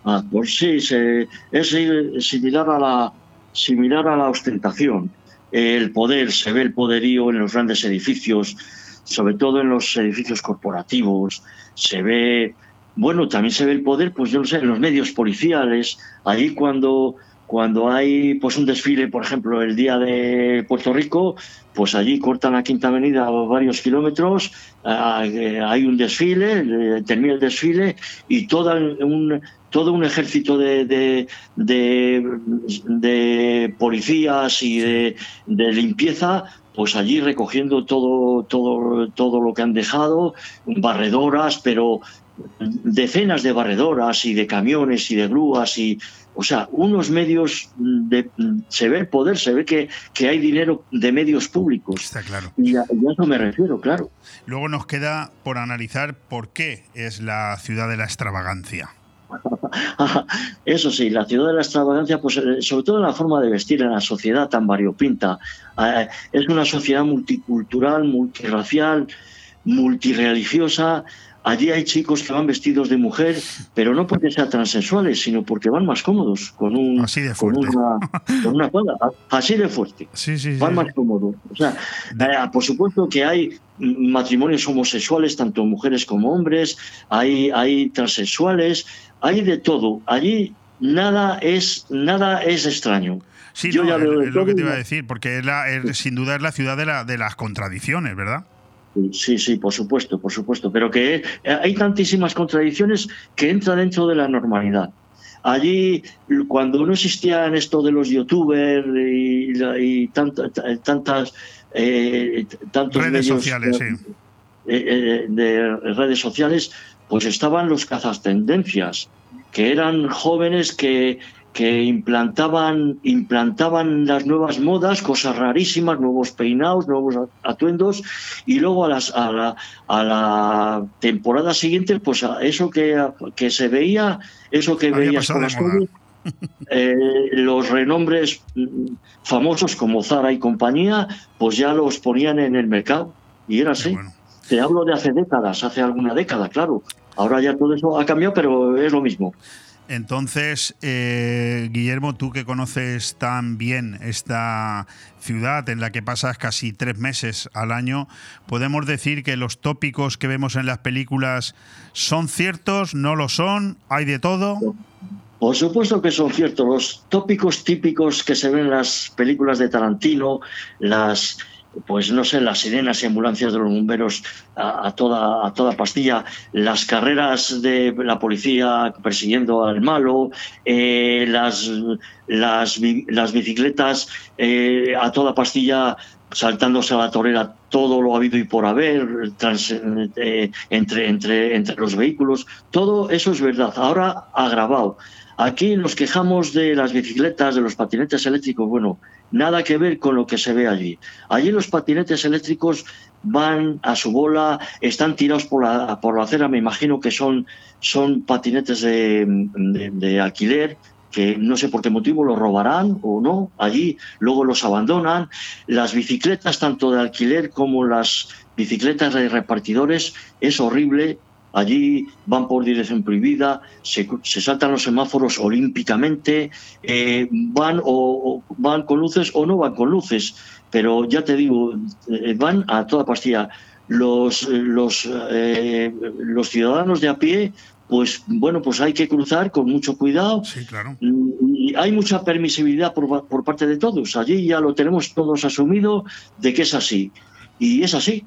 Ah, pues sí, se- es si- similar a la similar a la ostentación. El poder, se ve el poderío en los grandes edificios, sobre todo en los edificios corporativos. Se ve, bueno, también se ve el poder, pues yo no sé, en los medios policiales. Allí cuando cuando hay pues un desfile, por ejemplo, el día de Puerto Rico, pues allí cortan la Quinta Avenida varios kilómetros, ah, hay un desfile, termina el desfile y toda un, todo un ejército de, de, de- de policías y de limpieza, pues allí recogiendo todo, todo, todo lo que han dejado, barredoras, pero decenas de barredoras y de camiones y de grúas y o sea unos medios de se ve el poder se ve que, que hay dinero de medios públicos Está claro. y a, a eso me refiero claro Luego nos queda por analizar por qué es la ciudad de la extravagancia. Eso sí, la ciudad de la extravagancia, pues eh, sobre todo en la forma de vestir en la sociedad tan variopinta. Eh, es una sociedad multicultural, multirracial, multireligiosa. Allí hay chicos que van vestidos de mujer, pero no porque sean transexuales, sino porque van más cómodos, con un Así de con fuerte. una, con una falda, así de fuerte. Sí, sí, van sí, más cómodos. O sea, eh, por supuesto que hay matrimonios homosexuales, tanto mujeres como hombres, hay, hay transexuales, hay de todo. Allí nada es, nada es extraño. Sí, Yo no, ya es, lo que te iba a decir, porque es la, es- sin duda es la ciudad de, la, de las contradicciones, ¿verdad? Sí, sí, por supuesto, por supuesto, pero que eh, hay tantísimas contradicciones que entra dentro de la normalidad. Allí, cuando no existían esto de los youtubers y, la- y tanta- t- tantas eh, tantos Redes medios, sociales, eh, sí. eh, de redes sociales, pues estaban los cazas tendencias, que eran jóvenes que, que implantaban, implantaban las nuevas modas, cosas rarísimas, nuevos peinados, nuevos atuendos, y luego a, las, a, la, a la temporada siguiente, pues a eso que, que se veía, eso que Había veías por de las calles, eh, los renombres mm, famosos como Zara y compañía, pues ya los ponían en el mercado. Y era así. Te hablo de hace décadas, hace alguna década, claro. Ahora ya todo eso ha cambiado, pero es lo mismo. Entonces, eh, Guillermo, tú que conoces tan bien esta ciudad en la que pasas casi tres meses al año, ¿podemos decir que los tópicos que vemos en las películas son ciertos, no lo son, hay de todo? Por supuesto que son ciertos. Los tópicos típicos que se ven en las películas de Tarantino, las, pues no sé, las sirenas y ambulancias de los bomberos a, toda, a toda pastilla, las carreras de la policía persiguiendo al malo, eh, las, las, bi- las bicicletas eh, a toda pastilla saltándose a la torera todo lo habido y por haber eh, entre, entre, entre los vehículos, todo eso es verdad. Ahora agravado. Aquí nos quejamos de las bicicletas, de los patinetes eléctricos. Bueno, nada que ver con lo que se ve allí. Allí los patinetes eléctricos van a su bola, están tirados por la, por la acera. Me imagino que son, son patinetes de, de- de alquiler que no sé por qué motivo los robarán o no allí, luego los abandonan. Las bicicletas, tanto de alquiler como las bicicletas de repartidores, es horrible. Allí van por dirección prohibida, se, se saltan los semáforos olímpicamente, eh, van o, o van con luces o no van con luces, pero ya te digo, eh, van a toda pastilla. Los, eh, los, eh, los ciudadanos de a pie, pues bueno, pues hay que cruzar con mucho cuidado. Sí, claro. Y hay mucha permisibilidad por, por parte de todos. Allí ya lo tenemos todos asumido de que es así. Y es así.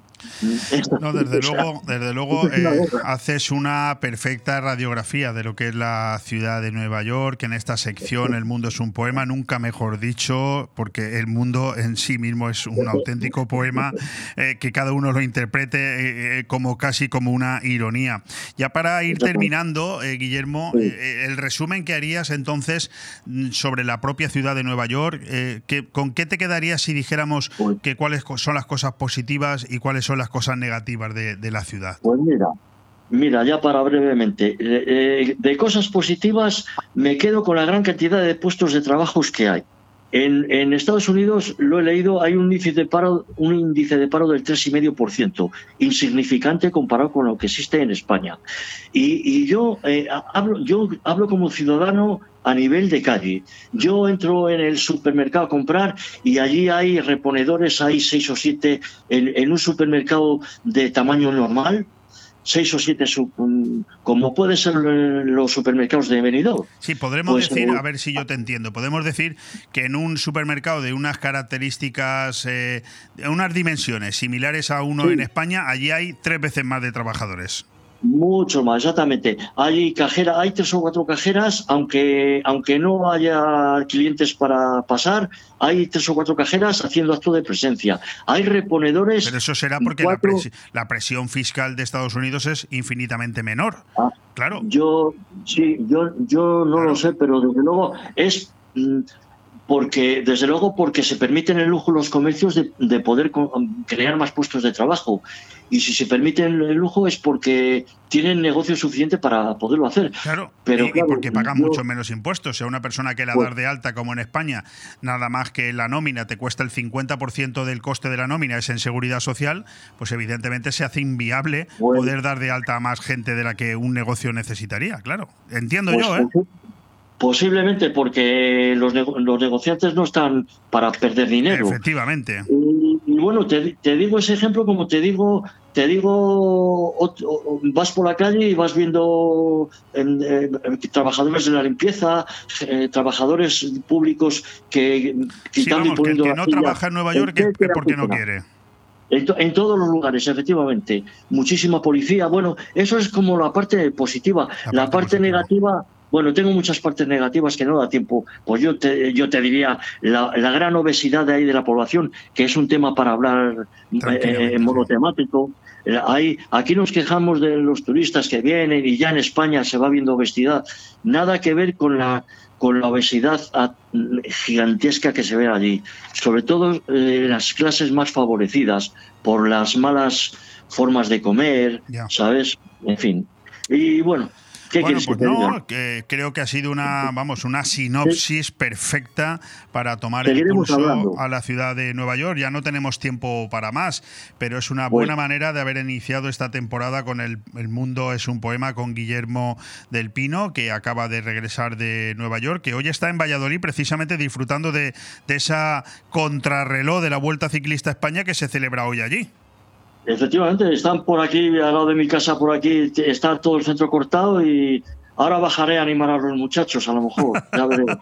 No, desde luego, desde luego eh, haces una perfecta radiografía de lo que es la ciudad de Nueva York. En esta sección, El mundo es un poema, nunca mejor dicho, porque el mundo en sí mismo es un auténtico poema eh, que cada uno lo interprete eh, como casi como una ironía. Ya para ir terminando, Guillermo, el resumen que harías entonces mm, sobre la propia ciudad de Nueva York, que, ¿con qué te quedarías si dijéramos que cuáles son las cosas positivas y cuáles son las cosas negativas de, la ciudad? Pues mira, mira, ya para brevemente, eh, eh, de cosas positivas me quedo con la gran cantidad de puestos de trabajo que hay. En, Estados Unidos, lo he leído, hay un índice de paro, un índice de paro del 3,5%, insignificante comparado con lo que existe en España. Y, yo, eh, hablo, yo hablo como ciudadano a nivel de calle. Yo entro en el supermercado a comprar y allí hay reponedores, hay seis o siete en un supermercado de tamaño normal, seis o siete, como puede ser los supermercados de Benidorm. Sí, podremos pues, decir, eh, a ver si yo te entiendo, podemos decir que en un supermercado de unas características, eh, de unas dimensiones similares a uno en España, allí hay tres veces más de trabajadores. Mucho más, exactamente. Hay cajera, hay tres o cuatro cajeras, aunque, aunque no haya clientes para pasar, hay tres o cuatro cajeras haciendo acto de presencia. Hay reponedores. Pero eso será porque la, presión fiscal de Estados Unidos es infinitamente menor. Ah, claro. Yo sí, yo, yo no lo sé, pero desde luego es mm, porque, desde luego, porque se permiten el lujo los comercios de, poder crear más puestos de trabajo. Y si se permiten el lujo es porque tienen negocio suficiente para poderlo hacer. Claro, pero, y, porque pagan mucho menos impuestos. O sea, una persona que la pues dar de alta, como en España, nada más que la nómina te cuesta el 50% del coste de la nómina es en seguridad social, pues evidentemente se hace inviable poder dar de alta a más gente de la que un negocio necesitaría. Claro, entiendo pues yo, ¿eh? Posiblemente porque los, los, negociantes no están para perder dinero. Efectivamente. Y, bueno, te, digo ese ejemplo como te digo, te digo, vas por la calle y vas viendo eh, trabajadores de la limpieza, eh, trabajadores públicos que quitando y poniendo que, no trabaja en Nueva York es porque no quiere. En, todos los lugares, efectivamente. Muchísima policía. Bueno, eso es como la parte positiva. La parte, negativa bueno, tengo muchas partes negativas que no da tiempo. Pues yo te, yo te diría la, gran obesidad de ahí de la población, que es un tema para hablar eh, en modo temático. Hay, aquí nos quejamos de los turistas que vienen y ya en España se va viendo obesidad. Nada que ver con la, con la obesidad gigantesca que se ve allí. Sobre todo en eh, las clases más favorecidas por las malas formas de comer, ¿sabes? En fin. Y bueno, bueno, pues no, creo que ha sido una, vamos, una sinopsis perfecta para tomar el curso a la ciudad de Nueva York. Ya no tenemos tiempo para más, pero es una buena manera de haber iniciado esta temporada con el, el, Mundo es un poema con Guillermo del Pino, que acaba de regresar de Nueva York, que hoy está en Valladolid precisamente disfrutando de, de esa contrarreloj de la Vuelta Ciclista España que se celebra hoy allí. Efectivamente, están por aquí, al lado de mi casa, por aquí, está todo el centro cortado y ahora bajaré a animar a los muchachos, a lo mejor.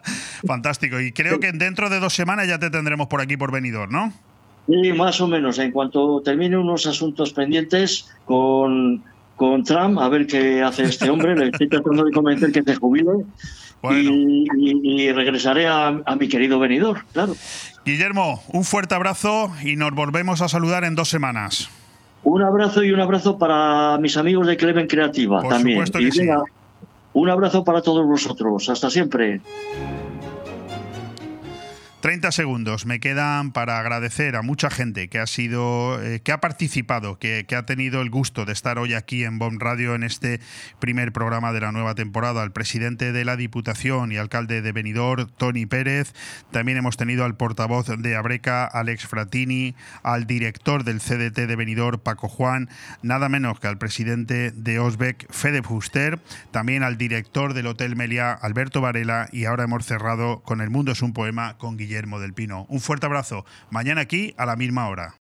Fantástico. Y creo que dentro de dos semanas ya te tendremos por aquí por venidor, ¿no? Sí, más o menos. En cuanto termine unos asuntos pendientes con, con Trump, a ver qué hace este hombre, le estoy tratando de convencer que se jubile. Y, regresaré a, a, mi querido venidor, claro. Guillermo, un fuerte abrazo y nos volvemos a saludar en dos semanas. Un abrazo y un abrazo para mis amigos de Cleven Creativa también. Un abrazo para todos vosotros. Hasta siempre. 30 segundos me quedan para agradecer a mucha gente que ha sido, eh, que ha participado, que, ha tenido el gusto de estar hoy aquí en Bomb Radio en este primer programa de la nueva temporada. Al presidente de la Diputación y alcalde de Benidorm, Tony Pérez. También hemos tenido al portavoz de Abreca, Alex Fratini, al director del CDT de Benidorm, Paco Juan, nada menos que al presidente de Osbeck, Fede Fuster, también al director del Hotel Meliá, Alberto Varela, y ahora hemos cerrado con El Mundo es un poema con Guillermo Guillermo del Pino. Un fuerte abrazo. Mañana aquí a la misma hora.